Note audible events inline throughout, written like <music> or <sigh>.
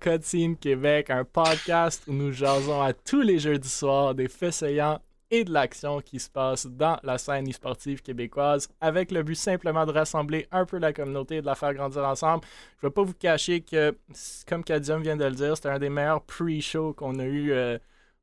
à Cutscene Québec, un podcast où nous jasons à tous les jeudis soirs des faits saillants et de l'action qui se passe dans la scène e-sportive québécoise avec le but simplement de rassembler un peu la communauté et de la faire grandir ensemble. Je ne vais pas vous cacher que, comme Cadium vient de le dire, c'était un des meilleurs pre-shows qu'on a eu euh,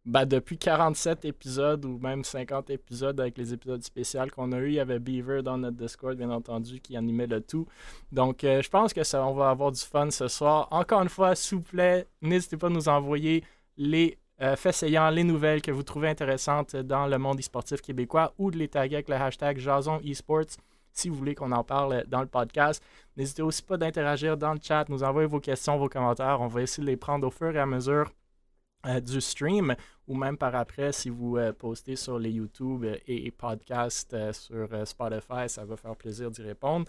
ben, depuis 47 épisodes ou même 50 épisodes avec les épisodes spéciaux qu'on a eu. Il y avait Beaver dans notre Discord, bien entendu, qui animait le tout. Donc, euh, je pense que ça, on va avoir du fun ce soir. Encore une fois, s'il vous plaît, n'hésitez pas à nous envoyer les euh, faits les nouvelles que vous trouvez intéressantes dans le monde e-sportif québécois ou de les taguer avec le hashtag Jason Esports si vous voulez qu'on en parle dans le podcast. N'hésitez aussi pas d'interagir dans le chat, nous envoyer vos questions, vos commentaires. On va essayer de les prendre au fur et à mesure euh, du stream ou même par après si vous euh, postez sur les YouTube et, podcasts euh, sur Spotify, ça va faire plaisir d'y répondre.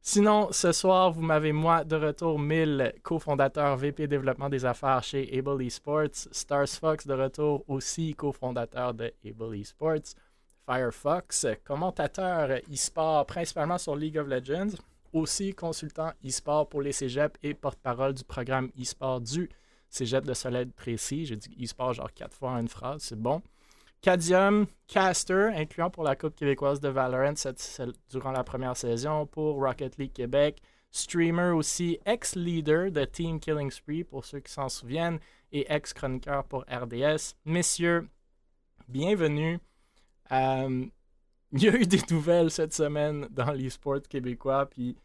Sinon, ce soir, vous m'avez moi de retour, 1000, cofondateur VP développement des affaires chez Able Esports, Stars Fox de retour aussi cofondateur de Able Esports, Firefox, commentateur e-sport principalement sur League of Legends, aussi consultant e-sport pour les cégeps et porte-parole du programme e-sport du Cégep de Soleil précis. J'ai dit e-sport genre quatre fois en une phrase, c'est bon. Cadium, caster, incluant pour la Coupe québécoise de Valorant durant la première saison, pour Rocket League Québec. Streamer aussi, ex-leader de Team Killing Spree, pour ceux qui s'en souviennent, et ex-chroniqueur pour RDS. Messieurs, bienvenue. Euh, <laughs> il y a eu des nouvelles cette semaine dans l'e-sport québécois, puis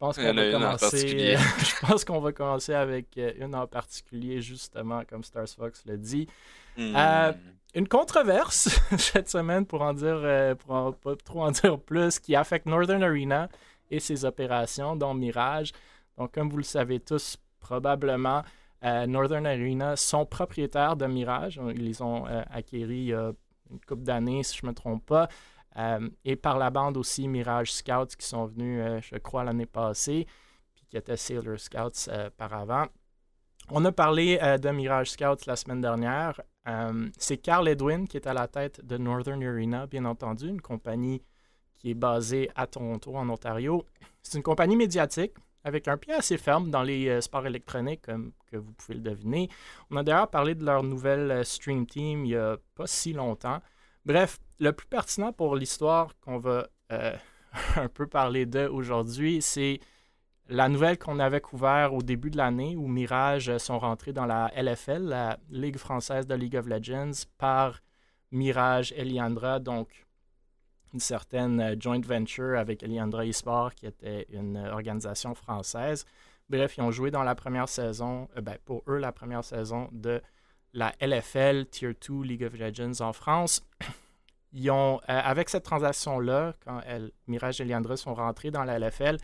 pense qu'on va commencer. <laughs> je pense qu'on va commencer avec euh, une en particulier, justement, comme Stars Fox l'a dit. Hmm. Euh, une controverse <laughs> cette semaine, pour en dire, euh, pour pas trop en dire plus, qui affecte Northern Arena et ses opérations, dont Mirage. Donc, comme vous le savez tous, probablement, Northern Arena sont propriétaires de Mirage. Ils les ont acquéris il y a une couple d'années, si je ne me trompe pas. Euh, et par la bande aussi Mirage Scouts qui sont venus, euh, je crois, l'année passée, puis qui étaient Sailor Scouts euh, par avant. On a parlé de Mirage Scouts la semaine dernière. C'est Carl Edwin qui est à la tête de Northern Arena, bien entendu, une compagnie qui est basée à Toronto, en Ontario. C'est une compagnie médiatique avec un pied assez ferme dans les sports électroniques, comme que vous pouvez le deviner. On a d'ailleurs parlé de leur nouvelle Stream Team il n'y a pas si longtemps. Bref, le plus pertinent pour l'histoire qu'on va euh, <laughs> un peu parler de aujourd'hui, c'est la nouvelle qu'on avait couverte au début de l'année où Mirage sont rentrés dans la LFL, la Ligue française de League of Legends, par Mirage Eliandra, donc une certaine euh, joint venture avec Eliandra eSport, qui était une organisation française. Bref, ils ont joué dans la première saison, euh, ben, pour eux, la première saison de la LFL Tier 2 League of Legends en France. <clears throat> Ils ont, euh, avec cette transaction-là, quand Mirage et Liandra sont rentrés dans la LFL,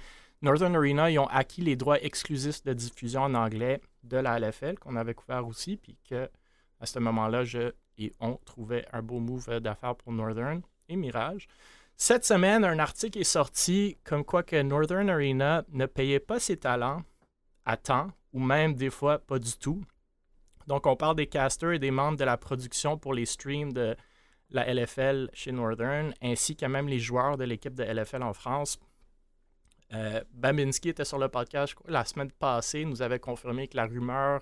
Northern Arena, ils ont acquis les droits exclusifs de diffusion en anglais de la LFL, qu'on avait couvert aussi, puis que à ce moment-là, je et on trouvait un beau move d'affaires pour Northern et Mirage. Cette semaine, un article est sorti comme quoi que Northern Arena ne payait pas ses talents à temps, ou même des fois pas du tout. Donc, on parle des casters et des membres de la production pour les streams de la LFL chez Northern, ainsi que même les joueurs de l'équipe de LFL en France. Euh, Babinski était sur le podcast la semaine passée, nous avait confirmé que la rumeur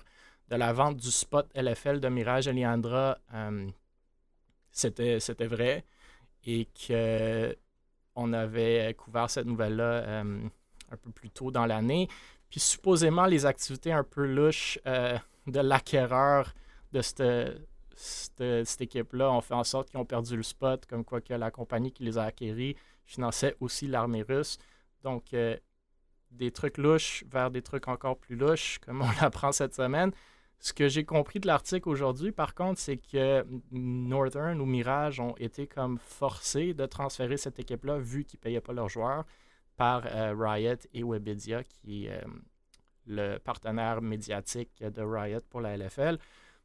de la vente du spot LFL de Mirage Eliandra, euh, c'était, vrai et qu'on avait couvert cette nouvelle-là euh, un peu plus tôt dans l'année. Puis supposément, les activités un peu louches euh, de l'acquéreur de cette, équipe-là ont fait en sorte qu'ils ont perdu le spot, comme quoi que la compagnie qui les a acquéris finançait aussi l'armée russe. Donc, euh, des trucs louches vers des trucs encore plus louches, <laughs> comme on l'apprend cette semaine. Ce que j'ai compris de l'article aujourd'hui, par contre, c'est que Northern ou Mirage ont été comme forcés de transférer cette équipe-là, vu qu'ils ne payaient pas leurs joueurs, par euh, Riot et Webedia, qui est le partenaire médiatique de Riot pour la LFL.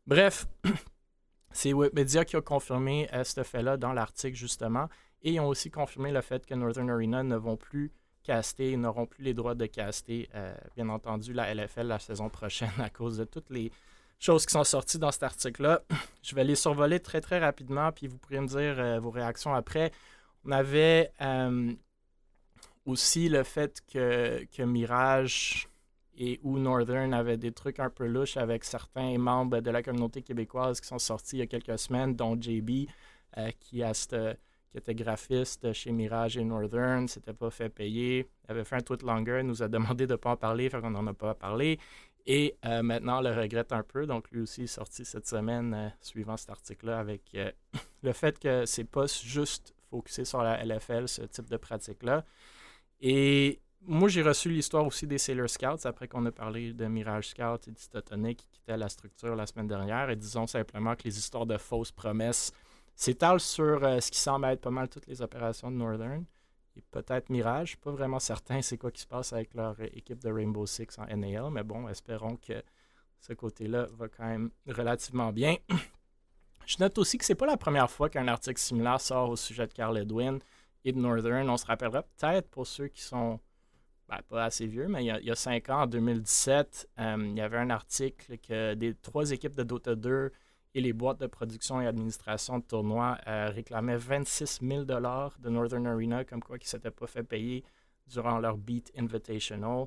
Bref, <clears throat> c'est Webedia qui a confirmé euh, ce fait-là dans l'article, justement. Et ils ont aussi confirmé le fait que Northern Arena ne vont plus caster, n'auront plus les droits de caster, euh, bien entendu, la LFL la saison prochaine <laughs> à cause de toutes les choses qui sont sorties dans cet article-là. <clears throat> Je vais les survoler très, très rapidement, puis vous pourrez me dire euh, vos réactions après. On avait aussi le fait que, que Mirage et où Northern avait des trucs un peu louches avec certains membres de la communauté québécoise qui sont sortis il y a quelques semaines, dont JB, euh, qui, qui était graphiste chez Mirage et Northern, s'était pas fait payer, avait fait un tweet longer, nous a demandé de ne pas en parler, fait qu'on n'en a pas parlé. Et euh, maintenant, le regrette un peu. Donc, lui aussi est sorti cette semaine, euh, suivant cet article-là, avec <coughs> le fait que c'est pas juste focusé sur la LFL, ce type de pratique-là. Et moi, j'ai reçu l'histoire aussi des Sailor Scouts après qu'on a parlé de Mirage Scout et d'Istotonic qui quittaient la structure la semaine dernière. Et disons simplement que les histoires de fausses promesses s'étalent sur euh, ce qui semble être pas mal toutes les opérations de Northern. Et peut-être Mirage, pas vraiment certain c'est quoi qui se passe avec leur équipe de Rainbow Six en NAL, mais bon, espérons que ce côté-là va quand même relativement bien. Je note aussi que c'est pas la première fois qu'un article similaire sort au sujet de Carl Edwin et de Northern. On se rappellera peut-être pour ceux qui sont ben, pas assez vieux, mais il y, a, cinq ans, en 2017, euh, il y avait un article que des trois équipes de Dota 2 et les boîtes de production et administration de tournois euh, réclamaient 26 000 de Northern Arena, comme quoi ils ne s'étaient pas fait payer durant leur Beat Invitational.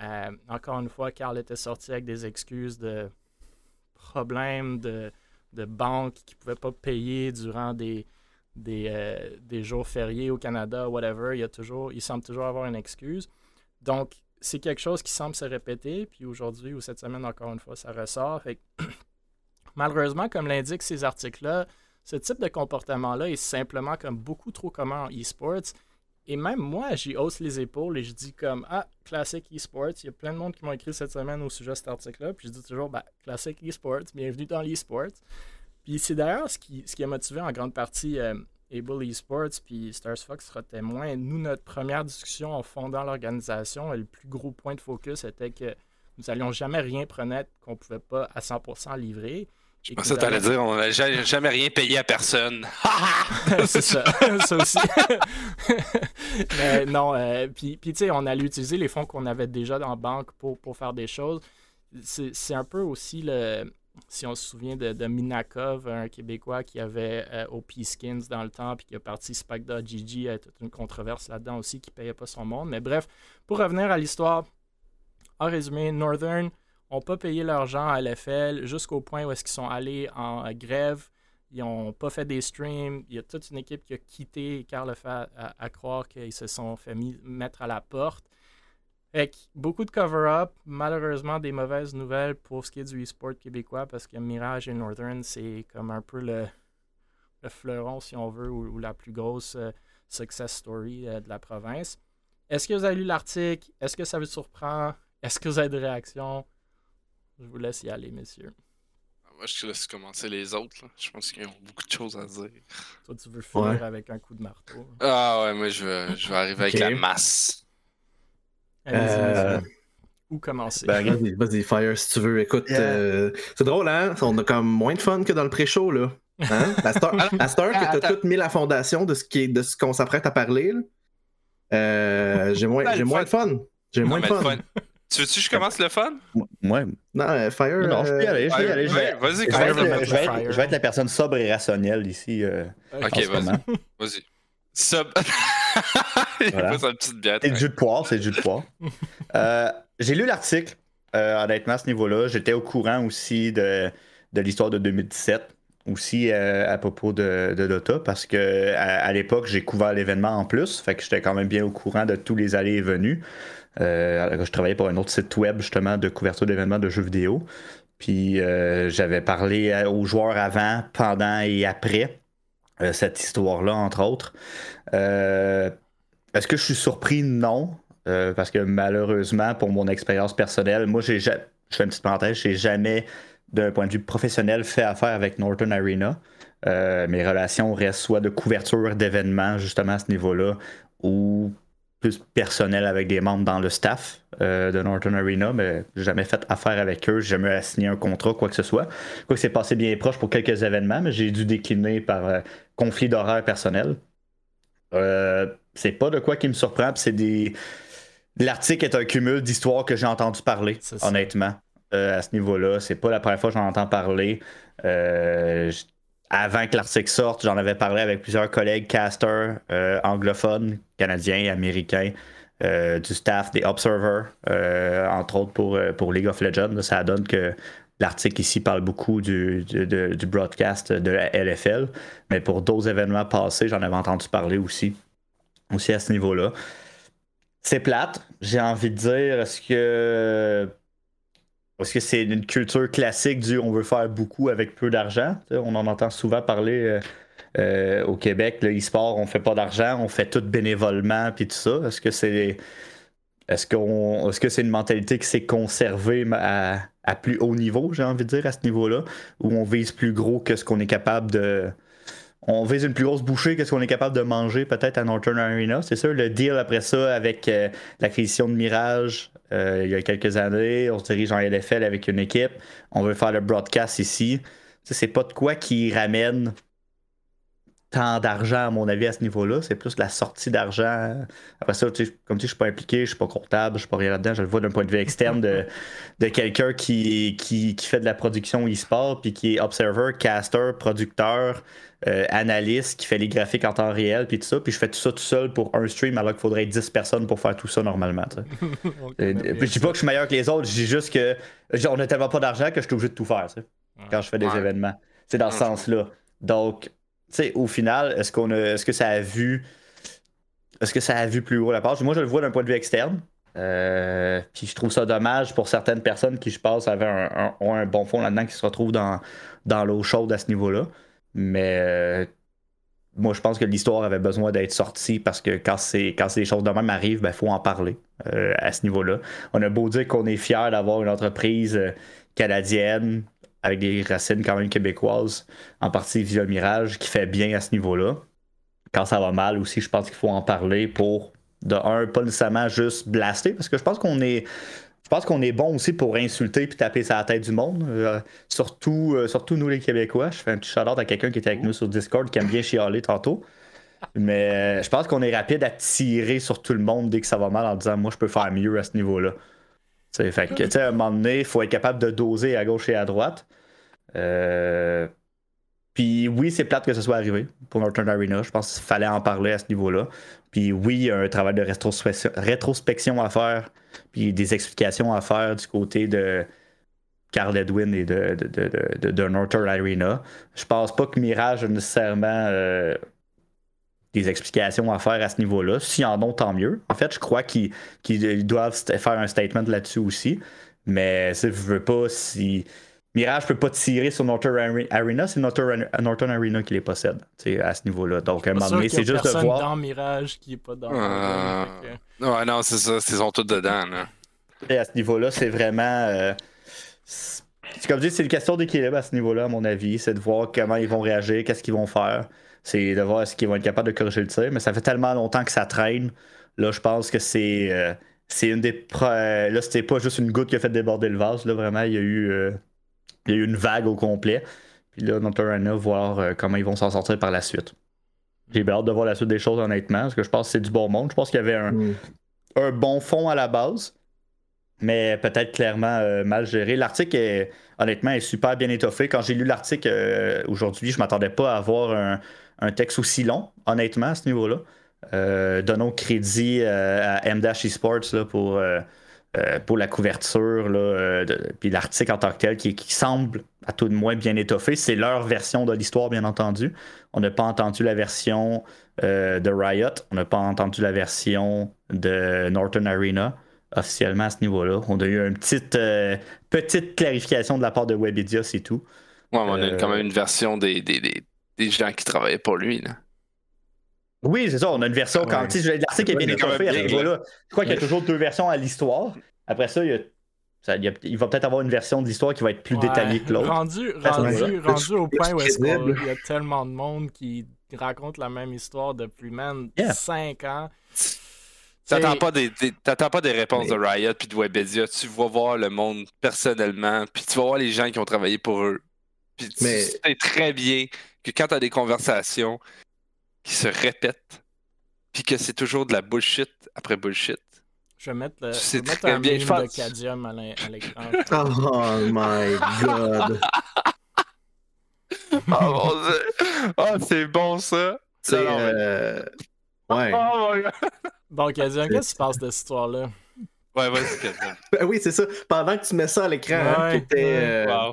Euh, encore une fois, Carl était sorti avec des excuses de problèmes de, de qui ne pouvaient pas payer durant des, des, des, jours fériés au Canada, whatever. Il, y a toujours, il semble toujours avoir une excuse. Donc, c'est quelque chose qui semble se répéter. Puis aujourd'hui ou cette semaine, encore une fois, ça ressort. <clears throat> malheureusement, comme l'indiquent ces articles-là, ce type de comportement-là est simplement comme beaucoup trop commun en e-sports. Et même moi, j'y hausse les épaules et je dis comme Ah, classique e-sports. Il y a plein de monde qui m'ont écrit cette semaine au sujet de cet article-là. Puis je dis toujours bah, classique e-sports, bienvenue dans l'e-sports. Puis c'est d'ailleurs ce qui, ce qui a motivé en grande partie euh, Able Esports puis Stars Fox sera témoin. Nous, notre première discussion en fondant l'organisation, le plus gros point de focus était que nous n'allions jamais rien promettre qu'on ne pouvait pas à 100% livrer. Je pensais que tu allais dire on n'a jamais rien payé à personne. <laughs> c'est ça, <laughs> ça aussi. <laughs> Mais non, euh, puis, tu sais, on allait utiliser les fonds qu'on avait déjà dans la banque pour, pour faire des choses. C'est un peu aussi le, si on se souvient de, Minakov, un Québécois qui avait euh, au Skins dans le temps, puis qui a parti Spagda Gigi, il y a toute une controverse là-dedans aussi qui ne payait pas son monde. Mais bref, pour revenir à l'histoire, en résumé, Northern n'ont pas payé leur gens à LFL jusqu'au point où est-ce qu'ils sont allés en euh, grève. Ils n'ont pas fait des streams. Il y a toute une équipe qui a quitté, car le fait à croire qu'ils se sont fait mettre à la porte beaucoup de cover-up, malheureusement des mauvaises nouvelles pour ce qui est du e-sport québécois parce que Mirage et Northern, c'est comme un peu le, fleuron, si on veut, ou, la plus grosse euh, success story euh, de la province. Est-ce que vous avez lu l'article? Est-ce que ça vous surprend? Est-ce que vous avez des réactions? Je vous laisse y aller, messieurs. Ah, moi, je te laisse commencer les autres. Je pense qu'ils ont beaucoup de choses à dire. Toi, tu veux finir avec un coup de marteau. Ah ouais, moi, je vais, je vais arriver avec la masse. Euh, Où commencer? Ben, vas-y, Fire, si tu veux. Écoute, euh, c'est drôle, hein? On a comme moins de fun que dans le pré-show, là. Hein? À cette heure, que t'as tout mis la fondation de ce qui de ce qu'on s'apprête à parler, euh, j'ai moins, j'ai moins de fun. J'ai moins de fun. Tu veux-tu que je commence le fun? Ouais. Non, Fire. Non, je peux y aller. Je peux y aller. Vas-y, je, vais être la personne sobre et rationnelle ici. ok, vas-y. Vas-y. Sub. <laughs> voilà. C'est du jus de poire, c'est du jus de poire. <laughs> Euh, j'ai lu l'article, euh, honnêtement, à ce niveau-là. J'étais au courant aussi de, de l'histoire de 2017, aussi euh, à propos de, de, Dota, parce que à, l'époque, j'ai couvert l'événement en plus, fait que j'étais quand même bien au courant de tous les allées et venues. je travaillais pour un autre site web, justement, de couverture d'événements de jeux vidéo. Puis j'avais parlé aux joueurs avant, pendant et après. Cette histoire-là, entre autres. Euh, est-ce que je suis surpris? Non. Euh, parce que malheureusement, pour mon expérience personnelle, moi, j'ai, je fais une petite parenthèse, j'ai jamais, d'un point de vue professionnel, fait affaire avec Norton Arena. mes relations restent soit de couverture d'événements, justement à ce niveau-là, ou plus personnel avec des membres dans le staff euh, de Norton Arena, mais j'ai jamais fait affaire avec eux, jamais signé un contrat, quoi que ce soit. Quoi que c'est passé bien proche pour quelques événements, mais j'ai dû décliner par euh, conflit d'horaire personnel. Euh, c'est pas de quoi qui me surprend, c'est des. L'article est un cumul d'histoires que j'ai entendu parler, honnêtement. à ce niveau-là, c'est pas la première fois que j'en entends parler avant que l'article sorte, j'en avais parlé avec plusieurs collègues casters euh, anglophones, canadiens, américains, du staff des Observer, entre autres pour, pour League of Legends. Ça donne que l'article ici parle beaucoup du, du, broadcast de la LFL, mais pour d'autres événements passés, j'en avais entendu parler aussi, aussi à ce niveau-là. C'est plate, j'ai envie de dire. Est-ce que est-ce que c'est une culture classique du on veut faire beaucoup avec peu d'argent? On en entend souvent parler euh, euh, au Québec, le e-sport, on fait pas d'argent, on fait tout bénévolement puis tout ça. Est-ce que c'est est-ce qu'on est-ce que c'est une mentalité qui s'est conservée à, plus haut niveau, j'ai envie de dire, à ce niveau-là, où on vise plus gros que ce qu'on est capable de on vise une plus grosse bouchée que ce qu'on est capable de manger peut-être à Northern Arena? C'est sûr, le deal après ça avec euh, l'acquisition de Mirage euh, il y a quelques années, on se dirige en LFL avec une équipe, on veut faire le broadcast ici. C'est pas de quoi qui ramène tant d'argent, à mon avis, à ce niveau-là. C'est plus la sortie d'argent. Après ça, comme tu je suis pas impliqué, je suis pas comptable, je suis pas rien là-dedans. Je le vois d'un point de vue externe de, de quelqu'un qui, qui, qui, fait de la production e-sport, puis qui est observer, caster, producteur, euh, analyste, qui fait les graphiques en temps réel, puis tout ça. Puis je fais tout ça tout seul pour un stream, alors qu'il faudrait 10 personnes pour faire tout ça normalement. <laughs> Euh, je dis pas que je suis meilleur que les autres, je dis juste que on a tellement pas d'argent que je suis obligé de tout faire, quand je fais des événements. C'est dans ce sens-là. Donc, sais, au final, est-ce qu'on est-ce que ça a vu, est-ce que ça a vu plus haut la page Moi, je le vois d'un point de vue externe. Euh, puis je trouve ça dommage pour certaines personnes qui, je pense, avaient un, ont un bon fond là-dedans qui se retrouvent dans, l'eau chaude à ce niveau-là. Mais euh, moi, je pense que l'histoire avait besoin d'être sortie parce que quand, c'est, quand des choses de même arrivent, il ben, faut en parler euh, à ce niveau-là. On a beau dire qu'on est fier d'avoir une entreprise canadienne avec des racines quand même québécoises, en partie via Mirage, qui fait bien à ce niveau-là. Quand ça va mal aussi, je pense qu'il faut en parler pour, de un, pas nécessairement juste blaster, parce que je pense qu'on est. Je pense qu'on est bon aussi pour insulter puis taper sa tête du monde. Euh, surtout, euh, surtout nous les Québécois. Je fais un petit shout à quelqu'un qui était avec nous sur Discord qui aime bien chialer tantôt. Mais euh, je pense qu'on est rapide à tirer sur tout le monde dès que ça va mal en disant moi je peux faire mieux à ce niveau-là. Fait à un moment donné, il faut être capable de doser à gauche et à droite. Euh, puis oui, c'est plate que ce soit arrivé pour Northern Arena. Je pense qu'il fallait en parler à ce niveau-là. Puis oui, il y a un travail de rétrospection, à faire, puis des explications à faire du côté de Carl Edwin et de, Northern Arena. Je pense pas que Mirage a nécessairement euh, des explications à faire à ce niveau-là. S'ils en ont, tant mieux. En fait, je crois qu'ils doivent faire un statement là-dessus aussi. Mais si je veux pas, si. Mirage peut pas tirer sur Northern Arena, c'est Northern, Arena qui les possède à ce niveau-là. Donc, à un moment donné, c'est juste de voir. dans Mirage qui est pas dans. Euh... Ouais, non, c'est ça, ils sont tous dedans. Et à ce niveau-là, c'est vraiment. Euh... C'est comme je dis, c'est une question d'équilibre à ce niveau-là, à mon avis. C'est de voir comment ils vont réagir, qu'est-ce qu'ils vont faire c'est de voir est-ce qu'ils vont être capables de corriger le tir. Mais ça fait tellement longtemps que ça traîne. Là, je pense que c'est euh, c'est une des. Là, c'était pas juste une goutte qui a fait déborder le vase. Là, vraiment, il y a eu, euh, il y a eu une vague au complet. Puis là, notre Arena, voir euh, comment ils vont s'en sortir par la suite. J'ai hâte de voir la suite des choses, honnêtement, parce que je pense que c'est du bon monde. Je pense qu'il y avait un, mm. un bon fond à la base mais peut-être clairement mal géré. L'article, est, honnêtement, est super bien étoffé. Quand j'ai lu l'article aujourd'hui, je m'attendais pas à avoir un, un texte aussi long, honnêtement, à ce niveau-là. Euh, donnons crédit euh, à M-Dash Esports là, pour, euh, pour la couverture, là, puis l'article en tant que tel qui, semble à tout de moins bien étoffé. C'est leur version de l'histoire, bien entendu. On n'a pas entendu la version de Riot, on n'a pas entendu la version de Norton Arena officiellement à ce niveau-là. On a eu une petite, petite clarification de la part de Webedia, c'est tout. Ouais, on a quand même une version des, des gens qui travaillaient pour lui. Là. Oui, c'est ça. On a une version quand. L'article est bien étoffé à ce niveau-là. Je crois qu'il y a toujours deux versions à l'histoire. Après ça, il, il, va peut-être avoir une version de l'histoire qui va être plus détaillée que l'autre. Rendu, rendu, rendu au point où il y a tellement de monde qui raconte la même histoire depuis même 5 ans. T'attends pas des, pas des réponses de Riot puis de Webedia. Tu vas voir le monde personnellement, puis tu vas voir les gens qui ont travaillé pour eux. Puis tu sais très bien que quand tu as des conversations qui se répètent, puis que c'est toujours de la bullshit après bullshit. Je vais mettre, le, je vais mettre un bien, de Cadium à l'écran. <laughs> oh my god. <laughs> oh mon dieu. Oh, c'est bon ça. C'est. Euh... Ouais. Oh my god. Bon, Kadian, qu'est-ce que tu penses de cette histoire-là? Ouais, ouais, <laughs> c'est ben oui, c'est ça. Pendant que tu mets ça à l'écran, hein, qui était, euh,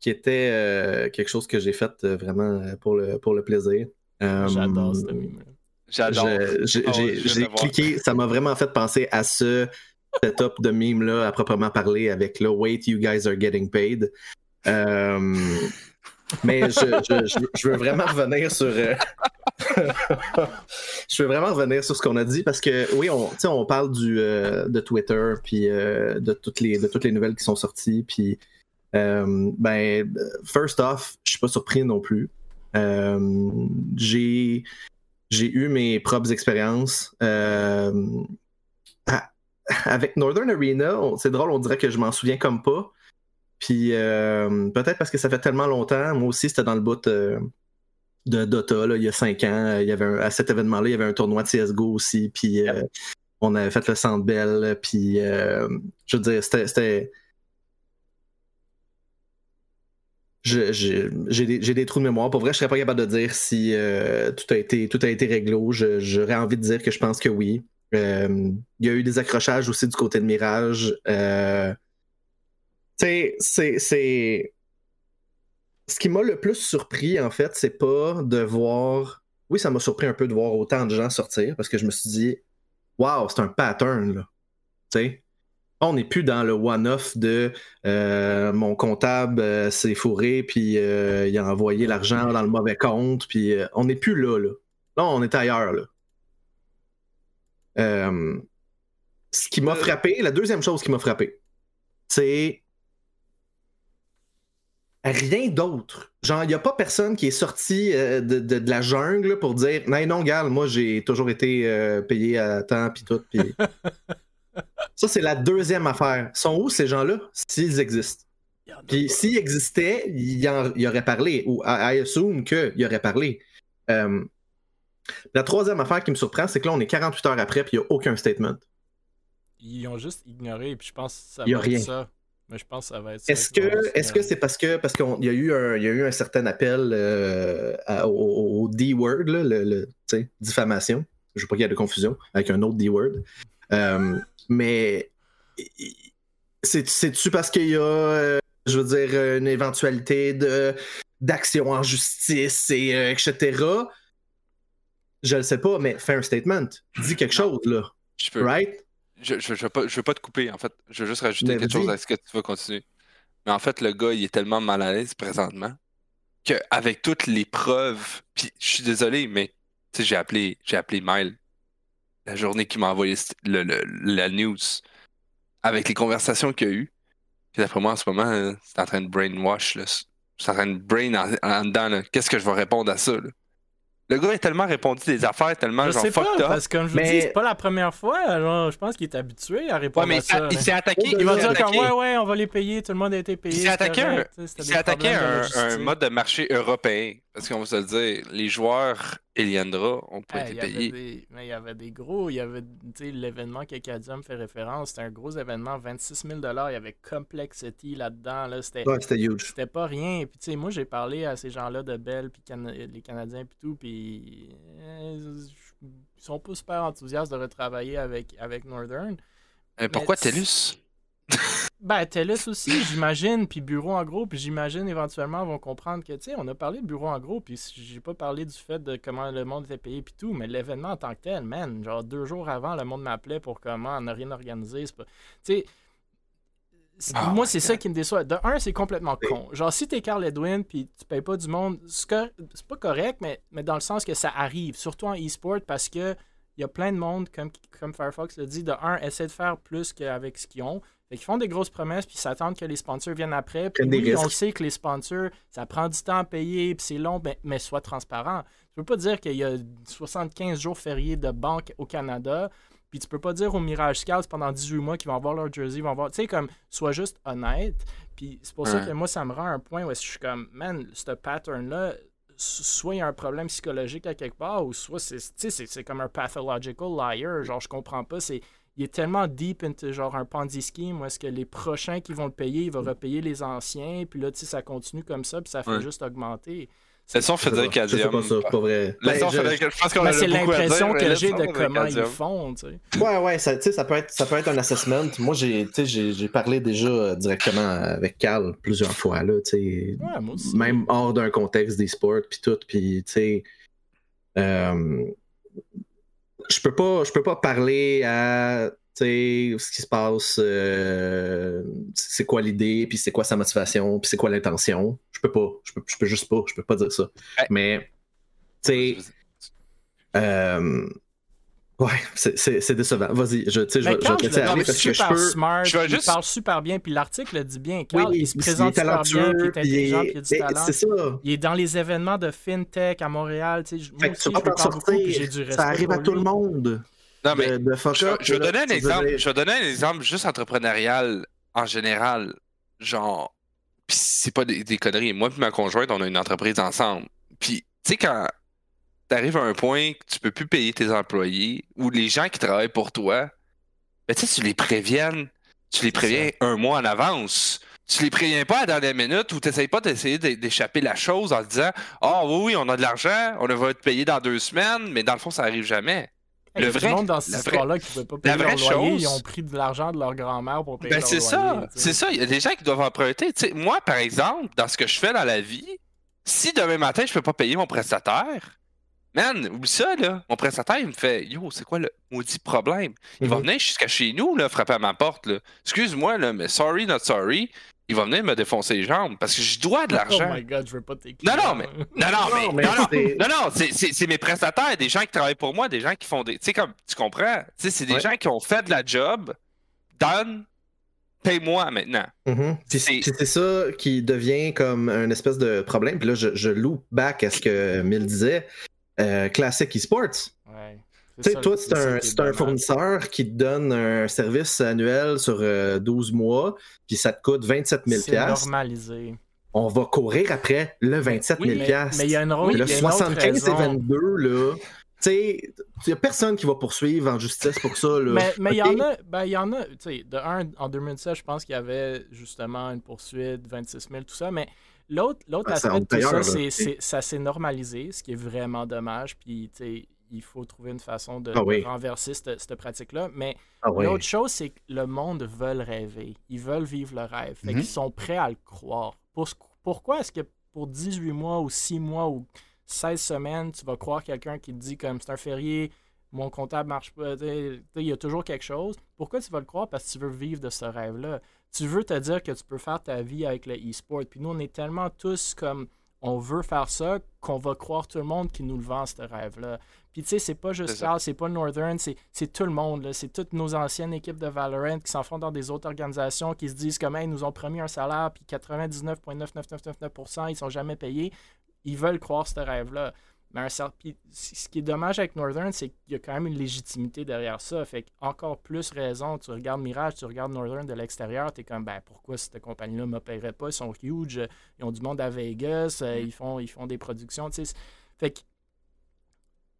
qui était euh, quelque chose que j'ai fait euh, vraiment pour le, pour le plaisir. J'adore ce mime. J'adore. J'ai oh, cliqué, ça m'a vraiment fait penser à ce setup de mime-là à proprement parler avec le Wait, you guys are getting paid. <laughs> mais je, je, veux vraiment revenir sur. <laughs> je veux vraiment revenir sur ce qu'on a dit parce que oui, on, on parle du, euh, de Twitter puis euh, de, toutes les, de toutes les nouvelles qui sont sorties. Puis, euh, ben, first off, je suis pas surpris non plus. J'ai, j'ai eu mes propres expériences. avec Northern Arena, c'est drôle, on dirait que je m'en souviens comme pas. Puis peut-être parce que ça fait tellement longtemps. Moi aussi, c'était dans le bout de Dota il y a cinq ans. Il y avait à cet événement-là, il y avait un tournoi de CSGO aussi. Puis euh, on avait fait le Centre Bell. Puis euh, je veux dire, c'était. J'ai des, des, trous de mémoire. Pour vrai, je serais pas capable de dire si euh, tout, a été, tout a été réglé. J'aurais envie de dire que je pense que oui. il y a eu des accrochages aussi du côté de Mirage. sais, c'est ce qui m'a le plus surpris, en fait, c'est pas de voir. Oui, ça m'a surpris un peu de voir autant de gens sortir parce que je me suis dit, waouh, c'est un pattern, là. Tu sais? On n'est plus dans le one-off de euh, mon comptable euh, s'est fourré, puis euh, il a envoyé l'argent dans le mauvais compte, puis on n'est plus là, là. Là, on est ailleurs, là. ce qui m'a frappé, la deuxième chose qui m'a frappé, c'est rien d'autre. Genre, il n'y a pas personne qui est sorti de, la jungle pour dire Non, non, gars, moi j'ai toujours été payé à temps puis tout. <laughs> Ça, c'est la deuxième affaire. Sont où ces gens-là? S'ils existent? Puis s'ils existaient, il y, aurait parlé, ou I, assume qu'il aurait parlé. Euh, la troisième affaire qui me surprend, c'est que là, on est 48 heures après, puis il n'y a aucun statement. Ils ont juste ignoré, puis je pense que ça va être rien. ça. Mais je pense que ça va être. Est-ce que est-ce que c'est parce que parce qu'il y a eu un il y a eu un certain appel euh, au, D-word, le, le diffamation. Je veux pas qu'il y ait de confusion avec un autre D-word. Euh, mais c'est-tu parce qu'il y a, euh, je veux dire, une éventualité de d'action en justice et etc. Je ne sais pas, mais fais un statement. Dis quelque chose là. Je peux. Right? Je, je, veux pas, je veux pas te couper, en fait. Je veux juste rajouter quelque chose à ce que tu vas continuer. Mais en fait, le gars, il est tellement mal à l'aise présentement qu'avec toutes les preuves, puis je suis désolé, mais j'ai appelé, j'ai appelé Mile la journée qu'il m'a envoyé le, la news avec les conversations qu'il y a eues. Puis d'après moi, en ce moment, c'est en train de brainwash. C'est en train de brain en, dedans. Qu'est-ce que je vais répondre à ça? Là? Le gars a tellement répondu des affaires, tellement je genre sais fucked pas, Parce que comme je vous dis, c'est pas la première fois. Alors, je pense qu'il est habitué à répondre ouais, mais à ça. Il s'est attaqué. Il, va dire comme ouais, ouais, on va les payer, tout le monde a été payé. Il s'est attaqué, un, attaqué un, un, mode de marché européen. Parce qu'on va se le dire, les joueurs Eliandra ont pas été payés. mais il y avait des gros, il y avait l'événement que Kadia me fait référence, c'était un gros événement, 26 000 Il y avait Complexity là-dedans. Là, c'était huge. C'était pas rien. Puis tu sais, moi j'ai parlé à ces gens-là de Bell, puis les Canadiens, puis tout, puis euh, ils sont pas super enthousiastes de retravailler avec, avec Northern. Euh, pourquoi TELUS? Ben, TELUS aussi, j'imagine, puis Bureau en gros, puis j'imagine éventuellement vont comprendre que, tu sais, on a parlé de Bureau en gros, puis j'ai pas parlé du fait de comment le monde était payé, puis tout, mais l'événement en tant que tel, man, genre deux jours avant, le monde m'appelait pour comment on n'a rien organisé, Tu sais, ah, moi, c'est ça qui me déçoit. De un, c'est complètement con. Genre, si t'es Carl Edwin puis tu payes pas du monde, c'est pas correct, mais, mais dans le sens que ça arrive, surtout en e-sport, parce que il y a plein de monde, comme, comme Firefox le dit, de un, essaie de faire plus qu'avec ce qu'ils ont. Fait qu'ils font des grosses promesses, puis s'attendent que les sponsors viennent après. Puis oui, on sait que les sponsors, ça prend du temps à payer, puis c'est long, mais, mais sois transparent. Tu peux pas dire qu'il y a 75 jours fériés de banque au Canada, puis tu peux pas dire aux Mirage Scouts pendant 18 mois qu'ils vont avoir leur jersey, ils vont avoir. Tu sais, comme, sois juste honnête. Puis c'est pour ça que moi, ça me rend un point où je suis comme, man, ce pattern-là, soit il y a un problème psychologique à quelque part, ou soit c'est comme un pathological liar. Genre, je comprends pas. C'est il est tellement deep into genre un Ponzi scheme où est-ce que les prochains qui vont le payer, il va repayer les anciens, puis là, tu sais, ça continue comme ça, puis ça fait juste augmenter. Laissons Frédéric C'est pas ça, pas vrai. Ben, Frédéric, je pense qu'on a C'est l'impression que j'ai de comment ils font, tu sais. Ouais, ouais, ça, ça, peut être, ça peut être un assessment. Moi, j'ai, j'ai parlé déjà euh, directement avec Carl plusieurs fois, là, tu sais. Ouais, moi aussi. Même hors d'un contexte des sports, puis tout, puis, tu sais. Euh, je peux pas, je peux pas parler à ce qui se passe, euh, c'est quoi l'idée, puis c'est quoi sa motivation, puis c'est quoi l'intention. Je peux pas, je peux, je peux juste pas, je peux pas dire ça. Mais, tu sais, euh, ouais, c'est décevant. Vas-y, je, tu sais, je, je, te laisser aller parce que je peux. Smart, je il parle super bien, puis l'article le dit bien. Carl, oui, il se présente super bien, puis il est intelligent, puis il a du talent. C'est ça. Il est dans les événements de FinTech à Montréal, tu sais. Moi aussi, je peux pas beaucoup, j'ai du respect Ça arrive à tout le monde. Non, mais je, vais donner un exemple. Je vais donner un exemple juste entrepreneurial en général. Genre, pis c'est pas des, conneries. Moi et ma conjointe, on a une entreprise ensemble. Puis, tu sais, quand t'arrives à un point que tu peux plus payer tes employés ou les gens qui travaillent pour toi, ben, tu sais, tu les préviennes. Tu les préviens un mois en avance. Tu les préviens pas à la dernière minute ou tu pas d'essayer d'échapper la chose en disant Ah oh, oui, oui, on a de l'argent, on va te payer dans deux semaines, mais dans le fond, ça arrive jamais le vrai, monde dans cette histoire-là qui ne pas payer leur loyer, ils ont pris de l'argent de leur grand-mère pour payer ben, leur c'est ça, c'est ça. Il y a des gens qui doivent emprunter. moi, par exemple, dans ce que je fais dans la vie, si demain matin, je ne peux pas payer mon prestataire, man, oublie ça, là. Mon prestataire, il me fait Yo, c'est quoi le maudit problème? Il va mhm. venir jusqu'à chez nous, là, frapper à ma porte. Excuse-moi, là, mais sorry, not sorry il va venir me défoncer les jambes parce que je dois de oh l'argent. Oh my god, je veux pas Non, non, mais, non, non, mais, non, non, non, c'est mes prestataires, des gens qui travaillent pour moi, des gens qui font des. Tu sais, comme, tu comprends? Tu sais, c'est des gens qui ont fait de la job, donne, paye-moi maintenant. Mm-hmm. C'est ça qui devient comme un espèce de problème. Puis là, je, je loop back à ce que Mill disait. Euh, classic esports. Ouais. Tu sais, toi, c'est un, fournisseur qui te donne un service annuel sur 12 euh, mois, puis ça te coûte 27 000 C'est normalisé. On va courir après le 27 000 mais, mais il y a une rôle, Le 75 et 22, là. Tu sais, il n'y a personne qui va poursuivre en justice pour ça. Là. Mais il y en a, ben, il y en a, tu sais, de un, en 2017, je pense qu'il y avait justement une poursuite, 26 000, tout ça, mais l'autre l'autre aspect de tout ça, c'est ça s'est normalisé, ce qui est vraiment dommage, puis, tu sais, il faut trouver une façon de, ah renverser cette, pratique-là. Mais ah l'autre chose, c'est que le monde veut rêver. Ils veulent vivre le rêve. Fait Ils mhm. sont prêts à le croire. pourquoi est-ce que pour 18 mois ou 6 mois ou 16 semaines, tu vas croire quelqu'un qui te dit comme c'est un férié, mon comptable marche pas, il y a toujours quelque chose. Pourquoi tu vas le croire? Parce que tu veux vivre de ce rêve-là. Tu veux te dire que tu peux faire ta vie avec le e-sport. Puis nous, on est tellement tous comme on veut faire ça qu'on va croire tout le monde qui nous le vend, ce rêve-là. Puis tu sais, c'est pas juste Carl, c'est pas Northern, c'est tout le monde. C'est toutes nos anciennes équipes de Valorant qui s'en font dans des autres organisations qui se disent comme ils nous ont promis un salaire, puis 99,9999%, ils sont jamais payés. Ils veulent croire ce rêve-là. Mais ce qui est dommage avec Northern, c'est qu'il y a quand même une légitimité derrière ça. Fait encore plus raison, tu regardes Mirage, tu regardes Northern de l'extérieur, tu es comme, ben pourquoi cette compagnie-là ne m'opérerait pas? Ils sont huge, ils ont du monde à Vegas, euh, mm. ils, font, ils font des productions. Fait que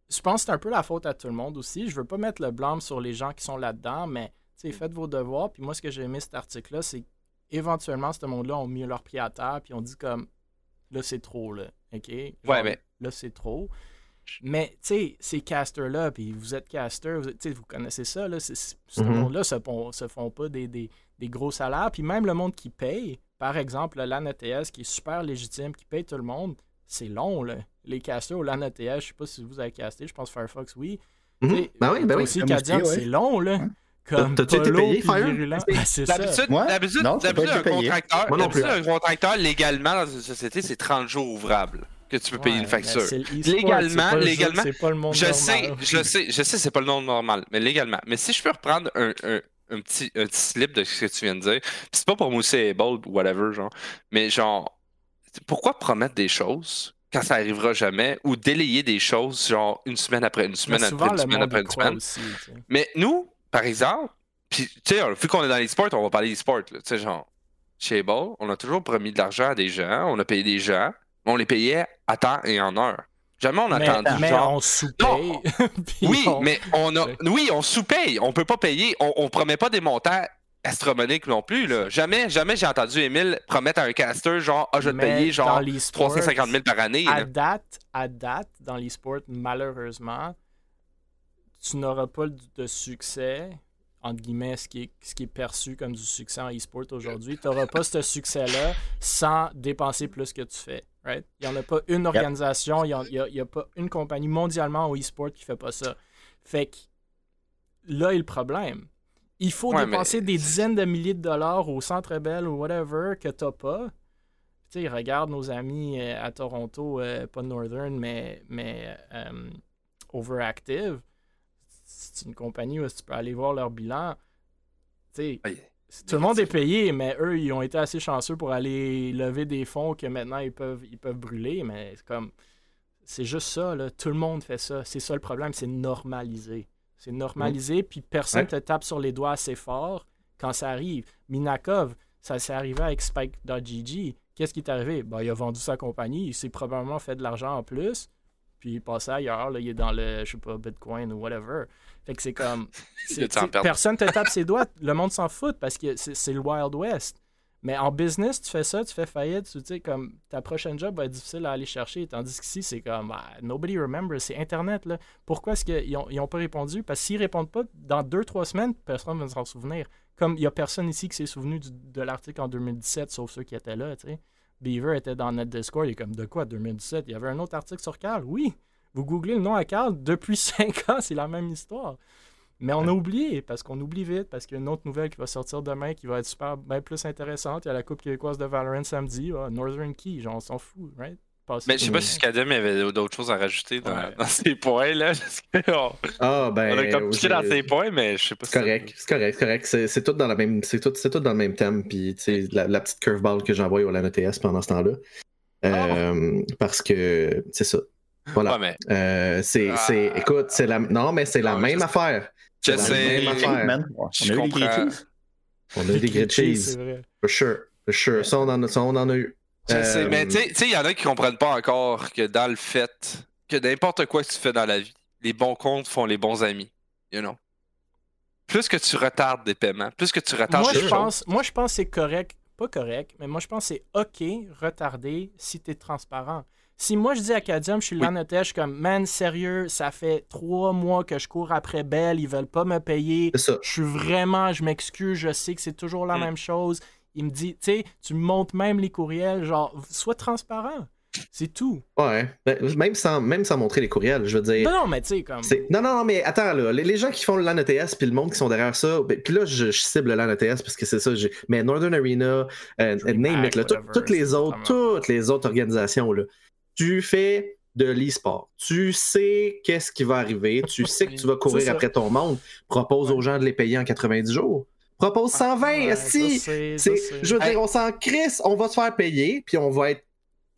je pense que c'est un peu la faute à tout le monde aussi. Je veux pas mettre le blâme sur les gens qui sont là-dedans, mais faites vos devoirs. Puis moi, ce que j'ai aimé cet article-là, c'est éventuellement, ce monde-là ont mis leur pied à terre, puis ont dit comme là, c'est trop, là. OK? ouais, mais. Là, c'est trop. Mais, tu sais, ces casters-là, puis vous êtes caster, vous, vous connaissez ça, là. ce mm-hmm. monde-là se, se font pas des, des, gros salaires. Puis même le monde qui paye, par exemple, l'AN ETS, qui est super légitime, qui paye tout le monde, c'est long, là. Les casters au LAN ETS, je sais pas si vous avez casté, je pense Firefox, oui. Mm-hmm. Ben oui, ben oui. Aussi, Cadian, c'est long, là. Comme T'as-tu été payé, Fire? Ben, c'est ça. D'habitude, un contracteur, un contracteur, légalement, dans une société, c'est 30 jours ouvrables que tu peux payer une facture. Légalement, légalement, pas le monde je normal. sais, je sais, je sais, c'est pas le nom normal, mais légalement. Mais si je peux reprendre un, un, un petit, un petit slip de ce que tu viens de dire, c'est pas pour mousser bold ou whatever, genre, mais genre, pourquoi promettre des choses quand ça arrivera jamais ou délayer des choses genre une semaine après une semaine après une semaine après une semaine? Mais nous, par exemple, puis tu sais, vu qu'on est dans les sports, on va parler des sports, tu sais, genre, chez Ball, on a toujours promis de l'argent à des gens, on a payé des gens, on les payait à temps et en heure. Jamais on a attendu. Mais genre... on sous-paye. <laughs> oui, mais on a. Oui, on sous-paye. On peut pas payer. On, on promet pas des montants astronomique non plus. Là. Jamais, jamais j'ai entendu Emile promettre à un caster genre Ah, je vais te payer genre 350 000 par année. À date, à date, dans l'e-sport, malheureusement, tu n'auras pas de succès, entre guillemets, ce qui est, ce qui est perçu comme du succès en e-sport aujourd'hui. Tu n'auras pas ce succès-là sans dépenser plus que tu fais. Right? Il n'y en a pas une organisation, il n'y a, a, pas une compagnie mondialement au e-sport qui fait pas ça. Fait que là est le problème il faut dépenser des dizaines de milliers de dollars au Centre Bell ou whatever que t'as pas. Tu sais, regarde nos amis euh, à Toronto, euh, pas Northern, mais, mais euh, Overactive. C'est une compagnie où tu peux aller voir leur bilan. Tu sais, tout le monde est payé, mais eux, ils ont été assez chanceux pour aller lever des fonds que maintenant ils peuvent, ils peuvent brûler. Mais c'est comme. C'est juste ça, là. Tout le monde fait ça. C'est ça le problème, c'est normalisé. C'est normalisé, puis personne ne te tape sur les doigts assez fort quand ça arrive. Minakov, ça s'est arrivé avec Spike.gg. Qu'est-ce qui est arrivé? Ben, il a vendu sa compagnie, il s'est probablement fait de l'argent en plus, puis il passé ailleurs, là, il est dans le, je sais pas, Bitcoin ou whatever. Fait que c'est comme. <laughs> personne te <laughs> tape ses doigts, le monde s'en fout parce que c'est le Wild West. Mais en business, tu fais ça, tu fais faillite, tu sais, comme ta prochaine job va être difficile à aller chercher. Tandis qu'ici, c'est comme ah, nobody remembers, c'est Internet. Là. Pourquoi est-ce qu'ils n'ont pas répondu? Parce que s'ils répondent pas, dans deux, trois semaines, personne ne va s'en souvenir. Comme il n'y a personne ici qui s'est souvenu de l'article en 2017, sauf ceux qui étaient là, tu sais. Beaver était dans notre Discord, il est comme de quoi 2017? Il y avait un autre article sur Carl. Oui, vous googlez le nom à Carl, depuis <laughs> cinq ans, c'est la même histoire. Mais on a oublié, parce qu'on oublie vite, parce qu'il y a une autre nouvelle qui va sortir demain qui va être super bien plus intéressante. Il y a la Coupe québécoise de Valorant samedi, ah, Northern Key, genre on s'en fout, right? Mais je sais pas si Scadem avait d'autres choses à rajouter dans, ses points, là. ah, ben. On a compliqué dans ses points, mais je sais pas si. Correct, c'est correct, c'est correct. C'est tout dans la même. C'est tout, tout, dans le même thème. Puis, tu sais, la, la, petite curveball que j'envoie au LANETS pendant ce temps-là. Ah. Euh, parce que c'est ça. Voilà. Ouais, mais... euh, c'est, ah. écoute, c'est la. Non, mais c'est la même affaire. Je sais. On a eu des grilled cheese. On a eu des grilled cheese. For sure. For sure. Ça, on en a, ça, on en a eu. Je sais, mais euh, tu sais, il y en a qui comprennent pas encore que dans le fait que n'importe quoi que tu fais dans la vie, les bons comptes font les bons amis. You know? Plus que tu retardes des paiements, plus que tu retardes moi, je pense, Moi, je pense que c'est correct. Pas correct, mais moi, je pense que c'est OK retarder si tu es transparent. Si moi je dis à Cadium, je suis là je suis comme, man, sérieux, ça fait trois mois que je cours après Belle, ils veulent pas me payer. Je suis vraiment, je m'excuse, je sais que c'est toujours la mm. même chose. Il me dit, tu sais, tu montes même les courriels, genre, sois transparent. C'est tout. Ouais, ben, même sans, même sans montrer les courriels, je veux dire. Non, non, mais tu sais, comme. Non, non, non, mais attends, là, les, gens qui font le LAN ETS puis le monde qui sont derrière ça, ben, puis là, je, cible le LAN ETS parce que c'est ça, mais Northern Arena, euh, Name it, là, toutes les autres, toutes les autres organisations, là tu fais de l'e-sport. Tu sais qu'est-ce qui va arriver. Tu sais que tu vas courir après ton monde. Propose aux gens de les payer en 90 jours. Propose 120, si. Je veux dire, on s'en crisse, on va se faire payer, puis on va être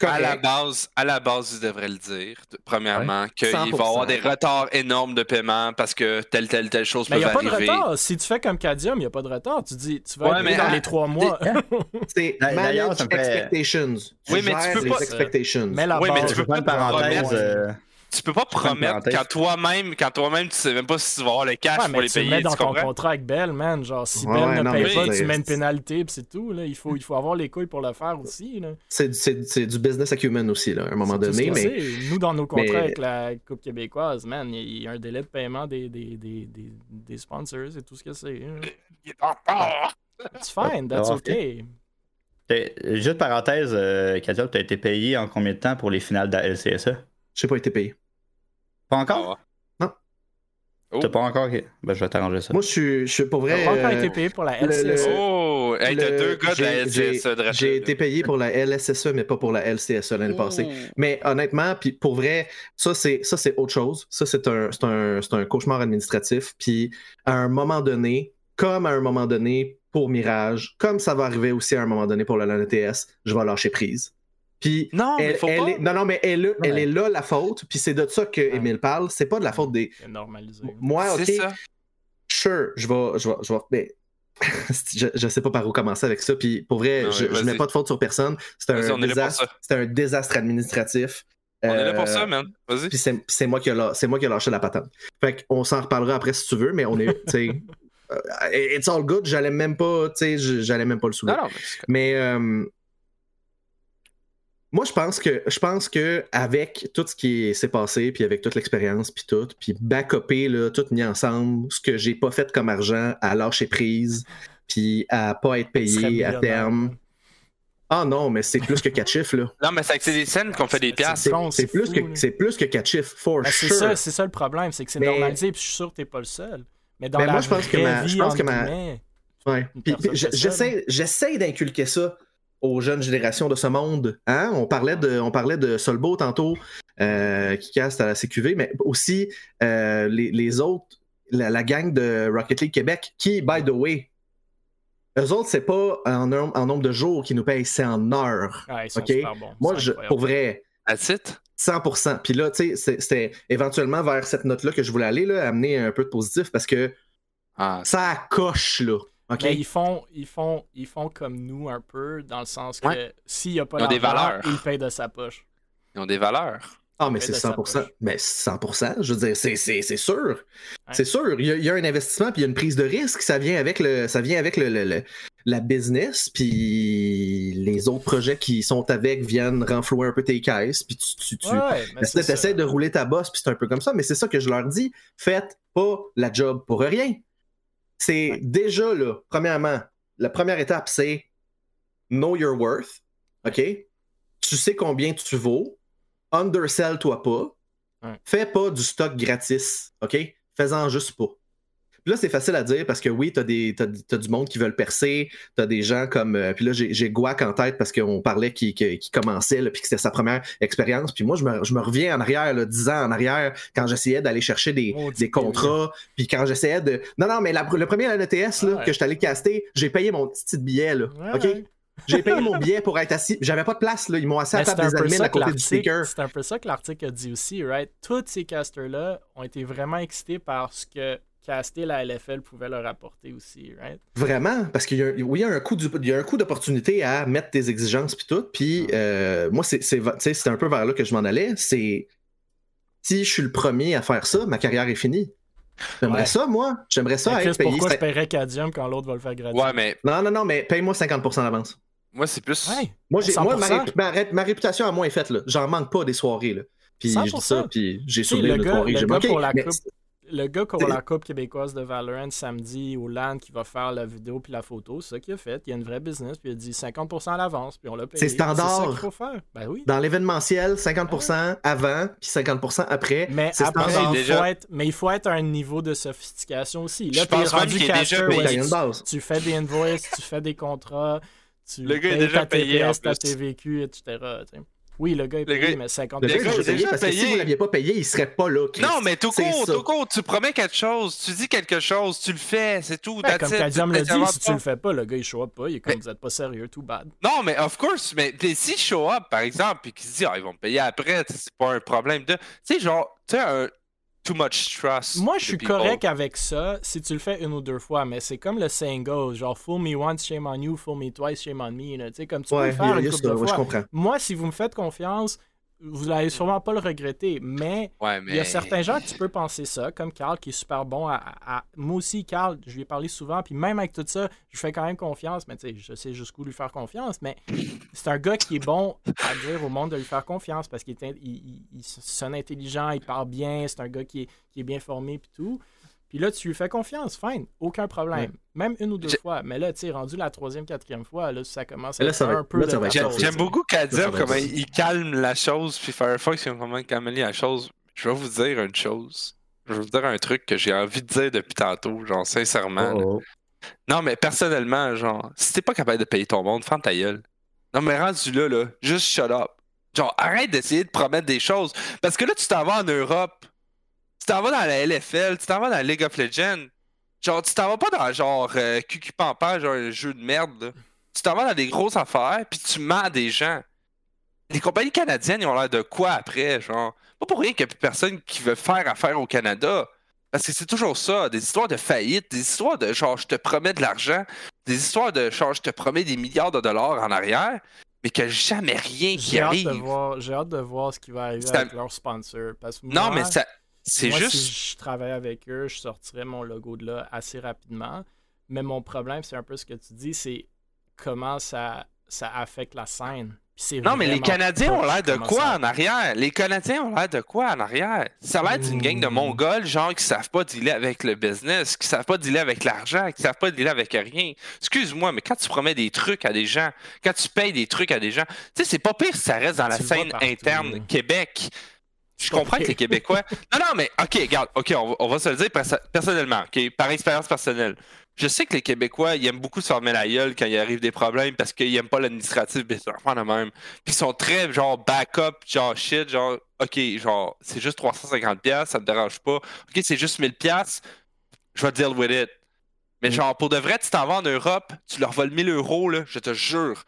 à la base, à la base, ils devraient le dire, premièrement, qu'il va y avoir des retards énormes de paiement parce que telle, telle, telle chose peut arriver. Mais il n'y a pas de retard. Si tu fais comme Cadium, il n'y a pas de retard. Tu dis, tu vas ouais, dans les trois mois. <laughs> C'est manage expectations. oui, mais tu peux pas. Expectations. Mais la oui, mais tu peux pas parenthèse. Tu peux pas promettre quand toi-même, quand toi-même tu sais même pas si tu vas avoir le cash pour les payer. Tu mets dans ton contrat avec Bell, man. Genre, si Bell ne paye pas, tu mets une pénalité, puis c'est tout. Là. Il, faut, il faut avoir les couilles pour le faire aussi. C'est du business acumen aussi, là, à un moment donné. Mais... Nous, dans nos contrats avec la Coupe québécoise, man, il y a un délai de paiement des, des, des, des, des sponsors et tout ce que c'est. It's fine, that's okay. Juste parenthèse, euh, tu as été payé en combien de temps pour les finales de la LCSA? Je n'ai pas été payé. Pas encore? Ah non. Oh. T'as pas encore? Ben, je vais t'arranger ça. Moi, je suis, je suis pour vrai. T'as pas encore été payé pour la LCSE. Oh! Hey, t'as deux gars de la LCSE. J'ai été payé pour la LSSE, mais pas pour la LCSE l'année passée. Mais honnêtement, puis pour vrai, ça, c'est, ça, c'est autre chose. Ça, c'est un, un, un cauchemar administratif. Puis à un moment donné, comme à un moment donné pour Mirage, comme ça va arriver aussi à un moment donné pour le LAN ETS, je vais lâcher prise. Puis non, elle, faut pas. non, non, mais elle, elle est là la faute. Puis c'est de ça que Emile parle. C'est pas de la faute des. C'est normalisé. Moi, ok. Ça. Sure, je vais, je vais, je vais... Mais... <laughs> je, je, sais pas par où commencer avec ça. Puis pour vrai, je, je mets pas de faute sur personne. C'est un, désastre, c'est un désastre administratif. On est là pour ça, man. Vas-y. Puis c'est moi, qui a, moi qui a lâché la patente. Fait qu'on s'en reparlera après si tu veux, mais on est. <laughs> it's all good, j'allais même pas, j'allais même pas le soulever. mais, euh, moi, je pense que je pense que avec tout ce qui s'est passé, puis avec toute l'expérience, puis tout, puis backupé, là, tout mis ensemble, ce que j'ai pas fait comme argent à lâcher prise, puis à pas être payé à terme. Ah non, mais c'est plus que 4 chiffres, là. <laughs> Non, mais c'est des scènes qu'on fait des piastres. C'est plus, que, c'est plus que 4 chiffres, for ben, sure. Ça, c'est ça le problème, c'est que c'est normalisé, puis je suis sûr que t'es pas le seul. Mais dans ben, la moi, je pense que ma, je pense que ma... Ouais. J'essaie, j'essaie d'inculquer ça aux jeunes générations de ce monde. Hein? On parlait de, on parlait de Solbo tantôt, euh, qui casse à la CQV, mais aussi euh, les, autres, la, gang de Rocket League Québec, qui, by the way, eux autres, c'est pas en, nombre de jours qu'ils nous payent, c'est en heures. ok? Moi, je, pour vrai. À titre? 100%. Puis là, tu sais, c'était éventuellement vers cette note-là que je voulais aller, là, amener un peu de positif parce que ah. ça coche, là. Mais ils font, ils, font, ils font comme nous un peu, dans le sens que s'il n'y a pas de valeurs, ils payent de sa poche. Ils ont des valeurs. Ah, mais c'est 100%. Mais 100%, je veux dire, c'est sûr. C'est sûr. Il y, a, un investissement, puis il y a une prise de risque. Ça vient avec le, ça vient avec le, la business, puis les autres projets qui sont avec viennent renflouer un peu tes caisses, puis tu, tu, tu essaies de rouler ta bosse, puis c'est un peu comme ça. Mais c'est ça que je leur dis. Faites pas la job pour rien. C'est déjà là, premièrement, la première étape, c'est know your worth. OK? Tu sais combien tu vaux. Undersell-toi pas. Fais pas du stock gratis. OK? Fais-en juste pas là, c'est facile à dire parce que oui, t'as, des, du monde qui veulent percer, t'as des gens comme. Euh, puis là, j'ai, j'ai Guac en tête parce qu'on parlait qui, qui, commençait, puis que c'était sa première expérience. Puis moi, je me, je me reviens en arrière, là, 10 ans en arrière, quand j'essayais d'aller chercher des, oh, des contrats, puis quand j'essayais de. Non, non, mais le premier à l'ETS là, que je suis allé caster, j'ai payé mon petit billet, là. OK? J'ai payé mon billet pour être assis. J'avais pas de place, là. Ils m'ont assis à la table des admins à côté du speaker. C'est un peu ça que l'article a dit aussi, right? Tous ces casters-là ont été vraiment excités par ce que caster la LFL pouvait leur apporter aussi, right? Vraiment, parce qu'il y a, oui, il y a un coup un coup d'opportunité à mettre tes exigences puis tout. Puis euh, moi, c'est, c'est, un peu vers là que je m'en allais. C'est si je suis le premier à faire ça, ma carrière est finie. J'aimerais ça, moi. J'aimerais ça être payé. Pourquoi je paierais Cadium quand l'autre va le faire gratuit? Ouais, mais... Non, non, non, mais paye-moi 50% d'avance. Moi, c'est plus. Moi, moi ma, réputation à moi est faite. J'en manque pas des soirées. Là. Puis je dis ça, puis j'ai soulevé une soirée. J'ai manqué le gars qui aura la Coupe québécoise de Valorant samedi au LAN qui va faire la vidéo puis la photo, c'est ça qu'il a fait. Il y a une vraie business, puis il a dit 50% à l'avance, puis on l'a payé. C'est standard. C'est ça qu'il faut faire. Ben oui. Dans l'événementiel, 50% avant, puis 50% après. Mais après, il faut être, mais il faut être à un niveau de sophistication aussi. Là, tu es rendu tu, fais des invoices, tu fais des contrats, tu le gars est déjà payé TPS, ta TVQ, etc. Oui, le gars est payé, mais 50 Le gars est payé parce que si vous ne l'aviez pas payé, il serait pas là. Non, mais tout court, tout court, tu promets quelque chose, tu dis quelque chose, tu le fais, c'est tout. Ben, comme Kadiam l'a dit, si tu le fais pas, le gars il show up pas, il est comme vous êtes pas sérieux, too bad. Non, mais of course, mais si show up, par exemple, puis qu'il se dit, ah, ils vont me payer après, c'est pas un problème de. Tu sais, genre, tu sais, un too much trust. Moi, je suis correct avec ça si tu le fais une ou deux fois, mais c'est comme le saying goes, genre fool me once, shame on you, fool me twice, shame on me. Tu sais, comme tu peux le faire une couple de fois. Moi, si vous me faites confiance, vous n'allez sûrement pas le regretter, mais, il y a certains gens qui peux penser ça, comme Carl qui est super bon à, Moi aussi, Carl, je lui ai parlé souvent, puis même avec tout ça, je fais quand même confiance, mais tu sais, je sais jusqu'où lui faire confiance, mais c'est un gars qui est bon à dire au monde de lui faire confiance parce qu'il est il, sonne intelligent, il parle bien, c'est un gars qui est, qui est bien formé, puis tout. Puis là, tu lui fais confiance, fine, aucun problème. Même une ou deux fois. Mais là, tu sais, rendu la troisième, quatrième fois, là, ça commence à être un peu. J'aime beaucoup Kadim, comment il calme la chose, puis Firefox, comment calmer la chose. Je vais vous dire une chose. Je vais vous dire un truc que j'ai envie de dire depuis tantôt, genre, sincèrement. Oh, oh. Non, mais personnellement, genre, si t'es pas capable de payer ton monde, ferme ta gueule. Non, mais rendu là, là, juste shut up. Genre, arrête d'essayer de promettre des choses. Parce que là, tu t'en vas en Europe t'en vas dans la LFL, tu t'en vas dans League of Legends. Genre, tu t'en vas pas dans genre euh, Pampa, genre un jeu de merde. Tu t'en vas dans des grosses affaires, puis tu mens des gens. Les compagnies canadiennes, ils ont l'air de quoi après, genre? Pas pour rien qu'il n'y a plus personne qui veut faire affaire au Canada. Parce que c'est toujours ça, des histoires de faillite, des histoires de genre je te promets de l'argent, des histoires de genre je te promets des milliards de dollars en arrière, mais que jamais rien qui arrive. J'ai hâte de voir ce qui va arriver avec leur sponsor. Non, mais ça, C'est juste. Si je travaille avec eux, je sortirais mon logo de là assez rapidement. Mais mon problème, c'est un peu ce que tu dis, c'est comment ça, ça affecte la scène. Non, mais les Canadiens ont l'air de quoi en arrière? Les Canadiens ont l'air de quoi en arrière? Ça a l'air d'une gang de hmm. Mongols, genre, qui savent pas dealer avec le business, qui savent pas dealer avec l'argent, qui savent pas dealer avec rien. Excuse-moi, mais quand tu promets des trucs à des gens, quand tu payes des trucs à des gens, tu sais, c'est pas pire si ça reste dans la scène interne Québec. Je comprends que les Québécois. <laughs> Non, non, mais OK, regarde, OK, on va, se le dire personnellement, OK, par expérience personnelle. Je sais que les Québécois, ils aiment beaucoup se former la gueule quand il arrive des problèmes parce qu'ils aiment pas l'administratif, mais c'est de même. Puis ils sont très, genre, backup, genre, shit, genre, OK, genre, c'est juste 350$, ça me dérange pas. OK, c'est juste 1000$, je vais deal with it. Mais mm. genre, pour de vrai, tu t'en vas en Europe, tu leur voles 1000 euros, là, je te jure.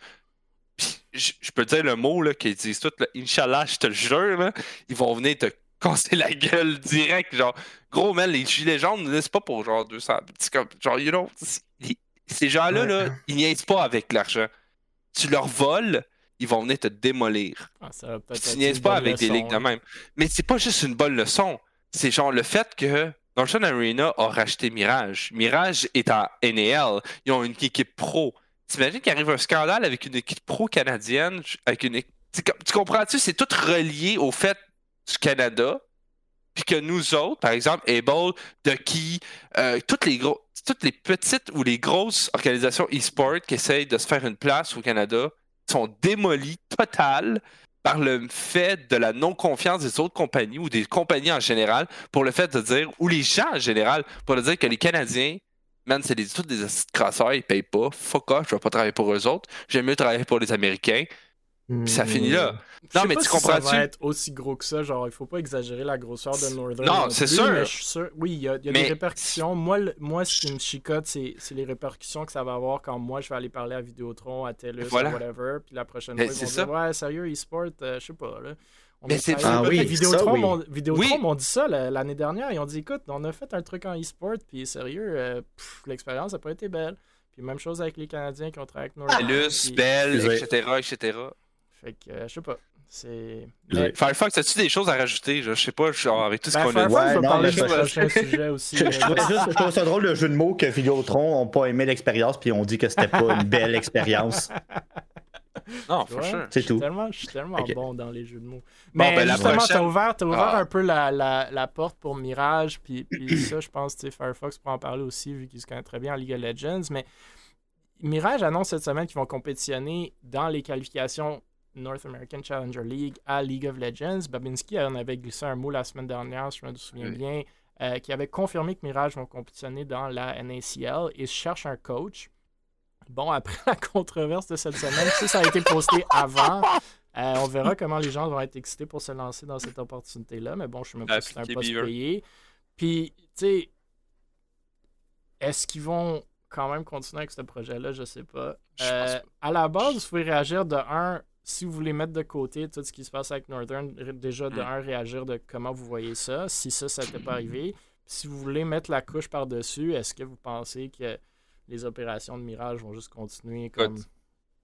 Je, peux te dire le mot, là, qu'ils disent tout, là, Inch'Allah, je te le jure, là, ils vont venir te casser la gueule direct. Genre, gros, man, les gilets jaunes, c'est pas pour genre 200. C'est comme, genre, you know, ces gens-là, là, ils niaisent pas avec l'argent. Tu leur voles, ils vont venir te démolir. Ah, tu niaises pas avec des ligues de même. Mais c'est pas juste une bonne leçon. C'est genre le fait que Northern Arena a racheté Mirage. Mirage est en NAL. Ils ont une équipe pro. T'imagines qu'il arrive un scandale avec une équipe pro canadienne, avec une tu comprends-tu? C'est tout relié au fait du Canada, puis que nous autres, par exemple, Able, Ducky, euh, toutes, les toutes les petites ou les grosses organisations e-sport qui essayent de se faire une place au Canada sont démolies total par le fait de la non-confiance des autres compagnies ou des compagnies en général pour le fait de dire, ou les gens en général, pour le dire que les Canadiens, man, c'est des, tous des crasseurs, ils payent pas, fuck off, je vais pas travailler pour eux autres, j'aime mieux travailler pour les Américains, ça finit là. Non, mais tu comprends-tu? Ça va être aussi gros que ça. Genre, il faut pas exagérer la grosseur de Northern. Non, c'est sûr. Oui, il y a, des répercussions. Moi, moi ce qui me chicote, c'est les répercussions que ça va avoir quand moi, je vais aller parler à Vidéotron, à TELUS, voilà. whatever. Puis la prochaine fois, ils vont dire Ouais, sérieux, e-sport, euh, je sais pas. Là. Mais c'est ah, oui, Vidéotron, Vidéotron m'ont dit ça l'année dernière. Ils ont dit écoute, on a fait un truc en e-sport, puis sérieux, euh, l'expérience n'a pas été belle. Puis même chose avec les Canadiens qui ont travaillé avec Northern. TELUS, Bell, etc., etc. Fait que, euh, je sais pas. C'est. Firefox, as-tu des choses à rajouter? Je sais pas, genre, avec tout ce ben, qu'on a dit. Ouais, non, parler prochain sujet aussi. je, trouve ça drôle le jeu de mots que Vidéotron n'ont pas aimé l'expérience puis ont dit que c'était pas une belle expérience. <laughs> Non, for sure. C'est tout. je suis tellement bon dans les jeux de mots. Mais ben, justement, prochaine... t'as ouvert, as ouvert ah. un peu la, la, la, porte pour Mirage, puis, puis <clears throat> ça, je pense, que Firefox pourra en parler aussi, vu qu'il se connaît très bien en League of Legends. Mais Mirage annonce cette semaine qu'ils vont compétitionner dans les qualifications North American Challenger League à League of Legends. Babinski en avait glissé un mot la semaine dernière, je me souviens bien, euh, qui avait confirmé que Mirage vont compétitionner dans la NACL et cherche un coach. Bon, après <laughs> la controverse de cette semaine, ça, a été posté avant. Euh, on verra comment les gens vont être excités pour se lancer dans cette opportunité-là. Mais bon, je ne sais même pas si c'est un poste payé. Puis, tu sais, est-ce qu'ils vont quand même continuer avec ce projet-là? Je sais pas. Euh, à la base, vous pouvez réagir de un si vous voulez mettre de côté tout ce qui se passe avec Northern, déjà de mm. un, réagir de comment vous voyez ça, si ça, ça n'était pas arrivé. Si vous voulez mettre la couche par-dessus, est-ce que vous pensez que les opérations de Mirage vont juste continuer comme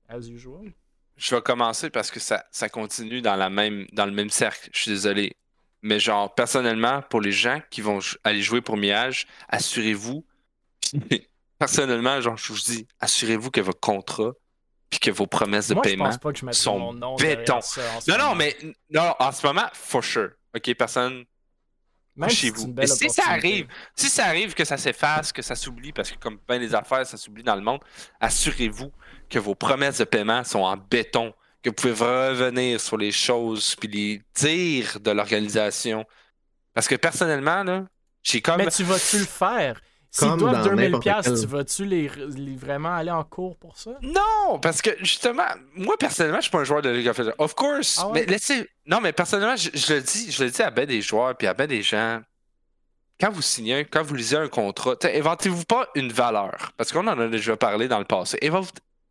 as usual? Je vais commencer parce que ça, ça continue dans, la même, dans le même cercle. Je suis désolé. Mais genre, personnellement, pour les gens qui vont aller jouer pour Mirage, assurez-vous. <laughs> personnellement, genre, je vous dis, assurez-vous que votre contrat puis que vos promesses de paiement sont béton. non, non, mais non, en ce moment, for sure. OK, personne. Même chez vous. Si ça arrive, si ça arrive que ça s'efface, que ça s'oublie, parce que comme bien les affaires, ça s'oublie dans le monde, assurez-vous que vos promesses de paiement sont en béton, que vous pouvez revenir sur les choses puis les dire de l'organisation. Parce que personnellement, là, j'ai comme. Mais tu vas-tu le faire? S'ils doivent 2000 pièces, tu vas-tu les, vraiment aller en cours pour ça? Non, parce que justement, moi personnellement, je suis pas un joueur de League of Legends. Of course, ah mais laissez. Non, mais personnellement, je, le dis, je le dis à ben des joueurs puis à ben des gens. Quand vous signez, quand vous lisez un contrat, inventez-vous pas une valeur. Parce qu'on en a déjà parlé dans le passé.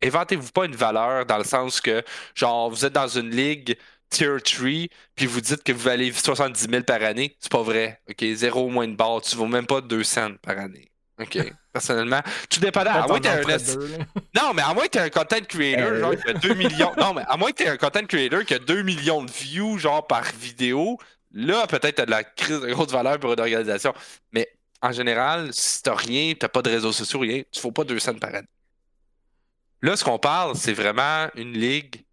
Inventez-vous pas une valeur dans le sens que, genre, vous êtes dans une ligue tier 3, puis vous dites que vous valez 70 000 par année, c'est pas vrai. OK, zéro moins de barre, tu vaux même pas 2 cents par année. OK, personnellement. Tout dépendant. À moins que un... <laughs> Non, mais à moins que tu un content creator, euh. genre, qui a 2 millions. Non, mais à moins que tu un content creator qui a 2 millions de views, genre, par vidéo, là, peut-être tu as de la crise de grosse valeur pour une organisation. Mais en général, si t'as rien, t'as pas de réseaux sociaux, rien, tu faut pas deux cents par année. Là, ce qu'on parle, c'est vraiment une ligue,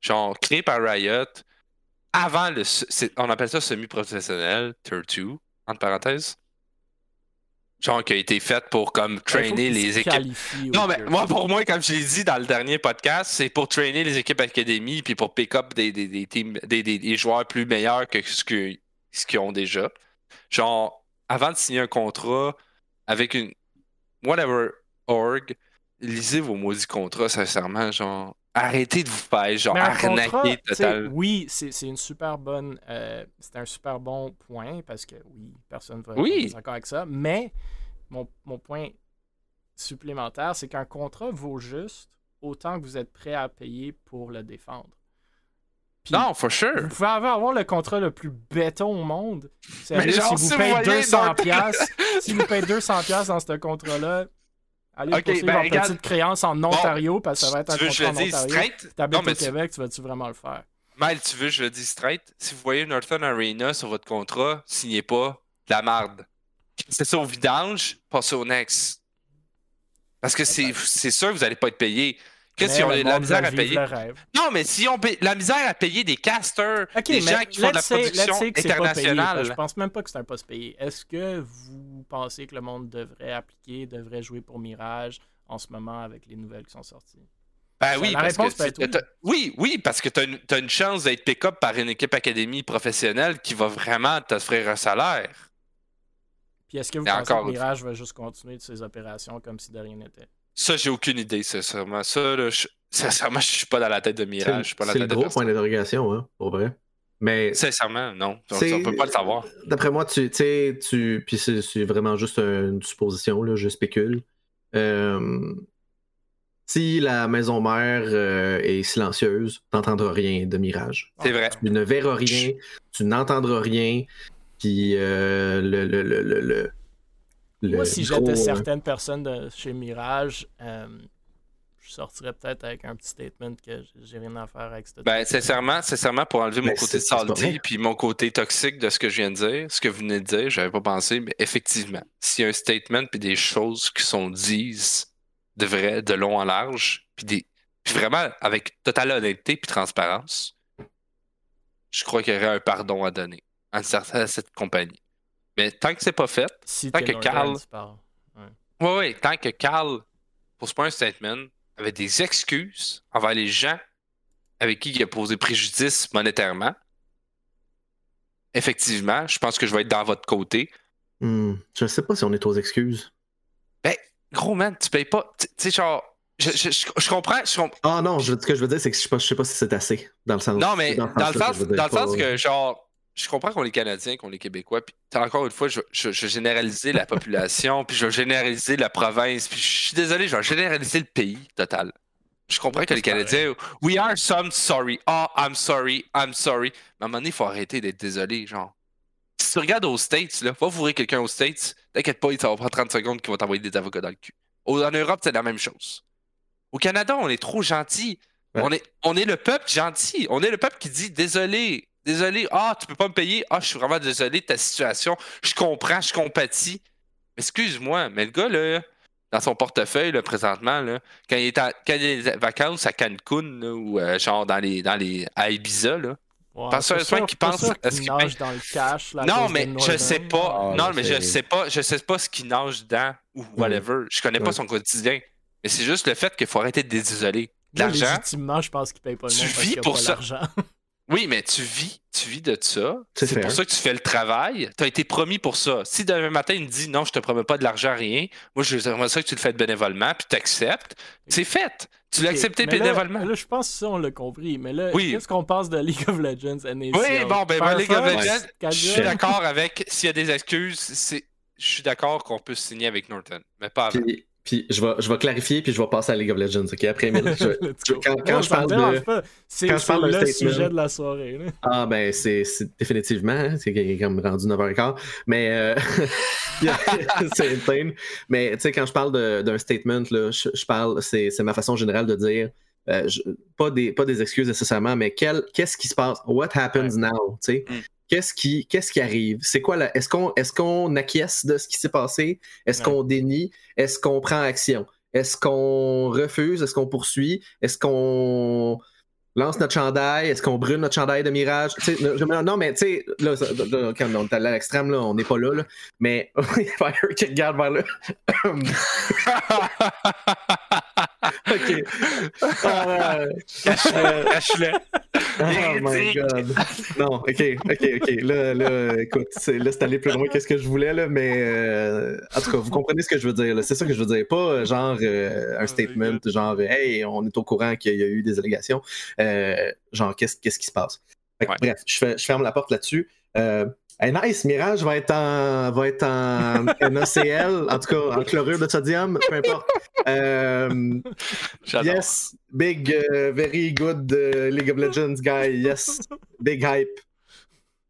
genre, créée par Riot, avant le. On appelle ça semi-professionnel, Tier 2, entre parenthèses. Genre, qui a été faite pour, comme, trainer les équipes. Non, mais moi, pour moi, comme je l'ai dit dans le dernier podcast, c'est pour trainer les équipes académies, puis pour pick up des, des, des, des, joueurs plus meilleurs que ce qu'ils ce ont déjà. Genre, avant de signer un contrat avec une whatever org, lisez vos maudits contrats, sincèrement, genre. Arrêtez de vous faire, genre, arnaquer total. Oui, c'est une super bonne. Euh, c'est un super bon point parce que oui, personne ne va oui. être d'accord avec ça. Mais mon, mon point supplémentaire, c'est qu'un contrat vaut juste autant que vous êtes prêt à payer pour le défendre non, for sure. Vous pouvez avoir le contrat le plus béton au monde. Si vous payez 200 pièces, si vous payez 200 pièces dans ce contrat-là, allez okay, poursuivre ben, en petite créance en Ontario parce que ça va être un contrat en Ontario. T'habites au Québec, tu vas-tu vraiment le faire? Mal, tu veux, je le dis straight? Si vous voyez Northern Arena sur votre contrat, signez pas la marde. C'est ça au vidange, passez au next. Parce que c'est sûr que vous n'allez pas être payé. Qu'est-ce qu'ils ont la misère à payer? Non, mais si on la misère à payer des casters, des gens qui font de la production internationale. je pense même pas que c'est un poste payé. Est-ce que vous pensez que le monde devrait appliquer, devrait jouer pour Mirage en ce moment avec les nouvelles qui sont sorties? Ben oui, parce que oui. oui. parce que tu as, une chance d'être pick-up par une équipe académie professionnelle qui va vraiment t'offrir un salaire. Puis est-ce que vous pensez que Mirage va juste continuer de ses opérations comme si de rien n'était? Ça, j'ai aucune idée, sincèrement. Ça, là, je... sincèrement, je suis pas dans la tête de Mirage. C'est le gros point d'interrogation, hein, pour vrai. Mais. Sincèrement, non. On, on peut pas le savoir. D'après moi, tu sais, tu... puis c'est vraiment juste une supposition, là, je spécule. Euh, si la maison mère euh, est silencieuse, tu n'entendras rien de Mirage. C'est vrai. Tu ne verras rien, tu n'entendras rien, puis euh, le, le, le, le moi, si j'étais euh, certaines personnes de chez Mirage, euh, je sortirais peut-être avec un petit statement que j'ai rien à faire avec ce Ben, sincèrement, sincèrement, pour enlever mon ben, côté salty puis mon côté toxique de ce que je viens de dire, ce que vous venez de dire, j'avais pas pensé, mais effectivement, s'il y a un statement puis des choses qui sont dites de vrai, de long en large, puis des vraiment avec totale honnêteté puis transparence, je crois qu'il y aurait un pardon à donner à cette compagnie. Mais tant que c'est pas fait, tant que Carl. Ouais. ouais, tant que Carl, pour ce point un statement, avait des excuses envers les gens avec qui il a posé préjudice monétairement, effectivement, je pense que je vais être dans votre côté. Hmm, je sais pas si on est aux excuses. Ben, gros man, tu payes pas. Tu sais, genre. Je, je, je, comprends, Ah non, je, ce que je veux dire, c'est que je sais pas, je sais pas si c'est assez. Dans le sens. Non, mais dans, le sens, dans le sens que, genre, je comprends qu'on est Canadiens, qu'on est Québécois, puis encore une fois, je, je, généraliser la population, puis je vais généraliser la province, puis je suis désolé, je vais généraliser le pays total. Je comprends que les Canadiens, we are some sorry. Oh, I'm sorry, I'm sorry. Mais à un moment donné, il faut arrêter d'être désolé, genre. Si tu regardes aux States, là, va ouvrir quelqu'un aux States, t'inquiète pas, ça va prendre 30 secondes qu'il va t'envoyer des avocats dans le cul. En Europe, c'est la même chose. Au Canada, on est trop gentil. On, est, on est le peuple gentil. On est le peuple qui dit désolé, Désolé, ah, tu peux pas me payer. Ah, je suis vraiment désolé de ta situation. Je comprends, je compatis. Excuse-moi, mais le gars, là, dans son portefeuille, là, présentement, là, quand, il est à, quand il est des vacances à Cancun, ou euh, genre dans les, dans les, à Ibiza, là, Ouais, parce que qui pense à ce qu'il nage dans le cash. non, mais je sais pas. Ah, non, mais je sais pas. Je sais pas ce qu'il nage dedans ou whatever. Je connais pas son quotidien. Mais c'est juste le fait qu'il faut arrêter de désisoler. L'argent. Légitimement, je pense qu'il paye pas le monde parce qu'il pour ça. <laughs> Oui, mais tu vis, tu vis de ça. C'est pour ça que tu fais le travail. Tu as été promis pour ça. Si demain matin, il me dit non, je te promets pas de l'argent, rien, moi, je veux ça que tu le fais bénévolement, puis tu acceptes. C'est fait. Tu l'as accepté bénévolement. Là, je pense que ça, on l'a compris. Mais là, qu'est-ce qu'on passe de League of Legends à Oui, bon, ben, ben League of Legends, je suis d'accord avec s'il y a des excuses, je suis d'accord qu'on peut signer avec Norton, mais pas avant. Puis je vais, je vais clarifier, puis je vais passer à League of Legends, ok? Après, <laughs> quand, quand je parle de. C'est le sujet de la soirée. Ah, ben, c'est définitivement. Hein, c'est comme rendu 9h15. Mais. Euh, <laughs> <laughs> c'est insane. Mais, tu sais, quand je parle d'un statement, là, je, parle. C'est ma façon générale de dire. Euh, pas, des, pas des excuses nécessairement, mais qu'est-ce qui se passe? What happens now? Tu sais? Mm. Qu'est-ce qui, qu'est-ce qui arrive? C'est quoi la, est-ce qu'on, est-ce qu'on acquiesce de ce qui s'est passé? Est-ce qu'on dénie? Est-ce qu'on prend action? Est-ce qu'on refuse? Est-ce qu'on poursuit? Est-ce qu'on lance notre chandail? Est-ce qu'on brûle notre chandail de mirage? non, mais tu sais, là, quand on est allé à l'extrême, là, on n'est pas là, là. Mais <laughs> Fire qui regarde vers là. <laughs> <laughs> ok. Euh, cache-le. Oh my god. Non, ok, ok, ok. Là, là écoute, là, c'est allé plus loin que ce que je voulais, là, mais euh, en tout cas, vous comprenez ce que je veux dire. C'est ça que je veux dire. Pas euh, genre un statement, genre Hey, on est au courant qu'il y a eu des allégations. genre, qu'est-ce qui se passe? Bref, je, je, ferme la porte là-dessus. Hey, nice, Mirage va être en, va être en, <laughs> en en tout cas en chlorure de sodium, peu importe. Euh, yes, big, uh, very good uh, League of Legends guy. Yes, big hype.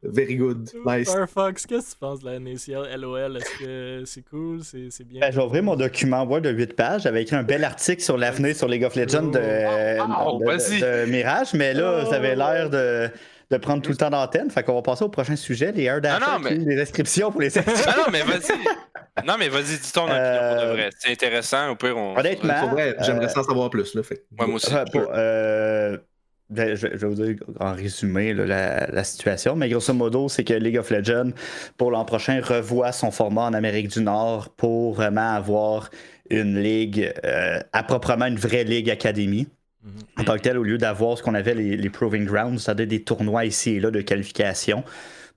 Very good. Nice. Firefox, qu'est-ce que tu penses de la NACL LOL? Est-ce que c'est cool? C'est bien? Ben, J'ai ouvert mon document Word de 8 pages. J'avais écrit un bel article sur l'avenir sur League of Legends de, oh, de, Mirage, mais là, ça avait l'air de de prendre tout le temps d'antenne. Fait qu'on va passer au prochain sujet, les heures d'achat, les inscriptions pour les non, <laughs> non, mais vas-y. Non, mais vas-y, dis ton opinion pour de vrai. C'est intéressant. Au pire, on. Honnêtement. J'aimerais euh... en savoir plus. Là, fait. moi aussi. Euh, ben, je, vais vous dire en résumé la, situation, mais grosso modo, c'est que League of Legends, pour l'an prochain, revoit son format en Amérique du Nord pour vraiment avoir une ligue, euh, à proprement une vraie ligue académie. En tant que tel, au lieu d'avoir ce qu'on avait les, les, Proving Grounds, c'est-à-dire des tournois ici et là de qualification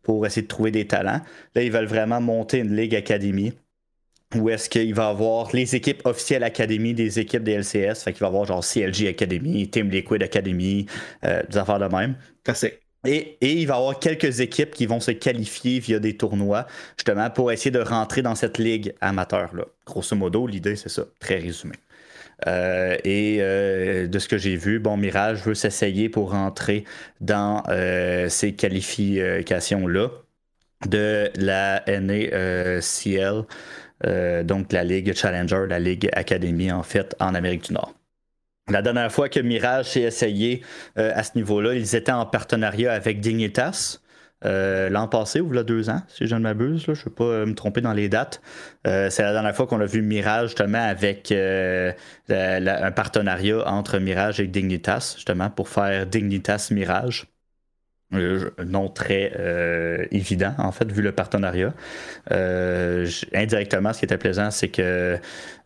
pour essayer de trouver des talents, là, ils veulent vraiment monter une ligue académie où est-ce qu'il va avoir les équipes officielles académie des équipes des LCS. Fait qu'il va avoir genre CLG Academy, Team Liquid Academy, euh, des affaires de même. Et, et, il va y avoir quelques équipes qui vont se qualifier via des tournois, justement, pour essayer de rentrer dans cette ligue amateur. Là. Grosso modo, l'idée, c'est ça, très résumé. Euh, et euh, de ce que j'ai vu, bon, Mirage veut s'essayer pour rentrer dans euh, ces qualifications-là de la NACL, donc la Ligue Challenger, la Ligue Academy en fait en Amérique du Nord. La dernière fois que Mirage s'est essayé à ce niveau-là, ils étaient en partenariat avec Dignitas. Euh, l'an passé ou il deux ans, si je ne m'abuse. Je ne vais pas euh, me tromper dans les dates. Euh, c'est la dernière fois qu'on a vu Mirage justement avec un partenariat entre Mirage et Dignitas, justement, pour faire Dignitas Mirage. nom très évident, en fait, vu le partenariat. indirectement, ce qui était plaisant, c'est que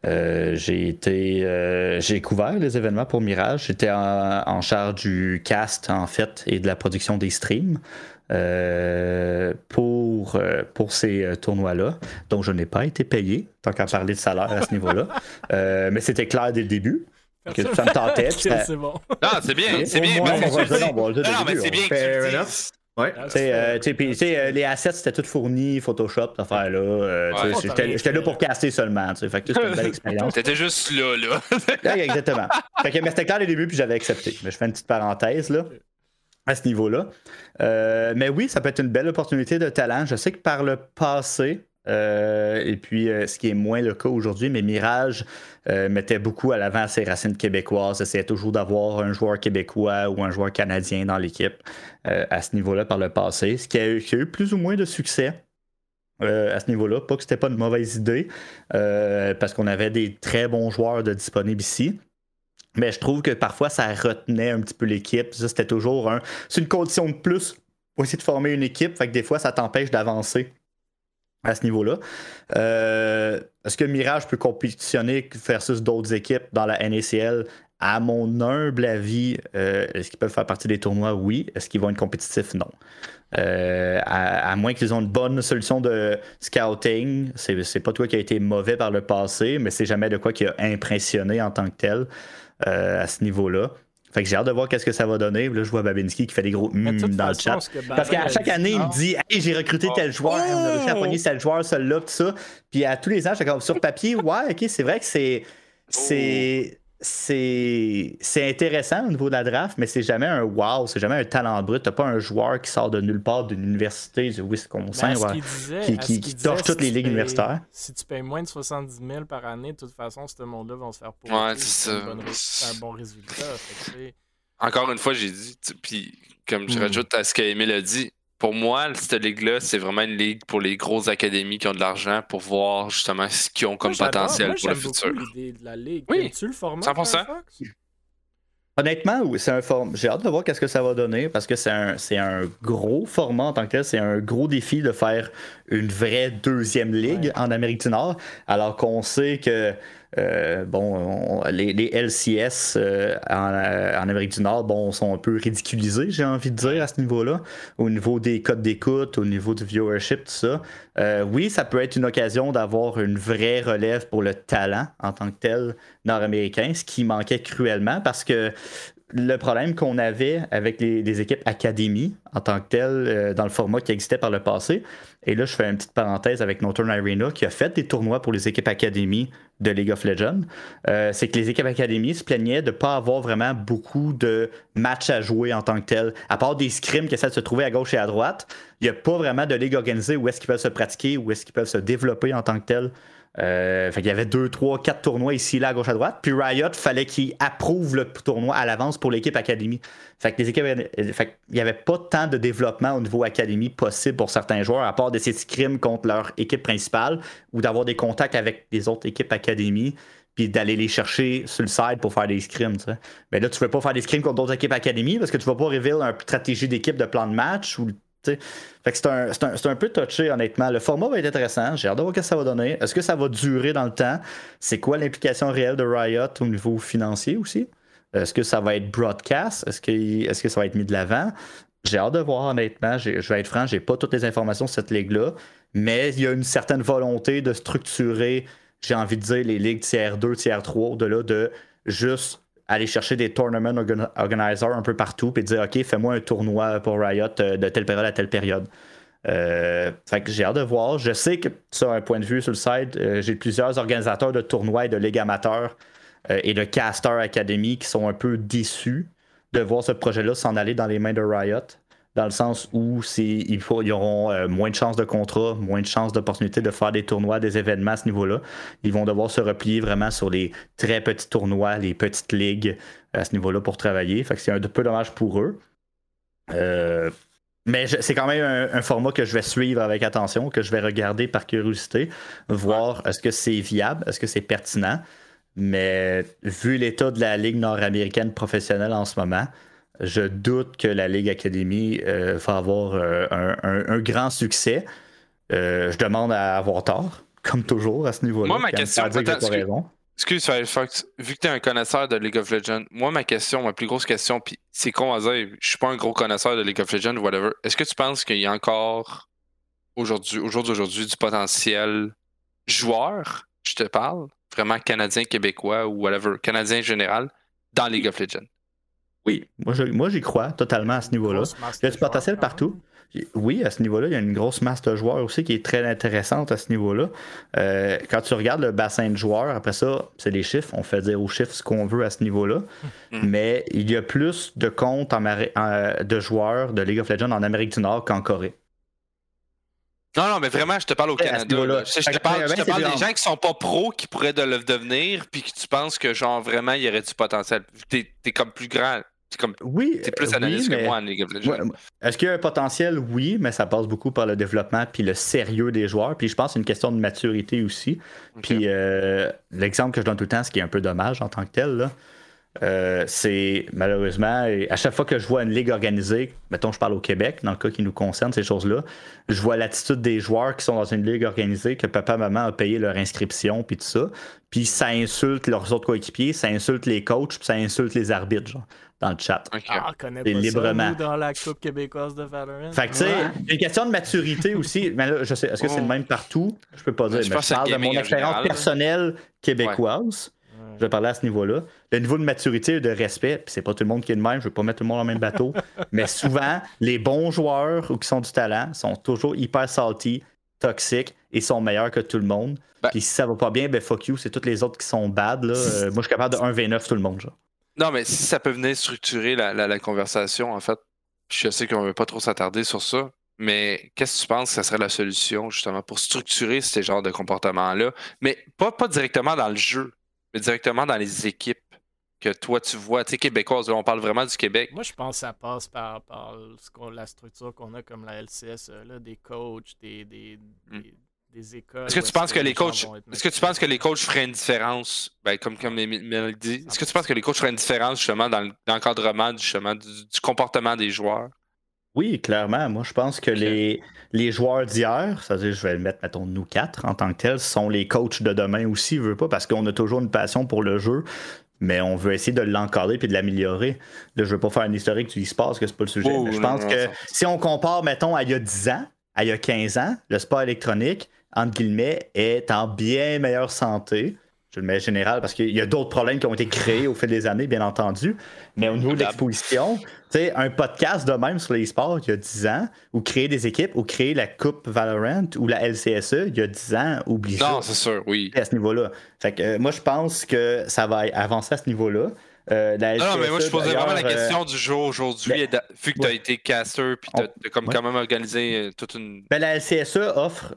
j'ai été j'ai couvert les événements pour Mirage. J'étais en, charge du cast, en fait, et de la production des streams. Euh, pour, euh, pour ces euh, tournois-là. Donc, je n'ai pas été payé, tant qu'à parler de salaire à ce <laughs> niveau-là. mais c'était clair dès le début. Que ça me tentait. <laughs> c'est bon. Non, c'est bien, c'est bien. Non, mais c'est bien que tu Ouais. Euh, les assets, c'était tout fourni, Photoshop, cette affaire-là. Euh, j'étais là pour caster seulement. Fait que c'était une belle <laughs> expérience. T'étais juste là, là. exactement. Fait que, mais c'était clair dès le début, puis j'avais accepté. Mais je fais une petite parenthèse, là à ce niveau-là. Euh, mais oui, ça peut être une belle opportunité de talent. Je sais que par le passé, euh, et puis euh, ce qui est moins le cas aujourd'hui, mais Mirage mettait beaucoup à l'avant ses racines québécoises, essayait toujours d'avoir un joueur québécois ou un joueur canadien dans l'équipe à ce niveau-là par le passé, ce qui a, eu, plus ou moins de succès. à ce niveau-là. Pas que c'était pas une mauvaise idée, parce qu'on avait des très bons joueurs disponibles ici. Mais je trouve que parfois, ça retenait un petit peu l'équipe. Ça, c'était toujours un. C'est une condition de plus pour essayer de former une équipe. Fait que des fois, ça t'empêche d'avancer à ce niveau-là. Euh, est-ce que Mirage peut compétitionner versus d'autres équipes dans la NACL? À mon humble avis, euh, est-ce qu'ils peuvent faire partie des tournois? Oui. Est-ce qu'ils vont être compétitifs? Non. Euh, à, moins qu'ils aient une bonne solution de scouting. C'est pas toi qui a été mauvais par le passé, mais c'est jamais de quoi qui a impressionné en tant que tel. Euh, à ce niveau-là. Fait que j'ai hâte de voir qu'est-ce que ça va donner. Là, je vois Babinski qui fait des gros mm dans le chat. Parce qu'à chaque année, il me dit Hey, j'ai recruté tel joueur, on a réussi à pogner tel joueur, celui-là, tout ça. Puis à tous les ans, comme sur papier, ouais, ok, c'est vrai que c'est. C'est c'est intéressant au niveau de la draft, mais c'est jamais un wow, c'est jamais un talent brut. T'as pas un joueur qui sort de nulle part d'une université du Wisconsin qui, qui, qui torche toutes les ligues universitaires. Si tu payes moins de 70 000 par année, de toute façon, ce monde-là va se faire pour ouais, c'est un bon résultat. Encore une fois, j'ai dit, puis comme je hmm. rajoute à ce qu'Emile a dit, pour moi, cette ligue-là, c'est vraiment une ligue pour les grosses académies qui ont de l'argent pour voir justement ce qu'ils ont comme potentiel pour le futur. l'idée de la ligue. Oui, tu le format 100%. Honnêtement, c'est un format. J'ai hâte de voir qu'est-ce que ça va donner parce que c'est un, un gros format en tant que tel. C'est un gros défi de faire une vraie deuxième ligue en Amérique du Nord, alors qu'on sait que euh, bon, les, LCS euh, en, Amérique du Nord bon, sont un peu ridiculisés, j'ai envie de dire, à ce niveau-là, au niveau des codes d'écoute, au niveau du viewership, tout ça. Euh, oui, ça peut être une occasion d'avoir une vraie relève pour le talent en tant que tel nord-américain, ce qui manquait cruellement parce que le problème qu'on avait avec les, équipes académies en tant que telles euh, dans le format qui existait par le passé, et là je fais une petite parenthèse avec Northern Arena qui a fait des tournois pour les équipes académies de League of Legends, euh, c'est que les équipes académies se plaignaient de ne pas avoir vraiment beaucoup de matchs à jouer en tant que tel. À part des scrims qui essaient de se trouver à gauche et à droite, il n'y a pas vraiment de ligue organisée où est-ce qu'ils peuvent se pratiquer, où est-ce qu'ils peuvent se développer en tant que tel. Euh, fait il y avait deux, trois, quatre tournois ici, là, à gauche, à droite. Puis Riot, fallait qu'il approuve le tournoi à l'avance pour l'équipe Académie. Fait que les équipes, fait il n'y avait pas tant de développement au niveau Académie possible pour certains joueurs, à part de ces scrims contre leur équipe principale ou d'avoir des contacts avec des autres équipes Académie puis d'aller les chercher sur le side pour faire des scrims. Mais là, tu ne veux pas faire des scrims contre d'autres équipes Académie parce que tu ne vas pas révéler une stratégie d'équipe de plan de match ou c'est un, peu touché, honnêtement. Le format va être intéressant. J'ai hâte de voir ce que ça va donner. Est-ce que ça va durer dans le temps? C'est quoi l'implication réelle de Riot au niveau financier aussi? Est-ce que ça va être broadcast? Est-ce que, est que ça va être mis de l'avant? J'ai hâte de voir, honnêtement. Je vais être franc, j'ai pas toutes les informations sur cette ligue-là, mais il y a une certaine volonté de structurer, j'ai envie de dire, les ligues tiers 2, tiers 3, au-delà de juste aller chercher des tournament organizers un peu partout et dire OK, fais-moi un tournoi pour Riot euh, de telle période à telle période. Euh, j'ai hâte de voir. Je sais que ça, un point de vue sur le site, euh, j'ai plusieurs organisateurs de tournois et de ligues amateurs et de Caster Academy qui sont un peu déçus de voir ce projet-là s'en aller dans les mains de Riot dans le sens où faut, ils auront euh, moins de chances de contrat, moins de chances d'opportunité de faire des tournois, des événements à ce niveau-là. Ils vont devoir se replier vraiment sur les très petits tournois, les petites ligues à ce niveau-là pour travailler. Fait que c'est un peu dommage pour eux. Euh, mais c'est quand même un, format que je vais suivre avec attention, que je vais regarder par curiosité, voir est-ce que c'est viable, est-ce que c'est pertinent. Mais vu l'état de la Ligue nord-américaine professionnelle en ce moment, je doute que la Ligue Academy euh, va avoir euh, un, grand succès. Euh, je demande à avoir tort, comme toujours à ce niveau-là. Moi, ma question, excuse, Firefox, vu que tu es un connaisseur de League of Legends, moi, ma question, ma plus grosse question, puis c'est con à dire, je suis pas un gros connaisseur de League of Legends, whatever. Est-ce que tu penses qu'il y a encore, aujourd'hui, aujourd'hui, du potentiel joueur, je te parle, vraiment canadien, québécois ou whatever, canadien général, dans League of Legends? Oui, moi, j'y crois totalement à ce niveau-là. Il y a du potentiel partout. Oui, à ce niveau-là, il y a une grosse masse de joueurs aussi qui est très intéressante à ce niveau-là. Euh, quand tu regardes le bassin de joueurs, après ça, c'est des chiffres. On fait dire aux chiffres ce qu'on veut à ce niveau-là. Hmm. <laughs> Mais il y a plus de comptes de joueurs de League of Legends en Amérique du Nord qu'en Corée. Non, non, mais vraiment, je te parle au Canada. Je, te parle, des gens qui sont pas pros qui pourraient de le devenir, puis que tu penses que, genre, vraiment, il y aurait du potentiel. T'es es comme plus grand oui, c'est plus analyste que moi en League of Legends. Est-ce qu'il y a un potentiel? Oui, mais ça passe beaucoup par le développement puis le sérieux des joueurs. Puis je pense que c'est une question de maturité aussi. Puis euh, l'exemple que je donne tout le temps, ce qui est un peu dommage en tant que tel, euh, c'est malheureusement, à chaque fois que je vois une ligue organisée, mettons je parle au Québec, dans le cas qui nous concerne, ces choses-là, je vois l'attitude des joueurs qui sont dans une ligue organisée, que papa, maman a payé leur inscription, puis tout ça, puis ça insulte leurs autres coéquipiers, ça insulte les coachs, puis ça insulte les arbitres. Genre dans le chat. Ah, connaît pas librement. Ça, dans la Coupe québécoise de Valorant. Fait que, tu sais, une question de maturité aussi. Mais là, je sais, est-ce que c'est le oh. même partout? Je peux pas dire. mais je parle de mon expérience personnelle québécoise. Je vais parler à ce niveau-là. Le niveau de maturité et de respect, puis c'est pas tout le monde qui est de même, je veux pas mettre tout le monde dans le même bateau, <laughs> mais souvent, les bons joueurs ou qui sont du talent sont toujours hyper salty, toxiques et sont meilleurs que tout le monde. Ben puis si ça va pas bien, ben fuck you, c'est tous les autres qui sont bad. Là. Euh, moi, je suis capable de 1v9 tout le monde. Genre. Non, mais si ça peut venir structurer la, conversation, en fait, je sais qu'on ne veut pas trop s'attarder sur ça, mais qu'est-ce que tu penses que ça serait la solution, justement, pour structurer ces genres de comportements-là? Mais pas, pas directement dans le jeu, mais directement dans les équipes. que toi tu vois, tu sais, québécoise, on parle vraiment du Québec. Moi, je pense que ça passe par, par la structure qu'on a comme la LCS, là, des coachs, des, des, écoles. Est-ce que tu penses que les coachs est-ce que tu penses que les coachs feraient une différence? Ben, comme comme Emile dit est-ce que tu penses que les coachs feraient une différence justement dans l'encadrement justement du, comportement des joueurs? Oui, clairement. Moi, je pense que les, les joueurs d'hier, c'est-à-dire, je vais le mettre, mettons, nous quatre en tant que tels, sont les coachs de demain aussi, veut pas, parce qu'on a toujours une passion pour le jeu, mais on veut essayer de l'encadrer puis de l'améliorer. Là, je veux pas faire un historique du e-sport, parce que c'est pas le sujet. mais je pense que si on compare, mettons, à il y a 10 ans, à il y a 15 ans, le sport électronique, entre guillemets, est en bien meilleure santé. Je le mets général parce qu'il y a d'autres problèmes qui ont été créés au fil des années, bien entendu. Mais au niveau de l'exposition, un podcast de même sur les sports il y a 10 ans, ou créer des équipes, ou créer la Coupe Valorant, ou la LCSE il y a 10 ans, oublie Non, c'est sûr, oui. À ce niveau-là. Fait que euh, moi, je pense que ça va avancer à ce niveau-là. Euh, non, mais moi, je posais vraiment la euh, question du jour aujourd'hui, vu que tu as été caster, puis tu as, comme quand même organisé toute une. Ben, la LCSE offre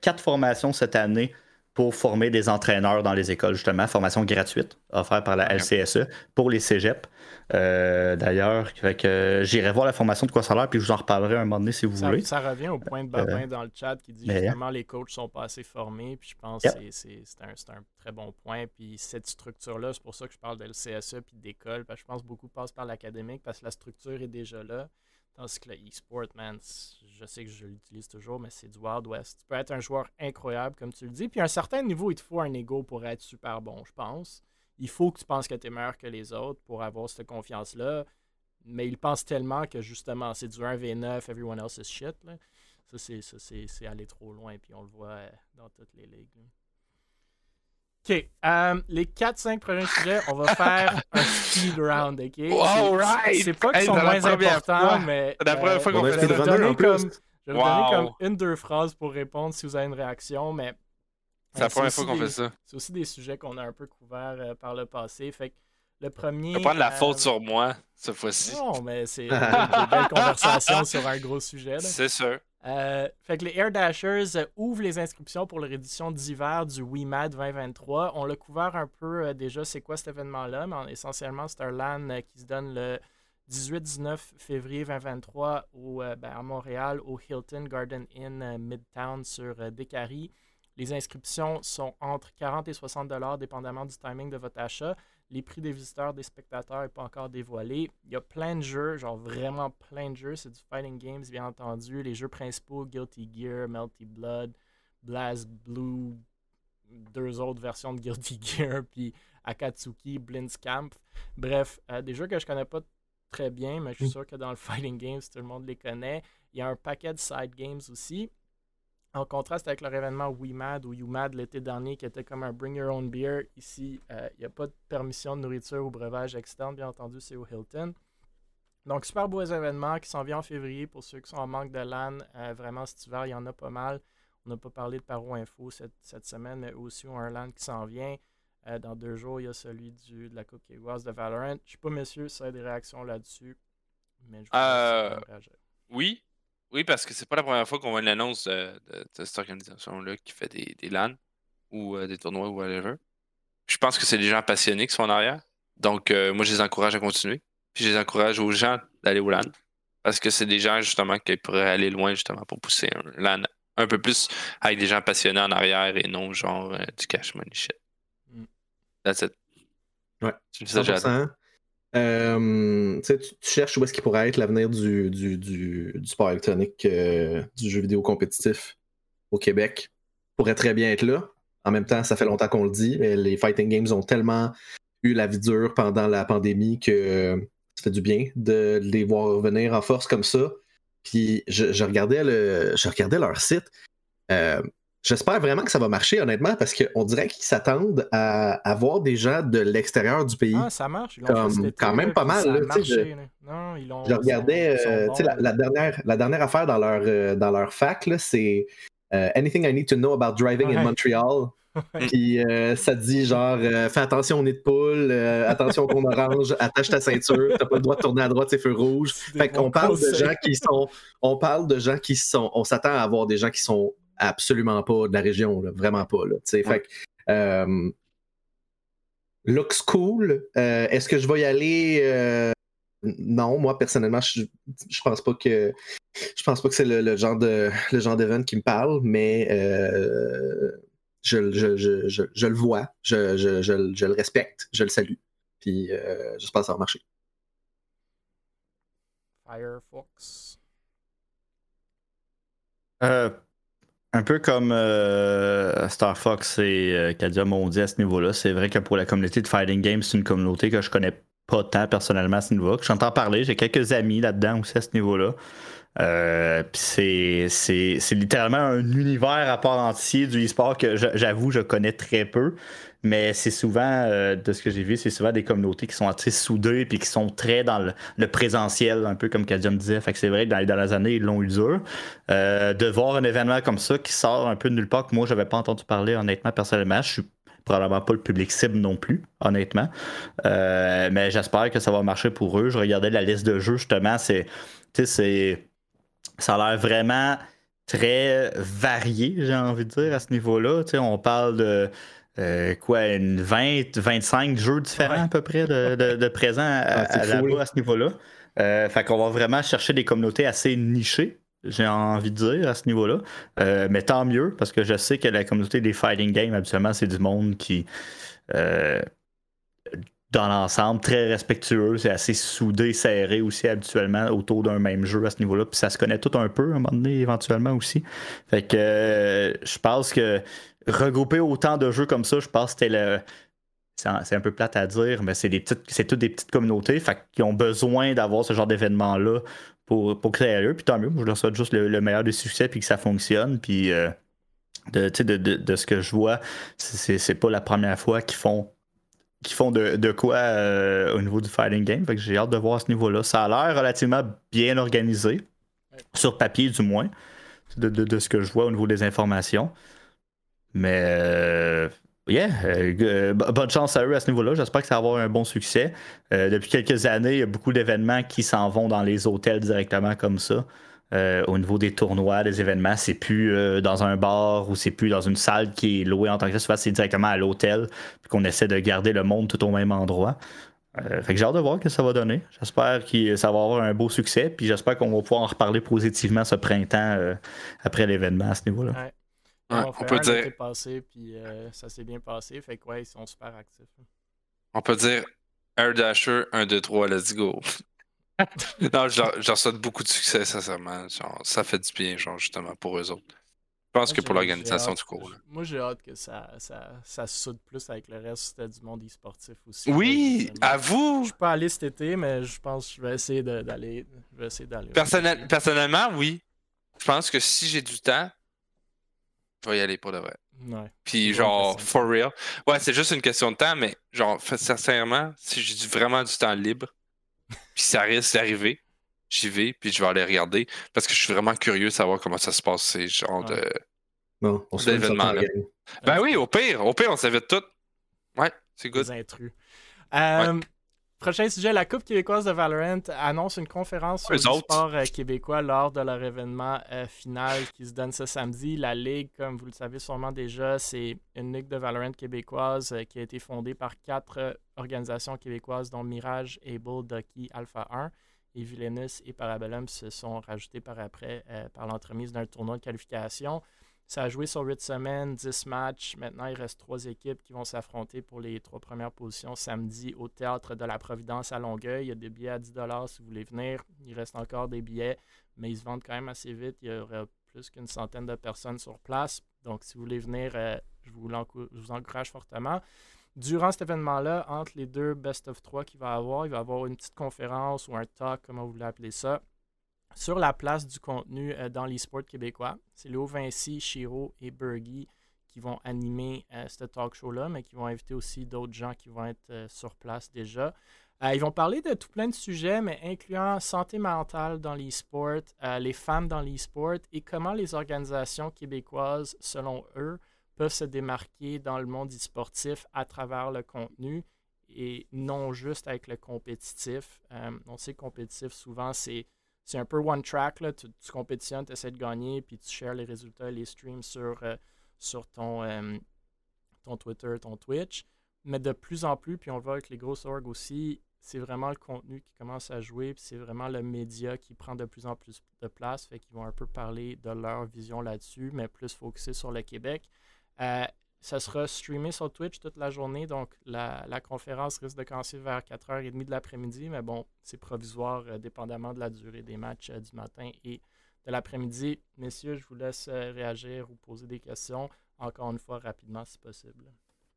quatre formations cette année pour former des entraîneurs dans les écoles, justement, formation gratuite offerte par la LCSE pour les cégeps. Euh, d'ailleurs, que j'irai voir la formation de quoi ça a l'air, puis je vous en reparlerai un moment donné si vous voulez. Ça revient au point de Babin euh, dans le chat qui dit justement les coachs sont pas assez formés, puis je pense que c'est un, très bon point. Puis cette structure-là, c'est pour ça que je parle de LCSE puis d'école, parce que je pense que beaucoup passent par l'académique parce que la structure est déjà là. Tandis que le e-sport, man, je sais que je l'utilise toujours, mais c'est du Wild West. Tu peux être un joueur incroyable, comme tu le dis. Puis à un certain niveau, il te faut un ego pour être super bon, je pense. Il faut que tu penses que tu es meilleur que les autres pour avoir cette confiance-là. Mais il pense tellement que justement, c'est du 1v9, everyone else is shit. Ça, c'est aller trop loin. Puis on le voit dans toutes les ligues. OK. Euh, les 4-5 prochains sujets, on va faire <laughs> un speed round, OK? C'est pas qu'ils sont moins importants, mais. C'est la première fois qu'on fait ça. Je vais vous donner comme une, deux phrases pour répondre si vous avez une réaction, mais. C'est la euh, première fois qu'on fait ça. C'est aussi des sujets qu'on a un peu couverts euh, par le passé. Fait que le premier. Tu vas prendre la faute sur moi, cette fois-ci. Non, mais c'est <laughs> une belle conversation sur un gros sujet. C'est sûr. Euh, fait que les Air Dashers ouvrent les inscriptions pour leur édition d'hiver du WeMad 2023. On l'a couvert un peu euh, déjà, c'est quoi cet événement-là, mais essentiellement, c'est un LAN euh, qui se donne le 18-19 février 2023 au, ben, à Montréal, au Hilton Garden Inn Midtown sur Décarie. Les inscriptions sont entre 40 et 60 dollars, dépendamment du timing de votre achat. Les prix des visiteurs, des spectateurs n'est pas encore dévoilé. Il y a plein de jeux, genre vraiment plein de jeux. C'est du fighting games, bien entendu. Les jeux principaux, Guilty Gear, Melty Blood, Blast Blue, deux autres versions de Guilty <laughs> Gear, puis Akatsuki, Blindscamp. Bref, euh, des jeux que je connais pas très bien, mais je suis mm. sûr que dans le <laughs> fighting games, tout le monde les connaît. Il y a un paquet de side games aussi. En contraste avec leur événement WeMad ou YouMad l'été dernier, qui était comme un Bring Your Own Beer, ici, euh, il n'y a pas de permission de nourriture ou breuvage externe, bien entendu, c'est au Hilton. Donc, super beaux événements qui s'en viennent en février pour ceux qui sont en manque de LAN. Euh, vraiment, cet hiver, il y en a pas mal. On n'a pas parlé de Paro Info cette, semaine, mais aussi on a un LAN qui s'en vient. Euh, dans deux jours, il y a celui du, de la Coupe québécoise de Valorant. Je ne sais pas, messieurs, si vous avez des réactions là-dessus. Mais je Oui, oui, parce que c'est pas la première fois qu'on voit une annonce de, cette organisation-là qui fait des, des LAN ou euh, des tournois ou whatever. Je pense que c'est des gens passionnés qui sont en arrière. Donc, euh, moi, je les encourage à continuer. Puis, je les encourage aux gens d'aller au LAN. Parce que c'est des gens, justement, qui pourraient aller loin, justement, pour pousser un LAN un peu plus avec des gens passionnés en arrière et non genre euh, du cash money shit. Mm. That's it. Ouais. 100%. Euh, tu, cherches où est-ce qu'il pourrait être l'avenir du, du, du, sport électronique, euh, du jeu vidéo compétitif au Québec. Pourrait très bien être là. En même temps, ça fait longtemps qu'on le dit, mais les fighting games ont tellement eu la vie dure pendant la pandémie que ça fait du bien de les voir revenir en force comme ça. Puis je, regardais, le, je regardais leur site. J'espère vraiment que ça va marcher, honnêtement, parce qu'on dirait qu'ils s'attendent à avoir des gens de l'extérieur du pays. Ah, ça marche. Ils comme, quand même pas mal. Là, je, non, ils je regardais euh, la, dernière, la dernière affaire dans leur, euh, dans leur fac, c'est euh, Anything I Need to Know About Driving in Montreal. <laughs> Puis ça dit genre fais attention au nid de poule, attention au con orange, <laughs> attache ta ceinture, t'as pas le droit de tourner à droite, c'est feu rouge. Fait qu'on parle de gens qui sont. On parle de gens qui sont. On s'attend à avoir des gens qui sont absolument pas de la région, vraiment pas. Là, Fait euh, looks cool. Est-ce que je vais y aller non, moi personnellement, je, je pense pas que je pense pas que c'est le, genre de le genre d'event qui me parle, mais je, je, le vois, je, le respecte, je le salue. Puis j'espère que ça va marcher. Firefox. Euh, un peu comme euh, Star Fox et euh, Kadia m'ont dit à ce niveau-là, c'est vrai que pour la communauté de Fighting Games, c'est une communauté que je connais pas tant personnellement à ce niveau-là. J'entends parler, j'ai quelques amis là-dedans aussi à ce niveau-là. Euh, c'est, littéralement un univers à part entier du e-sport que j'avoue, je connais très peu. Mais c'est souvent, euh, de ce que j'ai vu, c'est souvent des communautés qui sont assez soudées et qui sont très dans le, présentiel, un peu comme Kadia me disait. Fait que c'est vrai que dans les dernières années, ils l'ont eu dur. Euh, de voir un événement comme ça qui sort un peu de nulle part que moi, je n'avais pas entendu parler, honnêtement, personnellement, je suis probablement pas le public cible non plus, honnêtement. Euh, mais j'espère que ça va marcher pour eux. Je regardais la liste de jeux, justement, c'est. c'est ça a l'air vraiment très varié, j'ai envie de dire, à ce niveau-là. On parle de euh, quoi, une 20, 25 jeux différents à peu près de, de, présents à, ah, à, ce niveau-là. Euh, fait qu'on va vraiment chercher des communautés assez nichées, j'ai envie de dire, à ce niveau-là. Euh, mais tant mieux, parce que je sais que la communauté des fighting games, habituellement, c'est du monde qui, dans l'ensemble, très respectueux, c'est assez soudé, serré aussi habituellement autour d'un même jeu à ce niveau-là. Puis ça se connaît tout un peu à un moment donné, éventuellement aussi. Fait que je pense que regrouper autant de jeux comme ça, je pense que c'était le. C'est un peu plate à dire, mais c'est des petites, c'est toutes des petites communautés qui ont besoin d'avoir ce genre d'événement-là pour, pour créer eux. Puis tant mieux, je leur souhaite juste le, meilleur des succès puis que ça fonctionne. Puis euh, de, de, de, ce que je vois, c'est pas la première fois qu'ils font qui font de, quoi euh, au niveau du fighting game. Fait que j'ai hâte de voir à ce niveau-là. Ça a l'air relativement bien organisé, sur papier du moins, de, de, ce que je vois au niveau des informations. Mais euh, yeah, euh, euh, bonne chance à eux à ce niveau-là. J'espère que ça va avoir un bon succès. depuis quelques années, il y a beaucoup d'événements qui s'en vont dans les hôtels directement comme ça. au niveau des tournois, des événements, c'est plus dans un bar ou c'est plus dans une salle qui est louée en tant que ça. Souvent, c'est directement à l'hôtel, puis qu'on essaie de garder le monde tout au même endroit. fait que j'ai hâte de voir ce que ça va donner. J'espère que ça va avoir un beau succès, puis j'espère qu'on va pouvoir en reparler positivement ce printemps après l'événement à ce niveau-là on, peut dire. passé, puis euh, ça s'est bien passé. Fait que, ouais, ils sont super actifs. On peut dire Air Dasher, 1, 2, 3, let's go. <laughs> non, j'en souhaite beaucoup de succès, sincèrement. Genre, ça fait du bien, genre, justement, pour eux autres. Je pense que pour l'organisation du cours. Moi, j'ai hâte que ça, ça, ça soude plus avec le reste du monde e-sportif aussi. Oui, à vous! Je suis pas allé cet été, mais je pense que je vais essayer d'aller. personnellement, oui. Je pense que si j'ai du temps, je vais y aller pour de vrai. Ouais. Puis genre, for real. Ouais, c'est juste une question de temps, mais genre, sincèrement, si j'ai vraiment du temps libre, <laughs> puis ça risque d'arriver, j'y vais, puis je vais aller regarder, parce que je suis vraiment curieux de savoir comment ça se passe, ces genres de non, d'événements-là. Ben oui, au pire, au pire, on s'invite tout. Ouais, c'est good. Les intrus. Euh, Prochain sujet, la Coupe québécoise de Valorant annonce une conférence sur le sport euh, québécois lors de leur événement euh, final qui se donne ce samedi. La Ligue, comme vous le savez sûrement déjà, c'est une Ligue de Valorant québécoise euh, qui a été fondée par quatre organisations québécoises dont Mirage, Able, Ducky, Alpha 1 et Villainous et Parabellum se sont rajoutés par après par l'entremise d'un tournoi de qualification. Ça a joué sur 8 semaines, 10 matchs. Maintenant, il reste trois équipes qui vont s'affronter pour les trois premières positions samedi au Théâtre de la Providence à Longueuil. Il y a des billets à 10 si vous voulez venir. Il reste encore des billets, mais ils se vendent quand même assez vite. Il y aura plus qu'une centaine de personnes sur place. Donc, si vous voulez venir, euh, je, vous encourage fortement. Durant cet événement-là, entre les deux best of 3 qu'il va avoir, il va avoir une petite conférence ou un talk, comment vous voulez appeler ça, sur la place du contenu euh, dans l'e-sport québécois. C'est Léo Vinci, Chiro et Bergy qui vont animer euh, ce talk show-là, mais qui vont inviter aussi d'autres gens qui vont être euh, sur place déjà. ils vont parler de tout plein de sujets, mais incluant santé mentale dans l'e-sport, les femmes dans l'e-sport et comment les organisations québécoises, selon eux, peuvent se démarquer dans le monde e-sportif à travers le contenu et non juste avec le compétitif. on sait que compétitif, souvent, c'est c'est un peu one track. Là. Tu, compétitionnes, tu essaies de gagner, puis tu shares les résultats, les streams sur, euh, sur ton, euh, ton Twitter, ton Twitch. mais de plus en plus, puis on le voit avec les grosses orgs aussi, c'est vraiment le contenu qui commence à jouer, puis c'est vraiment le média qui prend de plus en plus de place, fait qu'ils vont un peu parler de leur vision là-dessus, mais plus focusé sur le Québec. Euh, ça sera streamé sur Twitch toute la journée, donc la, conférence risque de commencer vers 4h30 de l'après-midi, mais bon, c'est provisoire euh, dépendamment de la durée des matchs euh, du matin et de l'après-midi. Messieurs, je vous laisse réagir ou poser des questions, encore une fois rapidement si possible.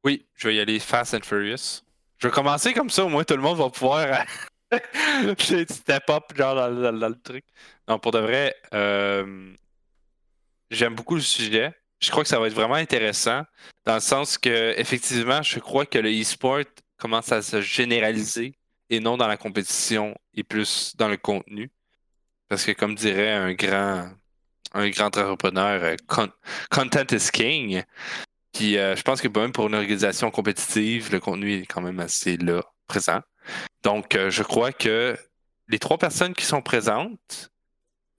Oui, je vais y aller fast and furious. Je vais commencer comme ça, au moins tout le monde va pouvoir <laughs> step up genre dans, le truc. Non, pour de vrai, euh, j'aime beaucoup le sujet. Je crois que ça va être vraiment intéressant dans le sens que, effectivement, je crois que le e-sport commence à se généraliser et non dans la compétition et plus dans le contenu. Parce que, comme dirait un grand, un grand entrepreneur, euh, content is king. Puis euh, je pense que même pour une organisation compétitive, le contenu est quand même assez là, présent. Donc, euh, je crois que les trois personnes qui sont présentes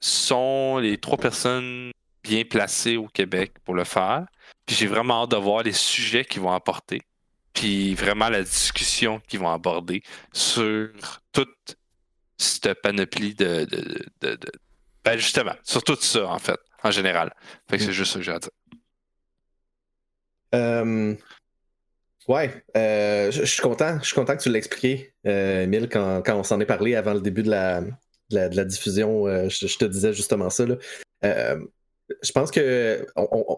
sont les trois personnes bien placées au Québec pour le faire. Puis j'ai vraiment hâte de voir les sujets qu'ils vont apporter. Puis vraiment la discussion qu'ils vont aborder sur toute cette panoplie de, de, Ben justement, sur tout ça, en fait, en général. Fait que c'est mm. juste ça que j'ai à dire. Euh, ouais, euh, je, suis content. Je suis content que tu l'aies expliqué, euh, Emile, quand, on s'en est parlé avant le début de la, la, diffusion. Je, te disais justement ça. Je pense que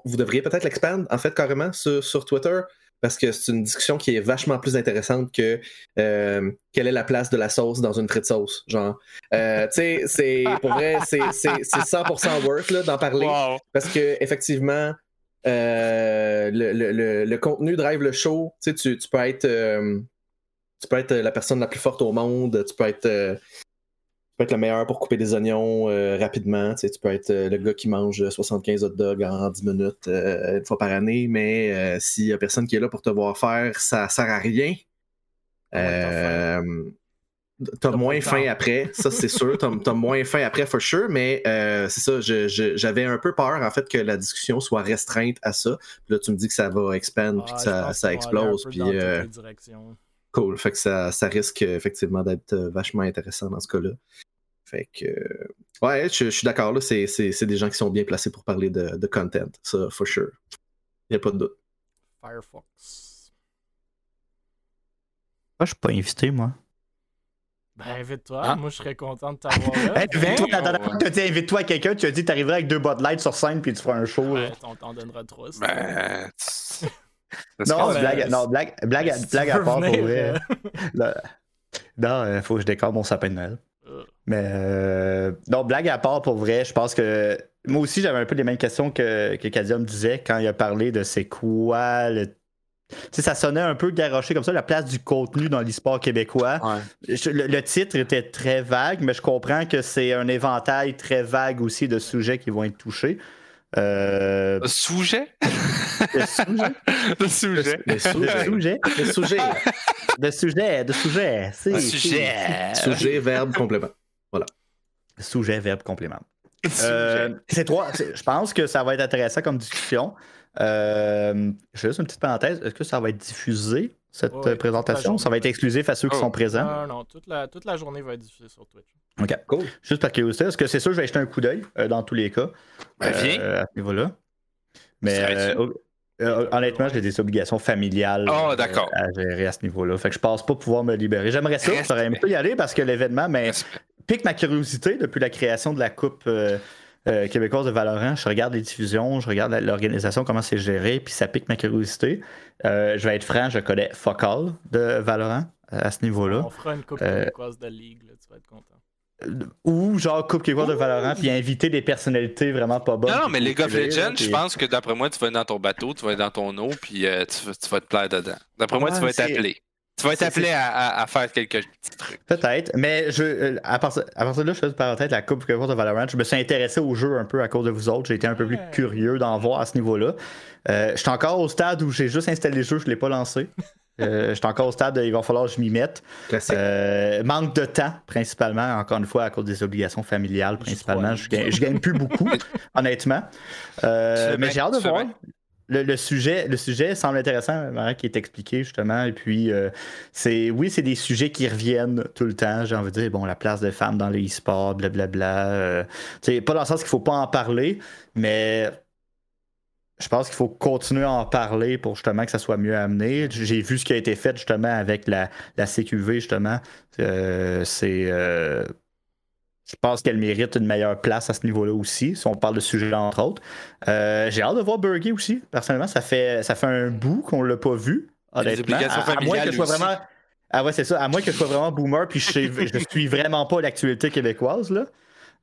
vous devriez peut-être l'expandre, en fait, carrément sur, Twitter parce que c'est une discussion qui est vachement plus intéressante que quelle est la place de la sauce dans une frite sauce. Genre, tu sais, c'est pour vrai, c'est 100% worth d'en parler parce que effectivement, euh, le, contenu drive le show. Tu, tu, peux être, euh, tu peux être la personne la plus forte au monde. Tu peux être, euh, être le meilleur pour couper des oignons rapidement. Tu, peux être le gars qui mange 75 hot dogs en 10 minutes une fois par année. Mais s'il n'y a personne qui est là pour te voir faire, ça sert à rien. T'as moins faim après, ça c'est sûr. T'as moins faim après, for sure, mais euh, c'est ça, j'avais un peu peur en fait que la discussion soit restreinte à ça. Puis là, tu me dis que ça va expand, puis que ça, explose. Puis, euh, cool, fait que ça, risque effectivement d'être euh, vachement intéressant dans ce cas-là. Fait que, ouais, je, suis d'accord, là, c'est des gens qui sont bien placés pour parler de, content, ça, for sure. Il a pas de doute. Firefox. Moi, je suis pas invité, moi. Ben, invite-toi. Ah. Moi, je serais content de t'avoir là. <laughs> invite-toi. La dernière fois que tu as dit invite-toi à quelqu'un, tu as dit que tu arriverais avec deux Bud Light sur scène puis tu feras un show. Ouais, on t'en donnera trois. Ben... non, blague, non, blague, blague, blague à part pour vrai. Euh? <laughs> non, il euh, faut que je décore mon sapin de Noël. Mais euh, non, blague à part pour vrai, je pense que moi aussi j'avais un peu les mêmes questions que, que Kadia me disait quand il a parlé de c'est quoi le ça sonnait un peu garoché comme ça, la place du contenu dans l'e-sport québécois. le, titre était très vague, mais je comprends que c'est un éventail très vague aussi de sujets qui vont être touchés. Euh... Sujet? De sujet? <laughs> De sujet. De sujet. De sujet. De sujet. De sujet. Sujet. Sujet, verbe, complément. Voilà. Sujet, verbe, complément. Euh, c'est trois. Je pense que ça va être intéressant comme discussion. Euh, juste une petite parenthèse. Est-ce que ça va être diffusé, cette présentation? Ça va être exclusif à ceux qui sont oh. présents? Non, non, toute la, toute la journée va être diffusée sur Twitch. OK, cool. Juste par curiosité, est-ce que c'est sûr que je vais jeter un coup d'œil euh, dans tous les cas? Ben, viens. Euh, à ce niveau-là. Mais honnêtement, j'ai des obligations familiales oh, à gérer à ce niveau-là. Fait que je pense pas pouvoir me libérer. J'aimerais ça, j'aurais aimé y aller parce que l'événement mais, pique ma curiosité depuis la création de la Coupe euh, québécoise de Valorant, je regarde les diffusions, je regarde l'organisation, comment c'est géré, puis ça pique ma curiosité. Euh, je vais être franc, je connais Focal de Valorant euh, à ce niveau-là. On fera une coupe québécoise de ligue, tu vas être content. Ou genre Coupe québécoise de Valorant, puis inviter des personnalités vraiment pas bonnes. Non, non mais League of Legends, je pense que d'après moi, tu vas être dans ton bateau, tu vas être dans ton eau, puis tu, vas te plaire dedans. D'après moi, tu vas être appelé. Tu vas être appelé à, faire quelques petits trucs. Peut-être, mais je, euh, à, partir, à partir de là, je fais parenthèse la Coupe de Valorant. Je me suis intéressé au jeu un peu à cause de vous autres. J'ai été un peu plus curieux d'en voir à ce niveau-là. Euh, je suis encore au stade où j'ai juste installé le jeu, je ne l'ai pas lancé. <laughs> Euh, je suis encore au stade, il va falloir que je m'y mette. manque de temps, principalement, encore une fois, à cause des obligations familiales, principalement. Je, gagne, gagne plus beaucoup, <laughs> honnêtement. mais j'ai hâte de voir. Le, sujet, le sujet semble intéressant, qui est expliqué justement. Et puis, euh, c'est oui, c'est des sujets qui reviennent tout le temps. J'ai envie de dire, bon, la place des femmes dans les e-sports, blablabla. Euh, pas dans le sens qu'il faut pas en parler, mais je pense qu'il faut continuer à en parler pour justement que ça soit mieux amené. J'ai vu ce qui a été fait justement avec la, la CQV, justement. Euh, c'est je pense qu'elle mérite une meilleure place à ce niveau-là aussi, si on parle de sujet entre autres. Euh, j'ai hâte de voir Burger aussi. Personnellement, ça fait, ça fait un bout qu'on ne l'a pas vu. Honnêtement. À, moins que je sois vraiment. Ah ouais, c'est ça. À moins que je sois vraiment boomer puis je, ne suis vraiment pas l'actualité québécoise. Là.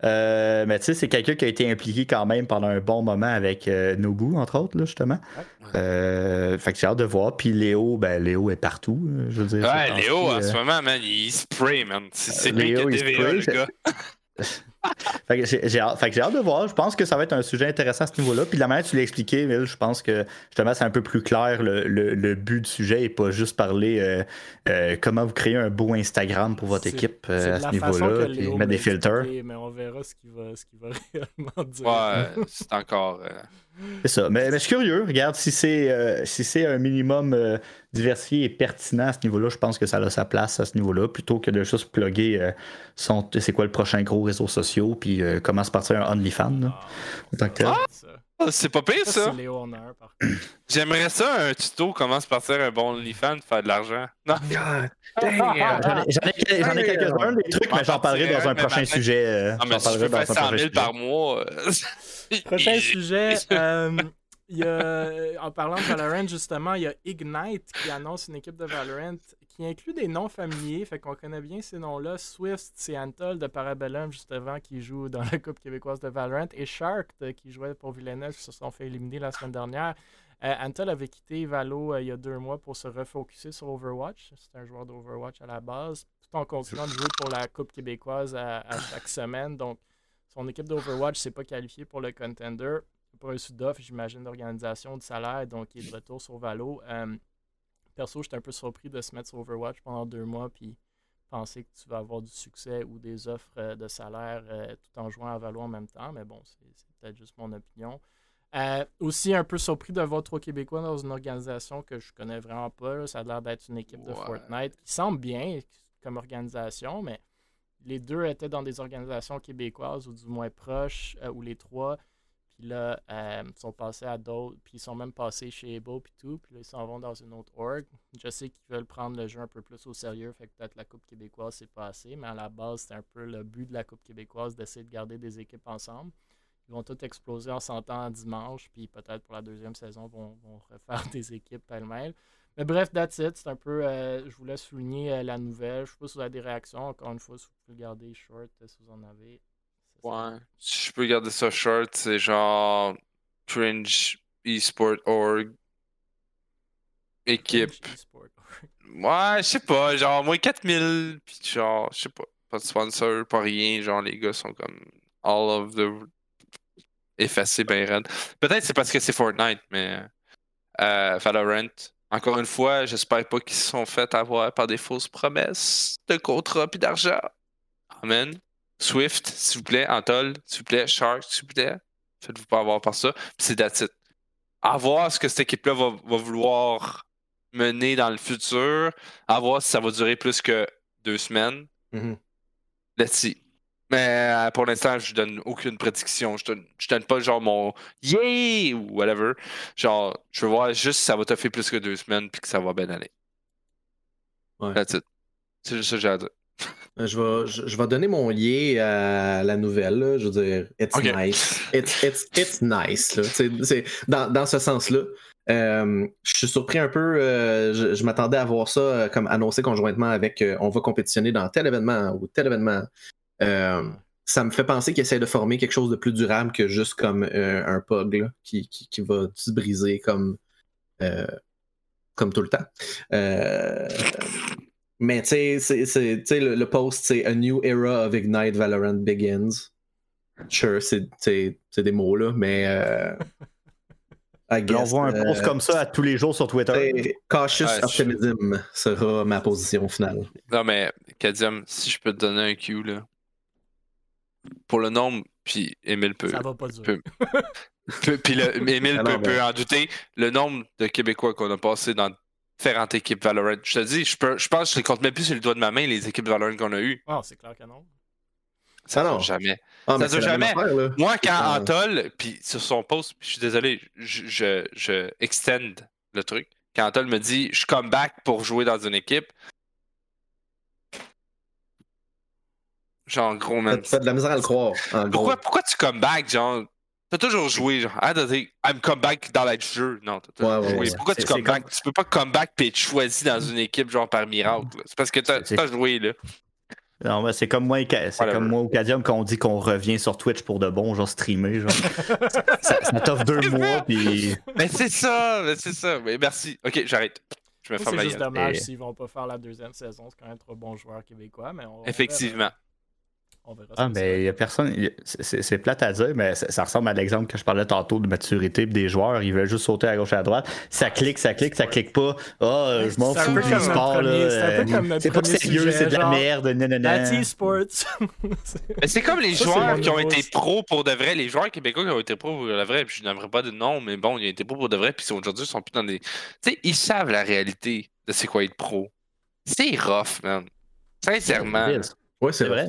Euh, mais tu sais, c'est quelqu'un qui a été impliqué quand même pendant un bon moment avec euh, Nobu, entre autres, là, justement. Euh, fait que j'ai hâte de voir. Puis Léo, ben Léo est partout. Je veux dire, ouais, Léo, en ce moment, man, il spray, man. C'est lui qui a DVA, le gars. <laughs> <laughs> fait que j'ai hâte, hâte, de voir. Je pense que ça va être un sujet intéressant à ce niveau-là. Puis la manière tu l'as expliqué, Will, je pense que justement c'est un peu plus clair le, but du sujet et pas juste parler euh, euh, comment vous créez un beau Instagram pour votre équipe euh, à ce niveau-là et mettre des filtres. Mais on verra ce qu'il va, va, <laughs> réellement dire. Ouais, c'est encore. C'est ça. Mais, je suis curieux. Regarde, si c'est si c'est un minimum diversifié et pertinent à ce niveau-là, je pense que ça a sa place à ce niveau-là, plutôt que de juste plugger euh, son, c'est quoi le prochain gros réseau social, puis euh, comment se partir un OnlyFans. Ah, c'est pas pire ça. <clears throat> J'aimerais ça un tuto comment se partir un bon OnlyFans faire de l'argent. <laughs> Non. <laughs> J'en ai, quelques-uns des trucs, mais j'en parlerai dans un prochain sujet. Euh, non, mais si je fais 100 000 par mois. <laughs> <laughs> prochain sujet. <laughs> Il y a, en parlant de Valorant, justement, il y a Ignite qui annonce une équipe de Valorant qui inclut des noms familiers, fait qu'on connaît bien ces noms-là. Swift, c'est Antol de Parabellum, justement, qui joue dans la Coupe québécoise de Valorant, et Shark, qui jouait pour Villeneuve, qui se sont fait éliminer la semaine dernière. Euh, Antol avait quitté Valo euh, il y a deux mois pour se refocuser sur Overwatch. C'est un joueur d'Overwatch à la base, tout en continuant de jouer pour la Coupe québécoise à, à chaque semaine. Donc, son équipe d'Overwatch s'est pas qualifiée pour le contender pas reçu d'offre, j'imagine, d'organisation, de salaire, donc il est de retour sur Valo. Euh, perso, j'étais un peu surpris de se mettre sur Overwatch pendant deux mois, puis penser que tu vas avoir du succès ou des offres euh, de salaire euh, tout en jouant à Valo en même temps, mais bon, c'est peut-être juste mon opinion. aussi un peu surpris de voir trois Québécois dans une organisation que je connais vraiment pas. Ça a l'air d'être une équipe de Fortnite qui semble bien comme organisation, mais les deux étaient dans des organisations québécoises ou du moins proches, ou les trois. Puis là, euh, ils sont passés à d'autres, puis ils sont même passés chez Ebo, puis tout. Puis là, ils s'en vont dans une autre org. Je sais qu'ils veulent prendre le jeu un peu plus au sérieux, fait que peut-être la Coupe québécoise, c'est pas assez. Mais à la base, c'est un peu le but de la Coupe québécoise d'essayer de garder des équipes ensemble. Ils vont tous exploser en s'entendant dimanche, puis peut-être pour la deuxième saison, vont, vont refaire <laughs> des équipes pêle-mêle. Mais bref, that's it. C'est un peu. Euh, je voulais souligner euh, la nouvelle. Je sais pas si vous avez des réactions. Encore une fois, si vous pouvez garder short, si vous en avez. Ouais. Si je peux garder ça short, c'est genre cringe esport.org équipe. Ouais, je sais pas, genre moins 4000, puis genre, je sais pas, pas de sponsor, pas rien, genre les gars sont comme all of the effacés ben red. Peut-être c'est parce que c'est Fortnite, mais euh, Valorant, encore une fois, j'espère pas qu'ils se sont fait avoir par des fausses promesses de contrat puis d'argent. Amen. Swift, s'il vous plaît, Antol, s'il vous plaît, Shark, s'il vous plaît. Faites-vous pas avoir par ça. Puis c'est that's À voir ce que cette équipe-là va, vouloir mener dans le futur. À voir si ça va durer plus que deux semaines. Mm Let's see. Mais euh, pour l'instant, je donne aucune prédiction. Je donne, je donne pas genre mon yeah ou whatever. Genre, je veux voir juste si ça va te faire plus que deux semaines puis que ça va bien aller. Ouais. That's it. C'est juste ça que j'ai à dire. <laughs> Euh, je vais, je, vais donner mon lien à la nouvelle. Je veux dire, it's nice. It's, it's, it's nice. C'est, dans, dans ce sens-là. Euh, je suis surpris un peu. Euh, je, m'attendais à voir ça comme annoncé conjointement avec on va compétitionner dans tel événement ou tel événement. Ça me fait penser qu'ils essaient de former quelque chose de plus durable que juste comme un POG qui, qui, qui, va se briser comme, comme tout le temps. Mais tu sais, le, le post, c'est A New Era of Ignite Valorant Begins. Sure, c'est des mots là, mais. Euh, on <laughs> voit un post euh, comme ça à tous les jours sur Twitter. Cautious optimism sera ma position finale. Non, mais Kadium, si je peux te donner un cue, là. Pour le nombre Puis Émile peut. Ça va pas durer. <laughs> puis le, Émile peut, peut, en douter. Le nombre de Québécois qu'on a passé dans différentes équipes Valorant. Je te dis, je, peux, je pense que je les compte même plus sur le doigt de ma main les équipes Valorant qu'on a eues. Ah, c'est clair que non. Ça ne jamais. Ah, ça ne jamais. Moi, quand Antol, puis sur son post, je suis désolé, je, je, je extend le truc. Quand Antol me dit je come back pour jouer dans une équipe, Genre, gros, man. Tu de la misère à le croire. Pourquoi, pourquoi tu come back, genre? T'as toujours joué, genre, ah, I'm come back dans le jeu. Non, t'as toujours joué. Pourquoi tu come back? Tu peux pas come back et être choisi dans une équipe, genre, par miracle. C'est parce que t'as as joué, là. Non, mais c'est comme moi, c'est comme moi au Cadium quand on dit qu'on revient sur Twitch pour de bon, genre streamer, genre. <laughs> ça, ça t'offre deux mois, puis. Mais c'est ça, mais c'est ça. Mais merci. Ok, j'arrête. Je me ferme C'est juste dommage s'ils vont pas faire la deuxième saison. C'est quand même trop bons joueurs québécois, mais on. Effectivement. Ah, mais il y a personne. C'est plate à dire, mais ça, ressemble à l'exemple que je parlais tantôt de maturité des joueurs. Ils veulent juste sauter à gauche et à droite. Ça clique, ça clique, ça clique pas. Ah, oh, je m'en fous du sport. C'est pas sérieux, c'est de la merde. sports <laughs> c'est comme les joueurs qui ont été pros pour de vrai. Les joueurs québécois qui ont été pros pour de vrai. Puis je n'aimerais pas de nom, mais bon, ils ont été pros pour de vrai. Puis aujourd'hui, ils sont plus dans des. Tu sais, ils savent la réalité de c'est quoi être pro. C'est rough, man. Sincèrement. Ouais, c'est vrai.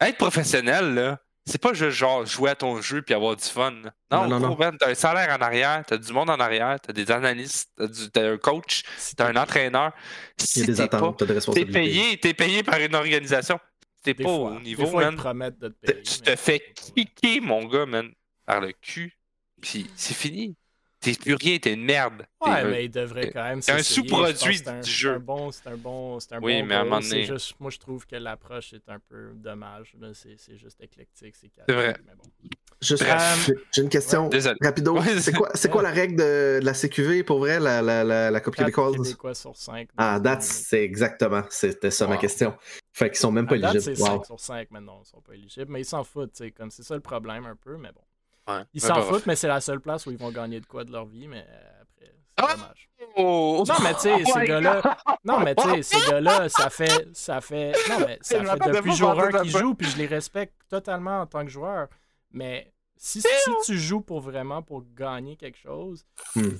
Être professionnel, là, c'est pas juste genre jouer à ton jeu puis avoir du fun. Non, non, non. T'as un salaire en arrière, t'as du monde en arrière, t'as des analystes, t'as, un coach, t'as un entraîneur. Si Il y a des attentes, t'as des responsabilités. T'es payé, t'es payé par une organisation. T'es pas au niveau, man. De te payer, tu te fais kicker, mon gars, man, par le cul. Puis c'est fini. T'es plus rien, t'es une merde. Ouais, mais il devrait quand même. C'est un sous-produit du jeu. C'est un bon, c'est un bon, c'est un oui, bon mais à un moment donné. Juste, moi, je trouve que l'approche est un peu dommage. C'est juste éclectique, c'est C'est vrai. Mais bon. Juste, euh, j'ai une question ouais, rapido. c'est quoi, c'est quoi la règle de, la CQV pour vrai, la, la, la, la Coupe québécoise? québécois sur 5. Ah, date, c'est exactement, c'était ça ma question. Fait qu'ils sont même pas éligibles. c'est 5 sur 5 maintenant, ils sont pas éligibles, mais ils s'en foutent, comme c'est ça le problème un peu, mais bon. Ils s'en foutent, mais c'est la seule place où ils vont gagner de quoi de leur vie, mais euh, après, c'est ah! dommage. Oh! Non, mais tu sais, oh ces gars-là. Non, mais tu sais, ces gars-là, ça fait. Ça fait. Non, mais ça fait depuis jour 1 qu'ils jouent, puis je les respecte totalement en tant que joueur. Mais si, si tu joues pour vraiment pour gagner quelque chose. Hmm.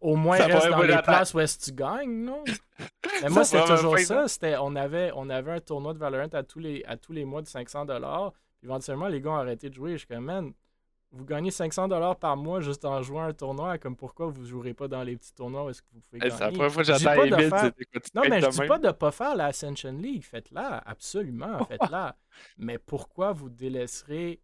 au moins reste dans les places où est-ce que tu gagnes, non? Mais moi, c'était toujours ça. C'était, on, avait, on avait un tournoi de Valorant à tous les, à tous les mois de 500$. Éventuellement, les gars ont arrêté de jouer. Je suis comme, man, vous gagnez 500 dollars par mois juste en jouant un tournoi, comme pourquoi vous ne jouerez pas dans les petits tournois où est-ce que vous pouvez gagner? C'est la première fois que Non, mais je dis pas de ne pas faire la Ascension League. Faites-la, absolument, <laughs> faites-la. mais pourquoi vous délaisserez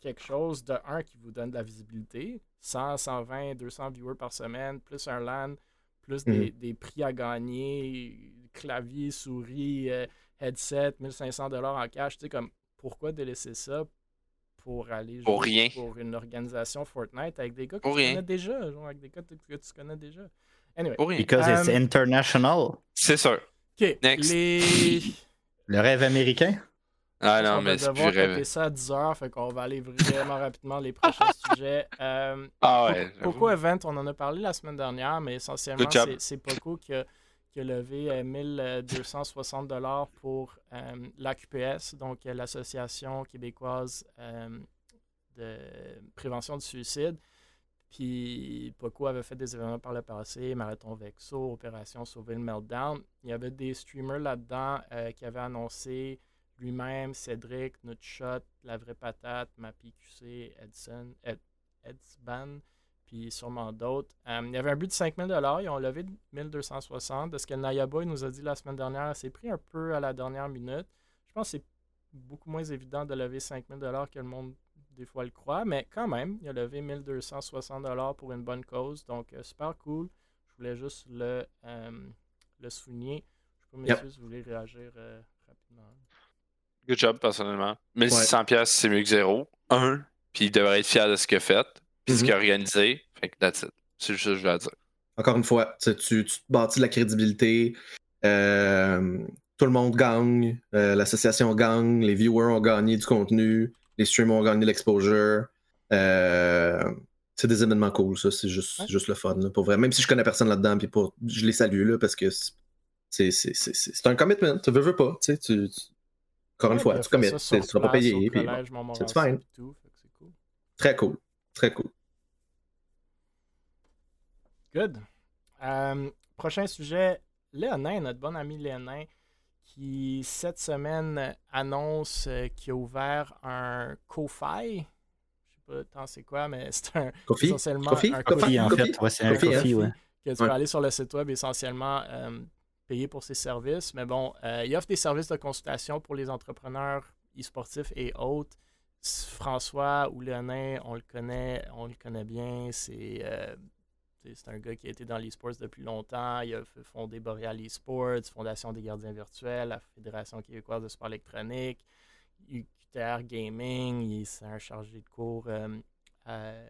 quelque chose de un qui vous donne de la visibilité, 100, 120, 200 viewers par semaine, plus un LAN, plus des, mm. prix à gagner, clavier, souris, euh, headset, 1500 dollars en cash, tu sais, comme pourquoi délaisser ça pour aller pour, rien. pour une organisation Fortnite avec des gars que tu connais déjà, genre avec des gars que tu connais déjà. Anyway, pour rien. Because it's um, international. C'est sûr. OK. Next. Les... Le rêve américain? Ah non, mais c'est plus rêve. ça à 10 heures, fait qu'on va aller vraiment rapidement les prochains <laughs> sujets. Euh, ah ouais. Poco Event, on en a parlé la semaine dernière, mais essentiellement, c'est Poco qui a qui a levé 1260 euh, dollars pour euh, l'AQPS, donc euh, l'Association québécoise de prévention du suicide. Puis Poco avait fait des événements par le passé, Marathon Vexo, Opération Sauver le Meltdown. Il y avait des streamers là-dedans qui avaient annoncé lui-même, Cédric, Nutshot, La Vraie Patate, MapiQC, Edson, Ed, Edsban, puis sûrement d'autres. Euh, il y avait un but de 5000 Ils ont levé 1260. De ce que Nayaboy nous a dit la semaine dernière, c'est pris un peu à la dernière minute. Je pense que c'est beaucoup moins évident de lever 5000 que le monde des fois le croit, mais quand même, il a levé 1260 pour une bonne cause. Donc, euh, super cool. Je voulais juste le, euh, le souligner. Je ne sais pas, messieurs, si vous voulez réagir rapidement. Good job, personnellement. 1600 pièces c'est mieux que zéro. Un, puis il devrait être fier de ce qu'il a fait puis ce mhm. qu'il a organisé. Fait que that's it. C'est juste ce que je veux dire. Encore une fois, tu, tu te bâtis de la crédibilité. Euh, tout le monde gagne. Euh, l'association gagne. Les viewers ont gagné du contenu. Les streamers ont gagné l'exposure. Euh, c'est des événements cool, ça. C'est juste, juste le fun, pour vrai. Même si je connais personne là-dedans, puis pour, je les salue, là, parce que c'est un commitment. Tu veux, veux pas. Tu, tu, Encore une fois, tu commets, tu ne seras pas payé. C'est fine. Très cool. Très cool. Good. Euh, prochain sujet, Léonin, notre bon ami Léonin, qui cette semaine annonce euh, qu'il a ouvert un Ko-Fi. Je sais pas tant c'est quoi, mais c'est un essentiellement un Kofi, en fait. c'est un Kofi, ouais. Que tu peux aller sur le site web essentiellement euh, payer pour ses services. Mais bon, il offre des services de consultation pour les entrepreneurs e-sportifs et autres. François ou Léonin, on le connaît, on le connaît bien. C'est c'est un gars qui a été dans l'e-sports depuis longtemps. Il a fondé Boreal eSports, Fondation des gardiens virtuels, la Fédération québécoise de sport électronique, UQTR Gaming. C'est un chargé de cours. Euh,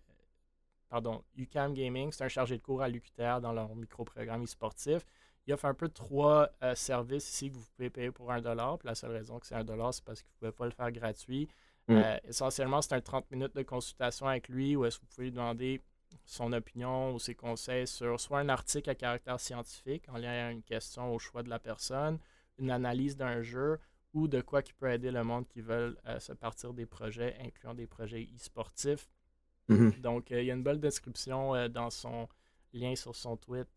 pardon, UCAM Gaming, c'est un chargé de cours à l'UQTR dans leur micro-programme e-sportif. Il offre un peu trois euh, services ici que vous pouvez payer pour un dollar. la seule raison que c'est un dollar, c'est parce que vous ne pouvez pas le faire gratuit. Mm. Euh, essentiellement, c'est un 30 minutes de consultation avec lui où est-ce que vous pouvez lui demander son opinion ou ses conseils sur soit un article à caractère scientifique en lien à une question au choix de la personne, une analyse d'un jeu ou de quoi qui peut aider le monde qui veulent euh, se partir des projets, incluant des projets e-sportifs. Mm-hmm. Donc, euh, il y a une belle description euh, dans son lien sur son tweet,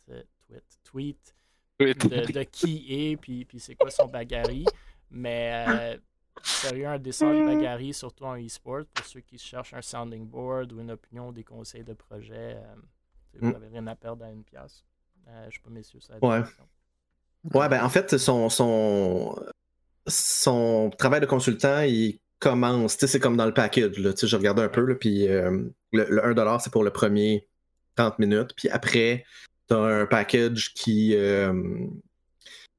tweet, de, qui est, puis, puis c'est quoi son bagarre. Mais Sérieux, un dessin de bagarre, surtout en e-sport, pour ceux qui cherchent un sounding board ou une opinion des conseils de projet. Euh, vous n'avez mm. rien à perdre à une pièce. Euh, je sais pas, messieurs, ça Ouais. Ouais, ben en fait, son, son, son travail de consultant, il commence, c'est comme dans le package. Là, je regardais un peu, là, puis euh, le, 1$ c'est pour le premier 30 minutes, puis après, tu as un package qui,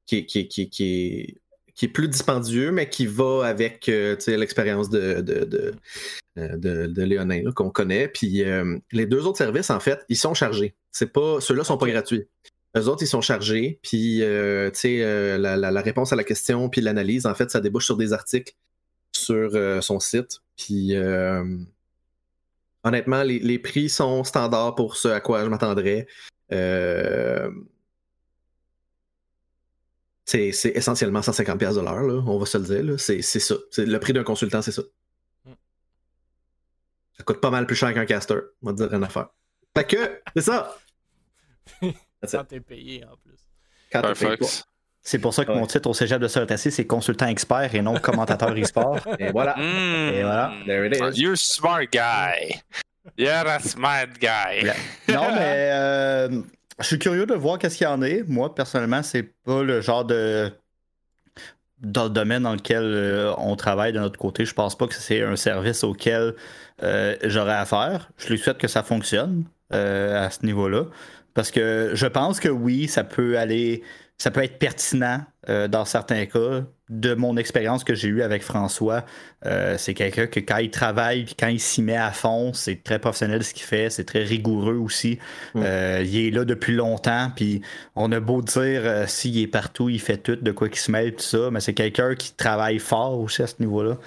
qui, qui, qui, qui, qui est plus dispendieux, mais qui va avec euh, l'expérience de, de, de, euh, de, Léonin qu'on connaît. Puis euh, les deux autres services, en fait, ils sont chargés. C'est pas, ceux-là sont pas gratuits. Les autres, ils sont chargés. Puis la, la, réponse à la question, puis l'analyse, en fait, ça débouche sur des articles sur son site. Puis honnêtement, les, les, prix sont standards pour ce à quoi je m'attendrais. Euh, c'est essentiellement 150$ de l'heure, on va se le dire. C'est ça. Le prix d'un consultant, c'est ça. Mm. Ça coûte pas mal plus cher qu'un caster, on va dire une affaire. Fait que, c'est ça! <laughs> Quand t'es payé en plus. Quand t'es C'est pour ça que mon titre au cégep de Sortassé, c'est consultant expert et non commentateur e-sport. <laughs> et voilà. Mm. Et voilà. There it is. You're a smart guy. You're a smart guy. non, <laughs> mais euh, je suis curieux de voir qu'est-ce qu'il y en est. Moi, personnellement, c'est pas le genre de domaine dans lequel euh, on travaille de notre côté. Je pense pas que c'est un service auquel euh, j'aurais à faire. Je lui souhaite que ça fonctionne euh, à ce niveau-là. Parce que je pense que oui, ça peut aller ça peut être pertinent euh, dans certains cas. De mon expérience que j'ai eue avec François, euh, c'est quelqu'un que quand il travaille, quand il s'y met à fond, c'est très professionnel ce qu'il fait, c'est très rigoureux aussi. Mm. Euh, il est là depuis longtemps, puis on a beau dire s'il est partout, il fait tout, de quoi qu'il se mêle, tout ça, mais c'est quelqu'un qui travaille fort aussi à ce niveau-là.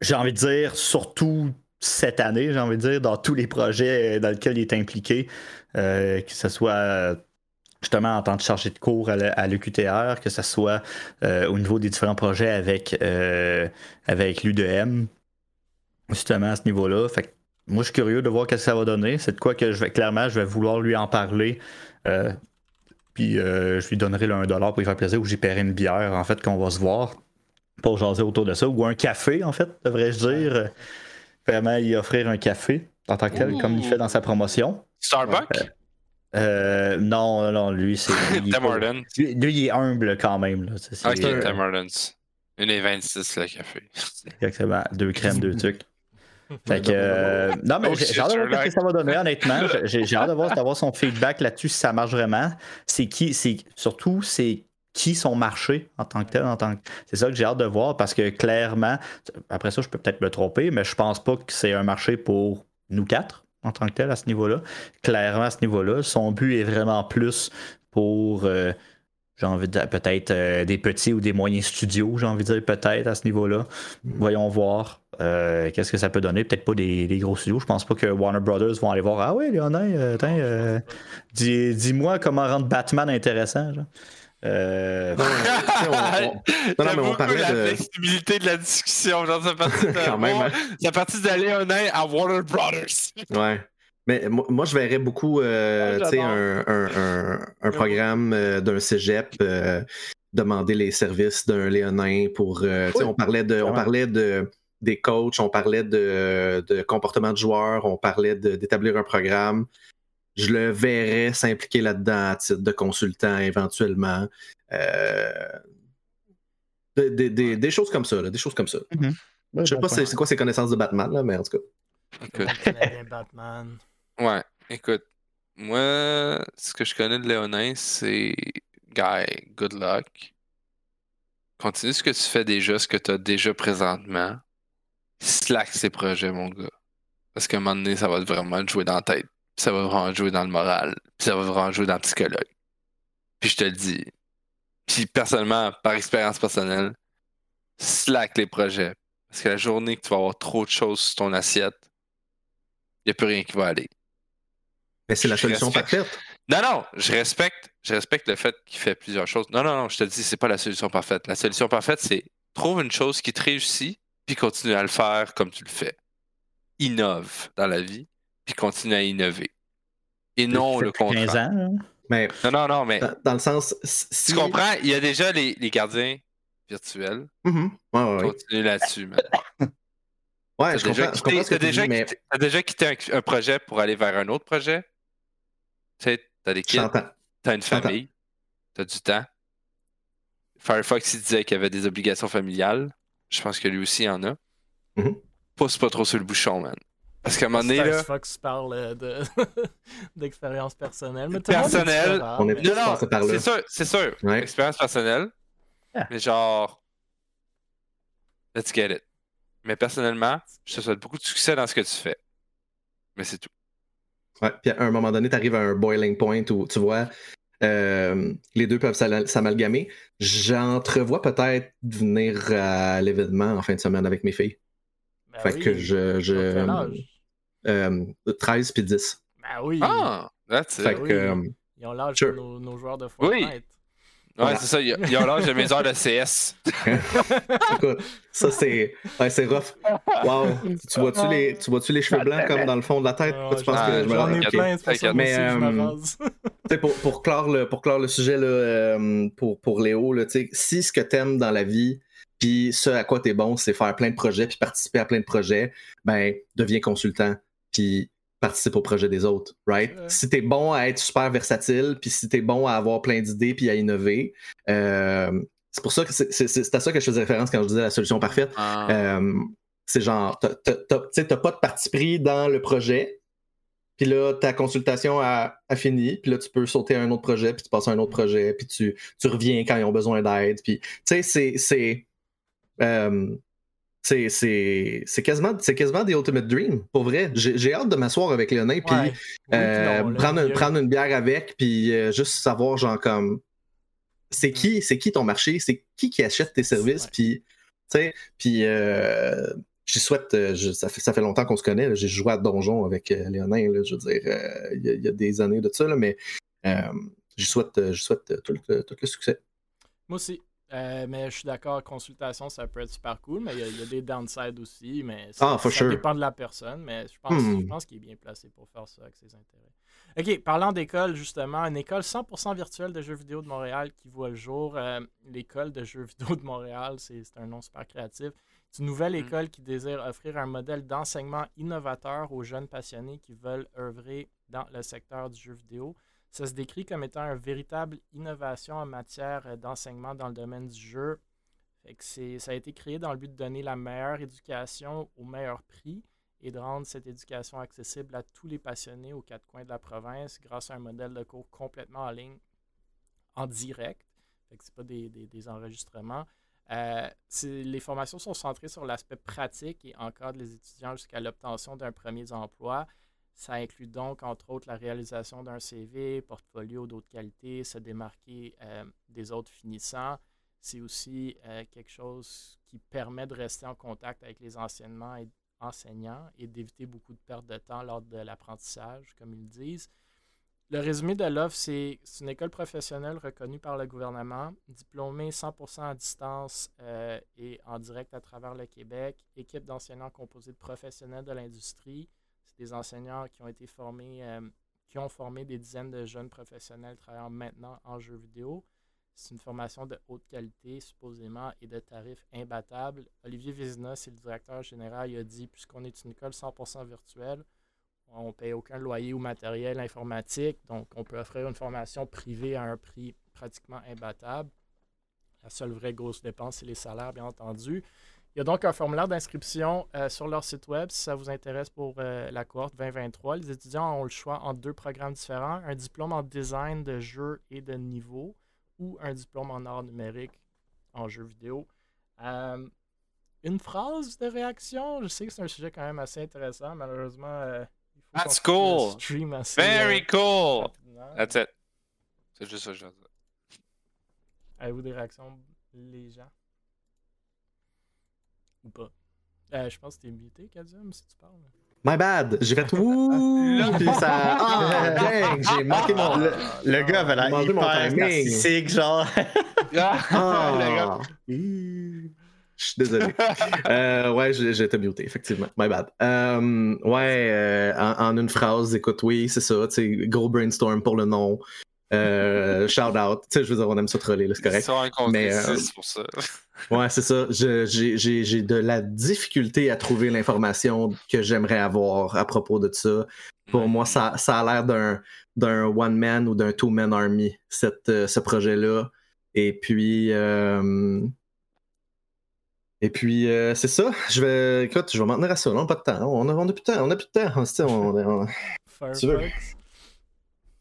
j'ai envie de dire, surtout cette année, j'ai envie de dire, dans tous les projets dans lesquels il est impliqué, que ce soit justement en tant que chargé de cours à l'UQTR, que ce soit euh, au niveau des différents projets avec, euh, avec l'U2M, justement à ce niveau-là. Fait moi, je suis curieux de voir ce que ça va donner. C'est de quoi que je vais, clairement, je vais vouloir lui en parler. Euh, puis je lui donnerai le 1$ pour lui faire plaisir ou j'y paierai une bière, en fait, qu'on va se voir pour jaser autour de ça. Ou un café, en fait, devrais-je dire. Vraiment, y offrir un café en tant que tel, comme il fait dans sa promotion. Starbucks? Euh, non, non, lui, c'est. <laughs> Tim Lui, lui, il est humble quand même. Là. C'est, ok, Tim Hortons. Une et 26 le café. <laughs> Exactement. Deux crèmes, deux trucs. <laughs> Fait que, euh, non, mais oh, j'ai, hâte de voir ce que ça va donner, honnêtement. J'ai, hâte de voir d'avoir son feedback là-dessus, si ça marche vraiment. C'est qui, c'est, surtout, c'est qui son marché en tant que tel. En tant que... C'est ça que j'ai hâte de voir parce que clairement, après ça, je peux peut-être me tromper, mais je pense pas que c'est un marché pour nous quatre en tant que tel à ce niveau-là. Clairement, à ce niveau-là, son but est vraiment plus pour, euh, j'ai envie de dire, peut-être euh, des petits ou des moyens studios, j'ai envie de dire, peut-être à ce niveau-là. Voyons voir euh, qu'est-ce que ça peut donner. Peut-être pas des, gros studios. Je pense pas que Warner Brothers vont aller voir Ah oui, Léonin, dis, moi comment rendre Batman intéressant. Euh... Non, <laughs> on, non, mais on parlait la de... flexibilité de la discussion. Genre, c'est parti de, d'aller un à Warner Brothers. <laughs> ouais. Mais moi, je verrais beaucoup euh, ah, un, un, un, programme euh, d'un cégep euh, demander les services d'un Léonin pour. On parlait de. On parlait de des coachs, on parlait de, de comportement de joueurs, on parlait d'établir un programme je le verrais s'impliquer là-dedans à titre de consultant éventuellement. Euh, des, choses comme ça, des choses comme ça. Mm-hmm. Je sais pas c'est quoi ses connaissances de Batman, là, mais en tout cas. Batman. Ouais, écoute, moi, ce que je connais de Léonin, c'est Guy, good luck. Continue ce que tu fais déjà, ce que tu as déjà présentement. Slack ces projets, mon gars. Parce qu'à un moment donné, ça va vraiment te jouer dans la tête ça va vraiment jouer dans le moral, ça va vraiment jouer dans le psychologue. Puis je te le dis. Puis personnellement, par expérience personnelle, slack les projets. Parce que la journée que tu vas avoir trop de choses sur ton assiette, il n'y a plus rien qui va aller. Mais c'est la solution parfaite. Non, non, je respecte, je respecte le fait qu'il fait plusieurs choses. Non, non, non, je te dis, c'est pas la solution parfaite. La solution parfaite, c'est trouve une chose qui te réussit, puis continue à le faire comme tu le fais. Innove dans la vie, puis continue à innover. Et non le contraire. 15 ans, hein? mais, non, non, non, mais. Dans, le sens. Tu comprends, il y a déjà les, les gardiens virtuels. Mm-hmm. ouais, ouais, Continue là-dessus, man. Ouais, je déjà comprends, quitté, déjà, mais... as déjà quitté un, projet pour aller vers un autre projet? Tu sais, t'as des kids, t'as une famille, t'as du temps. Firefox, il disait qu'il y avait des obligations familiales. Je pense que lui aussi en a. Mm Pousse pas trop sur le bouchon, man. Parce qu'à un moment donné. Là... Fox parle euh, <laughs> d'expérience personnelle. Mais personnelle. On est non, non, c'est sûr, c'est sûr. Expérience personnelle. Mais genre. Let's get it. Mais personnellement, je te souhaite beaucoup de succès dans ce que tu fais. Mais c'est tout. Ouais, puis à un moment donné, tu arrives à un boiling point où tu vois. Euh, les deux peuvent s'amalgamer. J'entrevois peut-être venir à l'événement en fin de semaine avec mes filles. Ben fait que je. je euh, 13 puis 10. Ben oui. Ah, that's it. Fait que, euh, Ils ont l'âge sure. de nos, nos, joueurs de Fortnite. Oui. Ouais, c'est ça. Ils ont l'âge de mes heures de CS. Écoute, ça, c'est ouais, c'est rough. Wow. Tu vois-tu les, tu vois les cheveux blancs comme dans le fond de la tête? Ouais, tu penses que je me J'en ai plein, c'est ça. Mais euh, pour, pour, clore le, pour clore le sujet là, euh, pour, pour Léo, là, si ce que t'aimes dans la vie, puis ce à quoi t'es bon, c'est faire plein de projets puis participer à plein de projets, ben deviens consultant puis participe au projet des autres, right? Si t'es bon à être super versatile, puis si t'es bon à avoir plein d'idées puis à innover, euh, c'est pour ça que c'est à ça que je faisais référence quand je disais la solution parfaite. Ah. Euh, c'est genre, t'as pas de parti pris dans le projet, puis là, ta consultation a, fini, puis là, tu peux sauter à un autre projet, puis tu passes à un autre projet, puis tu, tu reviens quand ils ont besoin d'aide. Puis, tu sais, c'est. Euh, c'est quasiment, quasiment des Ultimate Dream, pour vrai. J'ai hâte de m'asseoir avec Léonin, puis euh, prendre, prendre, une bière avec, puis euh, juste savoir, genre, comme, c'est qui, c'est qui ton marché, c'est qui qui achète tes services, puis, tu sais, puis euh, j'y souhaite, ça, fait, ça fait longtemps qu'on se connaît, j'ai joué à Donjon avec Léonin, je veux dire, il y, a des années de ça, là, mais j'y souhaite, souhaite tout, tout le succès. Moi aussi. Euh, mais je suis d'accord, consultation, ça peut être super cool, mais il y, a des downsides aussi. Mais ça, ah, dépend de la personne, mais je pense, hmm. pense qu'il est bien placé pour faire ça avec ses intérêts. OK, parlant d'école, justement, une école 100% virtuelle de jeux vidéo de Montréal qui voit le jour. Euh, l'école de jeux vidéo de Montréal, c'est un nom super créatif. C'est une nouvelle hmm. école qui désire offrir un modèle d'enseignement innovateur aux jeunes passionnés qui veulent œuvrer dans le secteur du jeu vidéo. Ça se décrit comme étant une véritable innovation en matière euh, d'enseignement dans le domaine du jeu. ça a été créé dans le but de donner la meilleure éducation au meilleur prix et de rendre cette éducation accessible à tous les passionnés aux quatre coins de la province grâce à un modèle de cours complètement en ligne, en direct. Ce n'est pas des, enregistrements. Euh, les formations sont centrées sur l'aspect pratique et encadrent les étudiants jusqu'à l'obtention d'un premier emploi. Ça inclut donc, entre autres, la réalisation d'un CV, portfolio d'autres qualités, se démarquer euh, des autres finissants. C'est aussi euh, quelque chose qui permet de rester en contact avec les enseignements et enseignants et d'éviter beaucoup de pertes de temps lors de l'apprentissage, comme ils disent. le résumé de l'offre, c'est une école professionnelle reconnue par le gouvernement, diplômée 100% à distance euh, et en direct à travers le Québec, équipe d'enseignants composée de professionnels de l'industrie. Des enseignants qui ont été formés, euh, qui ont formé des dizaines de jeunes professionnels travaillant maintenant en jeux vidéo. C'est une formation de haute qualité, supposément, et de tarifs imbattables. Olivier Vézina, c'est le directeur général, il a dit, puisqu'on est une école 100% virtuelle, on ne paye aucun loyer ou matériel informatique, donc on peut offrir une formation privée à un prix pratiquement imbattable. La seule vraie grosse dépense, c'est les salaires, bien entendu. Il y a donc un formulaire d'inscription euh, sur leur site web si ça vous intéresse pour euh, la cohorte 2023. Les étudiants ont le choix entre deux programmes différents, un diplôme en design de jeux et de niveau ou un diplôme en art numérique en jeux vidéo. Euh, une phrase de réaction, je sais que c'est un sujet quand même assez intéressant, malheureusement That's cool. Very cool. That's it. C'est juste ça que je. Avez-vous des réactions, les gens? Ou pas? Euh, je pense que t'es muté, Kadium, si tu parles. My bad, j'ai fait ouh, puis ça. <laughs> Ah, dang, j'ai manqué mon. Le, le gars avait l'air hyper narcissique, genre. <laughs> ah, je suis désolé. euh, ouais, été muté, effectivement. My bad. Euh, ouais, euh, en, une phrase, écoute, oui, c'est ça. Gros brainstorm pour le nom. Euh, shout out. Tu sais, je veux dire, on aime ça troller, c'est correct. Mais, c'est pour ça. <laughs> ouais, c'est ça. J'ai de la difficulté à trouver l'information que j'aimerais avoir à propos de ça. Pour moi, ça, ça a l'air d'un one-man ou d'un two-man army, cette, ce projet-là. Et puis, et puis, euh, c'est ça. Je vais, écoute, je vais m'en tenir à ça. On n'a pas de temps. On a, on a plus de temps. On a plus de temps. On, on, on... tu veux.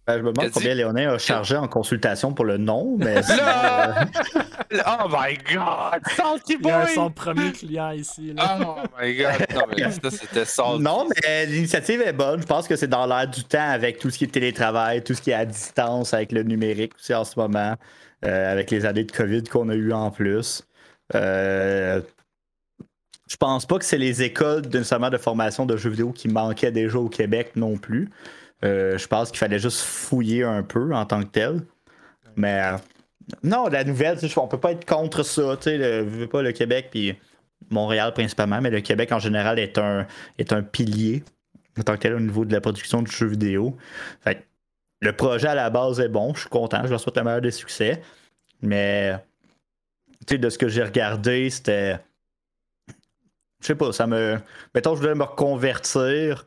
Ben, je me demande combien Léonin a chargé en consultation pour le nom, mais. <laughs> oh my god! Salty boy! Il y a son premier client ici. Là. Oh my god! Non, mais ça, c'était salty. Non, mais l'initiative est bonne. Je pense que c'est dans l'air du temps avec tout ce qui est télétravail, tout ce qui est à distance, avec le numérique aussi en ce moment, euh, avec les années de COVID qu'on a eu en plus. Euh, je pense pas que c'est les écoles nécessairement de formation de jeux vidéo qui manquaient déjà au Québec non plus. Euh, je pense qu'il fallait juste fouiller un peu en tant que tel. Mais euh, non, la nouvelle, on peut pas être contre ça. Le, veux pas le Québec, puis Montréal principalement, mais le Québec en général est un, pilier en tant que tel au niveau de la production de jeux vidéo. le projet à la base est bon, je suis content, je leur souhaite le meilleur des succès. Mais de ce que j'ai regardé, c'était. Je sais pas, ça me. Mettons, je voulais me reconvertir.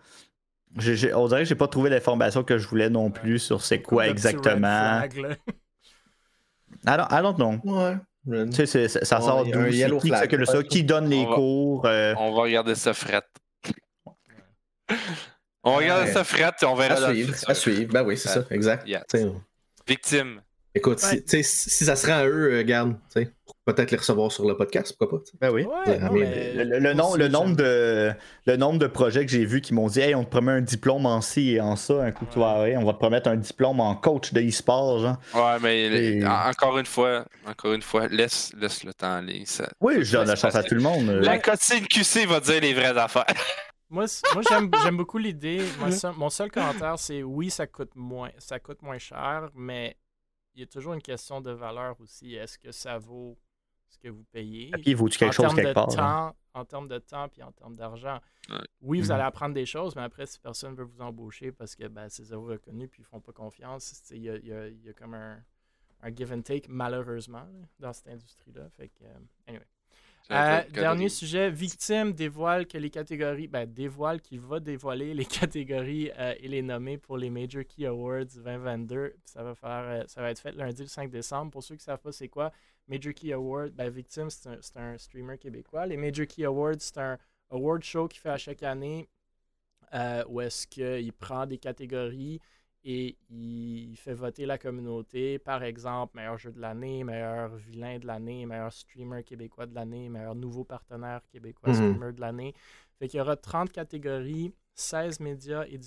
On dirait que j'ai pas trouvé l'information que je voulais non plus sur c'est quoi exactement. I don't, know. Ouais. Tu sais, ça sort d'où? Qui, que ça? qui donne les cours? Euh? On va regarder ça fret. on va regarder ça fret et on verra. À suivre, à suivre. Ben oui, c'est ça, exact. Victime. Écoute, si, si, ça serait à eux, euh, garde, peut-être les recevoir sur le podcast, pourquoi pas? Ben oui. le, nom, le, nombre de, le nombre de projets que j'ai vus qui m'ont dit Hey, on te promet un diplôme en ci et en ça, un coup de soirée, on va te promettre un diplôme en coach de e-sport. Genre. Ouais, mais encore une fois, encore une fois, laisse, laisse le temps aller. Ça, oui, je donne la chance à tout le monde. La cotine QC va dire les vraies affaires. <laughs> Moi, moi j'aime beaucoup l'idée. <laughs> Mon seul commentaire, c'est oui, ça coûte moins, ça coûte moins cher, mais il y a toujours une question de valeur aussi. Est-ce que ça vaut ce que vous payez? Et puis, vaut-tu quelque chose quelque part? Temps, En termes de temps puis en termes d'argent. Oui, vous mm-hmm. allez apprendre des choses, mais après, si personne veut vous embaucher parce que ben, c'est zéro reconnu puis ils font pas confiance, il y a, y, a, y a, comme un, un, give and take, malheureusement, dans cette industrie-là. Fait que, euh, anyway. Euh, dernier sujet, Victime dévoile que les catégories, ben, dévoile qu'il va dévoiler les <laughs> catégories euh, et les nommer pour les Major Key Awards 2022. Ça va, faire, euh, ça va être fait lundi le 5 décembre. Pour ceux qui ne savent pas c'est quoi, Major Key Awards, ben, Victime, c'est un, un, streamer québécois. Les Major Key Awards, c'est un award show qu'il fait à chaque année où est-ce qu'il prend des catégories et il fait voter la communauté. Par exemple, meilleur jeu de l'année, meilleur vilain de l'année, meilleur streamer québécois de l'année, meilleur nouveau partenaire québécois mhm. streamer de l'année. Fait qu'il y aura 30 catégories, 16 médias et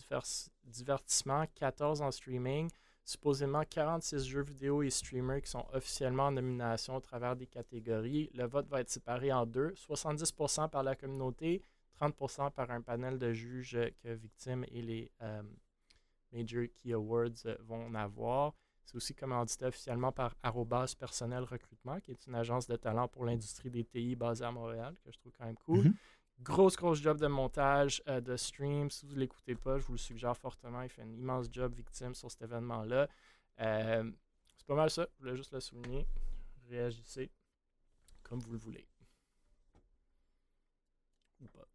divertissements, 14 en streaming. Supposément 46 jeux vidéo et streamers qui sont officiellement en nomination au travers des catégories. Le vote va être séparé en deux 70% par la communauté, 30% par un panel de juges que Victime et les, euh, Major Key Awards vont en avoir. C'est aussi commandité officiellement par Arrobas Personnel Recrutement, qui est une agence de talent pour l'industrie des TI basée à Montréal, que je trouve quand même cool. Mhm. Grosse, grosse job de montage, de stream. Si vous ne l'écoutez pas, je vous le suggère fortement. Il fait un immense job victime sur cet événement-là. c'est pas mal ça. Je voulais juste le souligner. Réagissez comme vous le voulez. Ou pas.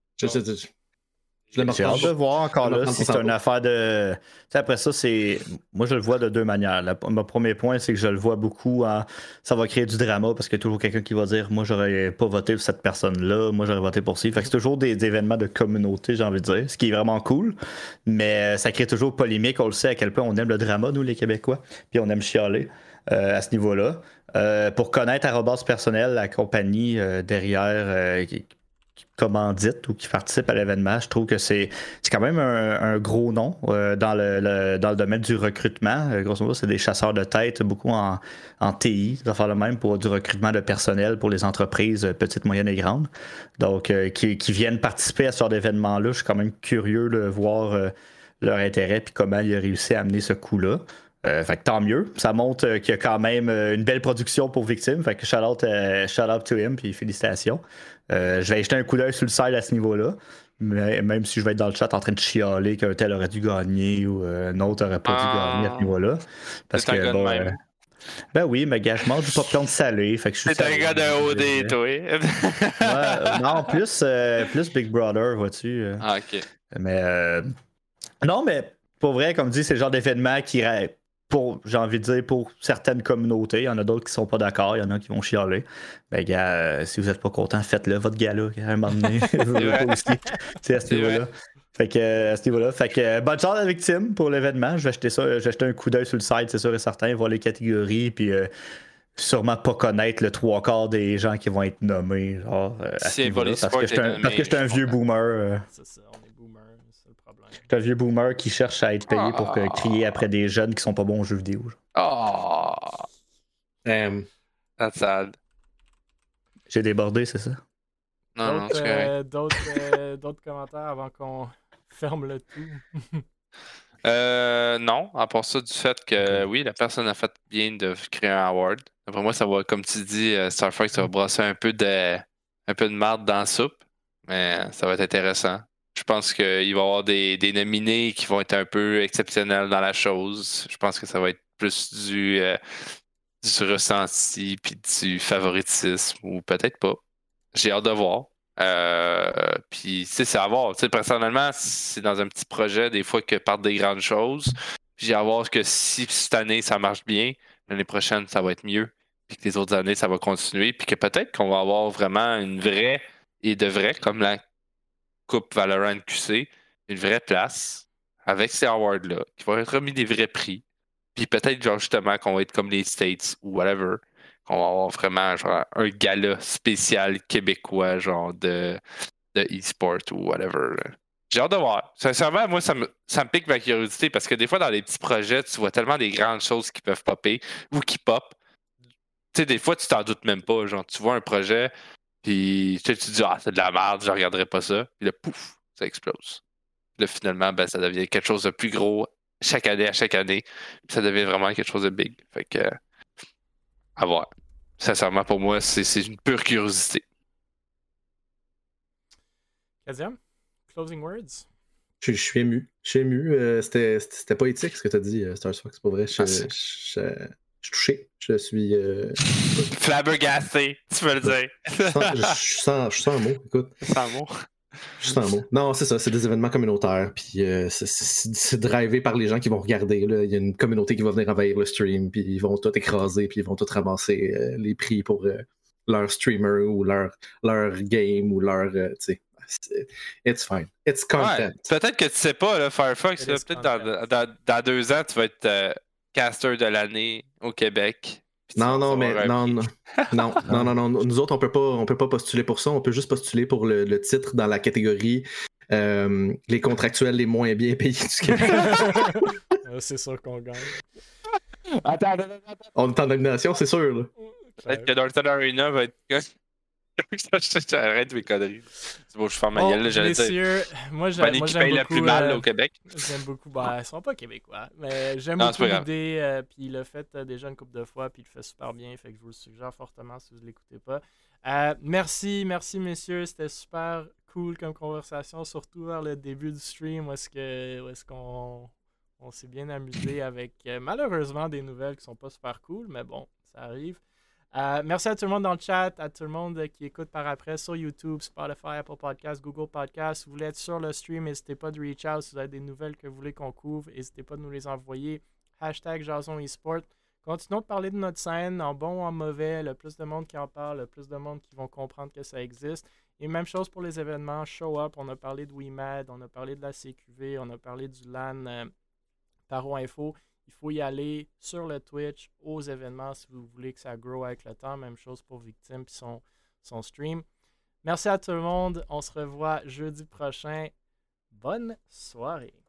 J'ai hâte de voir encore là si c'est une affaire de. après ça, c'est. Moi, je le vois de deux manières. Mon premier point, c'est que je le vois beaucoup. Ça va créer du drama parce qu'il y a toujours quelqu'un qui va dire Moi, j'aurais pas voté pour cette personne-là. Moi, j'aurais voté pour ci. Fait que c'est toujours des, événements de communauté, j'ai envie de dire. Ce qui est vraiment cool. Mais ça crée toujours polémique. On le sait à quel point on aime le drama, nous, les Québécois. Puis on aime chialer euh, à ce niveau-là. Euh, pour connaître Arrobas personnel, la compagnie euh, derrière qui, commandite ou qui participe à l'événement. Je trouve que c'est quand même un, gros nom euh, dans, le, dans le domaine du recrutement. Euh, grosso modo, c'est des chasseurs de tête, beaucoup en, en TI, ça faire le même pour du recrutement de personnel pour les entreprises euh, petites, moyennes et grandes. Donc, qui, qui, viennent participer à ce genre d'événement-là. Je suis quand même curieux de voir leur intérêt et comment ils ont réussi à amener ce coup-là. fait que tant mieux. Ça montre qu'il y a quand même une belle production pour Victime. Fait que shout out, shout out to him, puis félicitations. Euh, je vais jeter un coup d'œil sur le side à ce niveau-là. Mais même si je vais être dans le chat en train de chialer qu'un tel aurait dû gagner ou euh, un autre aurait pas dû gagner à ce ah. niveau-là. Parce que bon, euh, ben oui, mais gage, je du popcorn salé. Fait que je suis C'est un gars d'un OD, toi. ouais, non, plus, plus Big Brother, vois-tu. Ah, ok. Mais non, mais pour vrai, comme dit, c'est le genre d'événement qui, pour, j'ai envie de dire, pour certaines communautés. Il y en a d'autres qui sont pas d'accord, il y en a qui vont chialer. Ben, gars, euh, si vous êtes pas content, faites-le, votre gars-là, à un moment donné. C'est à ce niveau-là. Fait que, à ce niveau-là. Fait que, bonne chance à la victime pour l'événement. Je vais acheter ça, je vais jeter un coup d'œil sur le site, c'est sûr et certain, voir les catégories, puis euh, sûrement pas connaître le trois quarts des gens qui vont être nommés. Genre, euh, à ce parce, que parce que j'étais un vieux boomer. C'est ça, un vieux boomer qui cherche à être payé pour crier après des jeunes qui sont pas bons aux jeux vidéo. Oh. That's sad. J'ai débordé, c'est ça? Non, non, euh, euh, <laughs> D'autres commentaires avant qu'on ferme le tout? <laughs> euh, non, à part ça, du fait que oui, la personne a fait bien de créer un award. Après moi, ça va, comme tu dis, euh, Starfox, ça va brasser un peu de, un peu de marde dans la soupe, mais ça va être intéressant. Je pense qu'il va y avoir des, nominés qui vont être un peu exceptionnels dans la chose. Je pense que ça va être plus du, euh, du ressenti puis du favoritisme ou peut-être pas. J'ai hâte de voir. Euh, puis, c'est à voir. personnellement, c'est dans un petit projet, des fois, que partent des grandes choses. J'ai à voir que si cette année, ça marche bien, l'année prochaine, ça va être mieux. Puis que les autres années, ça va continuer. Puis que peut-être qu'on va avoir vraiment une vraie et de vrai, comme la Coupe Valorant QC une vraie place avec ces awards-là, qui vont être remis des vrais prix. Puis peut-être, genre, justement, qu'on va être comme les States ou whatever, qu'on va avoir vraiment, genre, un gala spécial québécois, genre, de, de e-sport ou whatever. J'ai hâte de voir. Sincèrement, moi, ça me, ça me pique ma curiosité parce que des fois, dans les petits projets, tu vois tellement des grandes choses qui peuvent popper ou qui pop. Tu sais, des fois, tu t'en doutes même pas. Genre, tu vois un projet, puis tu te dis, ah, c'est de la merde, je regarderai pas ça. Puis là, pouf, ça explose. Puis là, finalement, ben, ça devient quelque chose de plus gros chaque année à chaque année. Puis ça devient vraiment quelque chose de big. Fait que, à voir. Sincèrement, pour moi, c'est une pure curiosité. Kazim, closing words? Je, suis ému. Je suis ému. Euh, C'était pas éthique ce que tu as dit, euh, Star Fox, pour vrai. Je, je suis touché. Je suis. Euh... Flabbergasté, tu peux le dire. je, sens, je, sens, un mot, écoute. Je sens un mot. Je un mot. Non, c'est ça, c'est des événements communautaires, puis euh, c'est drivé par les gens qui vont regarder. Là. Il y a une communauté qui va venir envahir le stream, puis ils vont tout écraser, puis ils vont tout ramasser euh, les prix pour euh, leur streamer ou leur, leur game ou leur. tu sais, it's fine. It's content. peut-être que tu sais pas, là, Firefox, peut-être dans, dans, dans, deux ans, tu vas être caster de l'année au Québec. Non, non, mais non, non, <laughs> non, non, non, non, Nous autres, on peut pas, on peut pas postuler pour ça. On peut juste postuler pour le, titre dans la catégorie euh, les contractuels les moins bien payés du Québec. <laughs> <laughs> c'est sûr qu'on gagne. Attends, attends, attends. On est en nomination, c'est sûr. Peut-être que Northern Arena va être <laughs> Arrête mes conneries. C'est bon, je ferme ma gueule. J'allais dire. Moi, j'aime beaucoup. paye le plus mal euh, au Québec. J'aime beaucoup. Bah, ils sont pas québécois. Mais j'aime beaucoup l'idée. Euh, puis il l'a fait euh, déjà une couple de fois. Puis il le fait super bien. Fait que je vous le suggère fortement si vous ne l'écoutez pas. merci, merci, messieurs. C'était super cool comme conversation. Surtout vers le début du stream où est-ce qu'on on s'est bien amusé avec malheureusement des nouvelles qui sont pas super cool. Mais bon, ça arrive. Euh, merci à tout le monde dans le chat, à tout le monde qui écoute par après sur YouTube, Spotify, Apple Podcasts, Google Podcasts. Si vous voulez être sur le stream, n'hésitez pas de reach out. Si vous avez des nouvelles que vous voulez qu'on couvre, n'hésitez pas de nous les envoyer. Hashtag Jason eSport. Continuons de parler de notre scène, en bon ou en mauvais. Le plus de monde qui en parle, le plus de monde qui vont comprendre que ça existe. Et même chose pour les événements. Show Up, on a parlé de WeMad, on a parlé de la CQV, on a parlé du LAN euh, Paro Info. Il faut y aller sur le Twitch, aux événements, si vous voulez que ça grow avec le temps. Même chose pour Victime et son, son stream. Merci à tout le monde. On se revoit jeudi prochain. Bonne soirée.